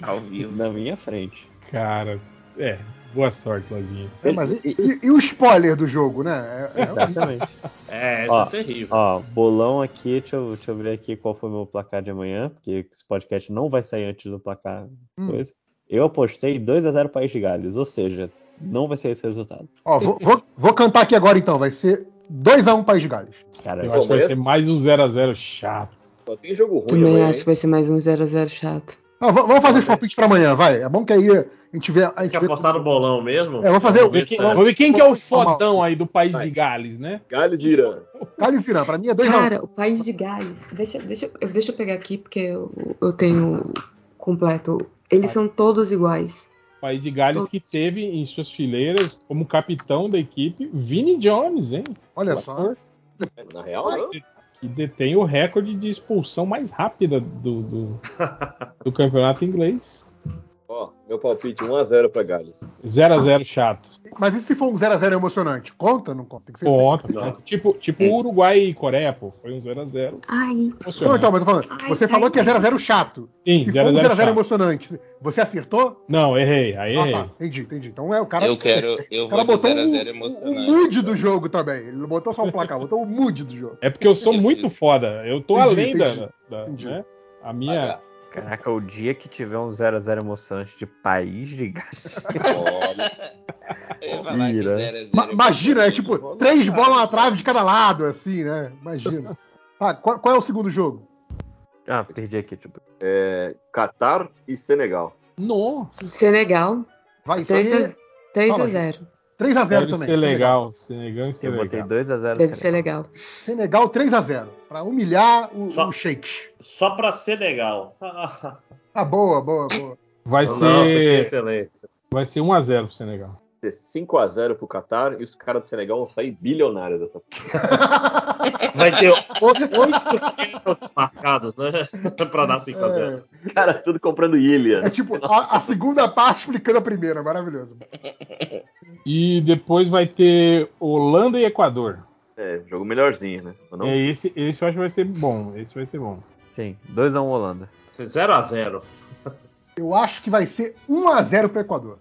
Ao vivo.
na minha frente.
Cara, é. Boa sorte, Ladinho.
É, mas e, e- e o spoiler do jogo, né? É- é-
Exatamente.
É, isso
Ó,
é terrível.
Ó, bolão aqui, deixa eu, deixa eu ver aqui qual foi o meu placar de amanhã, porque esse podcast não vai sair antes do placar.
Hum.
Coisa. Eu apostei 2x0 País de Gales, ou seja, não vai ser esse resultado.
Ó, vou, vou- vou cantar aqui agora então. Vai ser 2x1 País de Gales.
Cara,
Eu acho que vai ser mais um 0x0 chato.
Só tem jogo ruim
Também
amanhã,
acho que vai ser mais um 0x0 chato.
Não, vamos fazer os palpites pra amanhã, vai. É bom que aí a gente vê. A gente
Quer
vê
apostar no bolão mesmo?
É, vou fazer-
Vamos ver quem,
É.
vamos ver quem que é o
Vamos
fodão aí do país
Vai.
de Gales, né?
Gales Irã.
Gales Irã, pra mim é 2x1.
Cara, o país de Gales. Deixa, deixa, eu- deixa eu pegar aqui, porque eu, eu tenho completo. Eles são todos iguais.
País de Gales que teve em suas fileiras como capitão da equipe Vini Jones, hein?
Olha só.
Na real,
Que detém o recorde de expulsão mais rápida do, do, do campeonato inglês.
Ó, meu palpite 1x0 pra Gales.
0x0 chato.
Mas e se for um 0x0 emocionante? Conta ou não conta? Tem que ser
Conta,
Não.
conta. Tipo, tipo Uruguai e Coreia, pô. Foi um 0x0.
Ai,
Não, então, mas eu tô falando.
Ai,
Você
ai,
falou que é
ai.
0x0 chato.
Sim,
Se for um
0x0
0x0
chato.
emocionante, você acertou?
Não, errei. Aí
Ah,
errei.
tá. Entendi, entendi. Então é o cara.
Eu quero. Eu
O cara
vou
botou
0x0
o, o
emocionante.
mood do jogo também. Ele não botou só o placar, botou o mood do jogo.
É porque eu sou muito foda. Eu tô
Entendi,
além da.
entendi,
da-
entendi.
né? A minha.
Caraca, o dia que tiver um 0x0 emocionante de País de Gales.
Olha. Eu ia falar que
Ira.
0
Ma- Imagina, é tipo três bolas na trave de cada lado, assim, né? Imagina. Tá, qual, qual é o segundo jogo?
Ah, perdi aqui, tipo.
É, Catar e Senegal.
Nossa.
Senegal.
Vai
3
ser
a, 3
Fala,
a 0.
3x0
Deve
também.
ser legal. Senegal e
Eu
Senegal.
botei 2x0
Deve ser legal.
Senegal 3x0. Pra humilhar o,
Só-
o Shakes.
Só pra ser legal.
Ah, boa, boa, boa.
Vai
Não,
ser.
excelente.
Vai ser 1x0 pro Senegal.
Vai ser 5x0 pro Catar e os caras do Senegal vão sair bilionários dessa
Vai ter oito pênaltis marcados, né? pra dar 5x0.
É,
Cara, tudo comprando ilha.
é tipo a, a segunda parte explicando a primeira. Maravilhoso.
E depois vai ter Holanda e Equador.
É, jogo melhorzinho, né? Não-
É esse, esse eu acho que vai ser bom. Esse vai ser bom.
Sim, 2x1 Holanda.
0x0.
Eu acho que vai ser 1x0 pro Equador.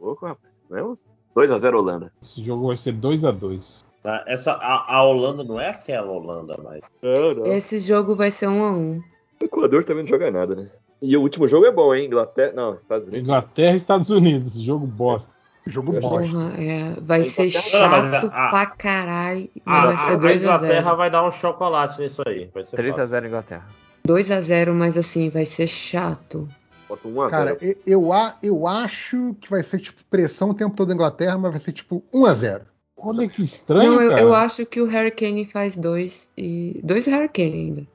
Louco, rapaz. Não? 2x0 Holanda.
Esse jogo vai ser 2x2.
Tá? Essa, a, a Holanda não é aquela Holanda, mas.
Não, não.
Esse jogo vai ser 1 a 1
O Equador também não joga nada, né? E o último jogo é bom, hein? Inglaterra. Não, Estados Unidos.
Inglaterra e Estados Unidos. Jogo bosta.
Jogo
Eu
bosta.
Porra, é, vai
A
ser chato
a-
pra caralho.
A,
vai
a-
ser
a
2 a
Inglaterra
0
vai dar um chocolate nisso aí. Vai ser fácil.
3x0 Inglaterra.
2 a 0 mas assim, vai ser chato.
Bota 1x0.
Cara, e- eu, a- eu acho que vai ser tipo pressão o tempo todo da Inglaterra, mas vai ser tipo 1x0.
Olha que estranho,
Não, eu,
cara.
eu acho que o Harry Kane faz dois e. Dois Harry Kane ainda.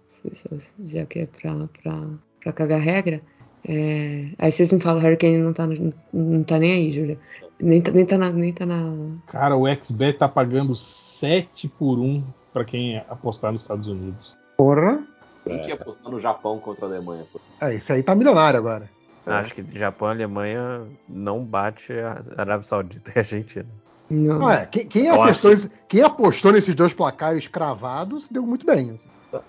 Já que é pra, pra, pra cagar regra. É, Aí vocês me falam, Harry Kane não tá, não tá nem aí, Júlia. Nem tá, nem tá na. Nem tá na...
Cara, o XBet tá pagando 7 por 1 pra quem apostar nos Estados Unidos.
Porra.
Quem que ia apostar no Japão contra a Alemanha? Pô?
É, esse aí tá milionário agora.
Acho que Japão e Alemanha não bate a Arábia Saudita e a Argentina.
Não.
Ah, é. Quem, quem acertou quem apostou nesses dois placares cravados deu muito bem.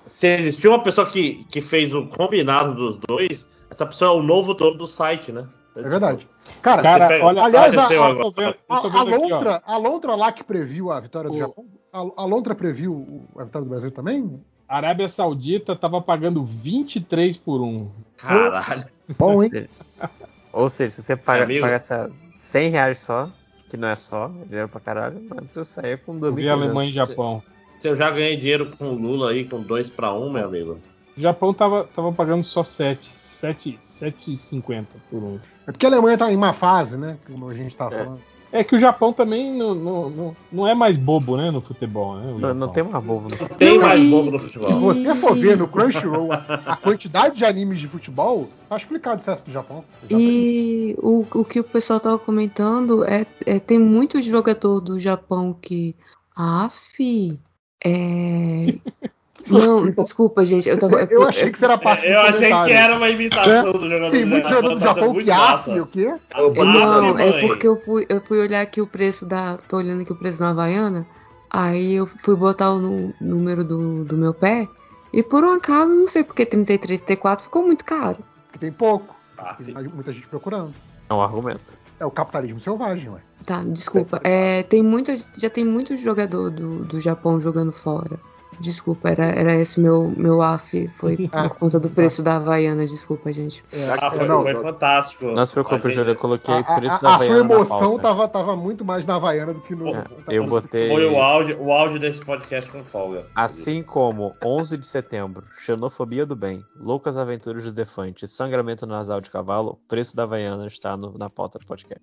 Se existiu uma pessoa que, que fez o combinado dos dois, essa pessoa é o novo dono do site, né?
É verdade. Cara,
Cara,
pega-
olha,
aliás, a, a-
vendo,
a- a
vendo aqui.
Lontra, a Lontra lá que previu a vitória do
O-
Japão, a, a Lontra previu a vitória do Brasil também?
Arábia Saudita tava pagando 23 por 1.
Caralho.
Bom, hein?
Ou seja, se você paga,
Amigo.
paga essa 100 reais só, que não é só, é dinheiro pra caralho, mas tu saia com
Eu vi Alemanha e
2.500.
Japão.
Se eu já ganhei dinheiro com o Lula aí, com 2 pra 1, meu amigo.
O Japão tava, tava pagando só 7. 7 7,50 por 1.
É porque a Alemanha tá em má fase, né? Como a gente tá
É.
falando.
É que o Japão também não, não, não, não é mais bobo, né, no futebol, né?
Não, não tem uma bobo no
Tem
Não,
mais bobo no
Se
futebol.
você for ver no Crunchyroll a, quantidade de animes de futebol, tá explicado o sucesso do Japão.
E o, o que o pessoal tava comentando é, é tem muito jogador do Japão que. Af, é, Não, desculpa, gente. Eu tava.
Eu achei que era parte
É, eu achei que
comentário.
era uma imitação do jogador
Tem
do
muito jogador do
Tá
Japão que acha o quê?
Eu
Massa,
Não, é porque eu fui, eu fui olhar aqui o preço da. Tô olhando aqui o preço da Havaiana. Aí eu fui botar o número do, do meu pé. E por um acaso, não sei porque 33 T4 ficou muito caro.
Porque tem pouco.
Ah,
Tem muita gente procurando.
É um argumento.
É o capitalismo selvagem, ué.
Tá, desculpa. É, tem muito, já tem muito jogador do, do Japão jogando fora. Desculpa, era, era esse meu, meu AF. Foi por conta do preço da Havaiana. Desculpa, gente.
É,
Ah, foi,
é, não,
foi fantástico.
Não se preocupe, Júlio, eu coloquei preço
a-
da
a sua
Havaiana na
emoção tava, tava muito mais na Havaiana do que no.
É, eu botei.
Foi o áudio, o áudio desse podcast com folga.
Assim como 11 de setembro, Xenofobia do Bem, Loucas Aventuras do Defante, Sangramento Nasal de Cavalo, preço da Havaiana está no- na pauta do podcast.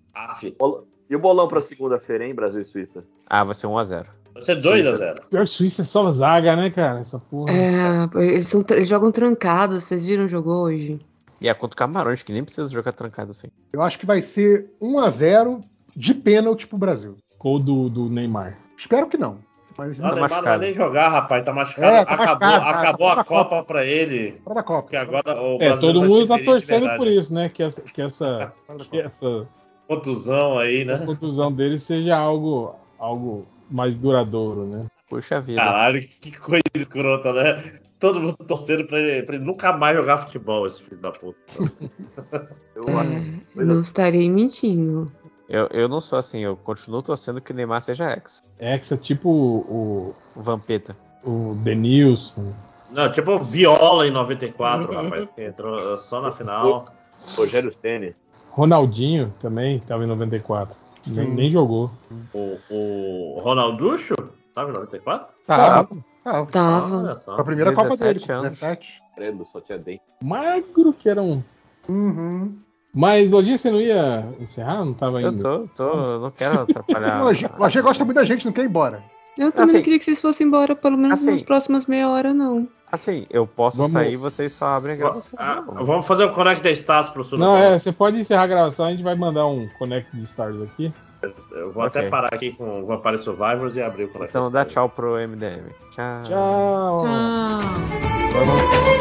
Bol- E o bolão pra segunda-feira, hein? Brasil e Suíça.
Ah, vai ser 1x0.
Você é 2 a
Suíça.
0
Pior Suíça é só zaga, né, cara? Essa porra.
É, eles, são, eles jogam trancados. Vocês viram o jogo hoje?
E é contra o Camarões, que nem precisa jogar trancado assim.
Eu acho que vai ser 1x0 de pênalti pro Brasil.
Gol do, do Neymar.
Espero que não. Mas
Não,
Tá
Neymar não vai nem jogar, rapaz. Tá machucado.
É, tá
acabou
machucado, tá-
acabou
tá
a Copa pra ele.
fora da Copa.
Porque agora o
É, todo
vai
mundo
ser
tá torcendo por isso, né? Que essa, que essa, que essa,
Contusão aí,
essa
né?
contusão dele seja algo, algo mais duradouro, né?
Puxa vida.
Caralho, que coisa escrota, né? Todo mundo torcendo pra ele, pra ele nunca mais jogar futebol, esse filho da puta.
Eu
É,
acho.
não estarei mentindo.
Eu, eu não sou assim, eu continuo torcendo que o Neymar seja ex.
Hexa, tipo o,
O Vampeta.
o, o Denilson.
Não, tipo Viola em 94, rapaz, que entrou só na final.
Rogério Ceni.
Ronaldinho também estava em 94. Nem, nem jogou.
O, o Ronalducho, tava em 94?
Tá.
Ah,
Tava.
Olha só.
foi a primeira Copa
17
dele,
anos.
17.
Credo, só tinha dente.
Magro que era um.
Uhum.
Mas, Lojinha, você não ia encerrar? Não tava
Eu
indo?
tô, tô, não quero atrapalhar.
O Agê gosta muito da gente, não quer ir embora.
Eu também
Assim-
não queria que vocês fossem embora, pelo menos
Assim-
nas próximas meia hora, não.
Assim, eu posso
Vamos-
sair, vocês só abrem a gravação. de
Ah, vamos fazer o Connect Stars pro Sul.
Não, é, você pode encerrar a gravação, a gente vai mandar um Connect de Stars aqui.
Eu vou
Ok.
até parar aqui com o Vampire Survivors e abrir o Connect
Então dá
Stars.
tchau pro MDM. Tchau.
Tchau.
Tchau.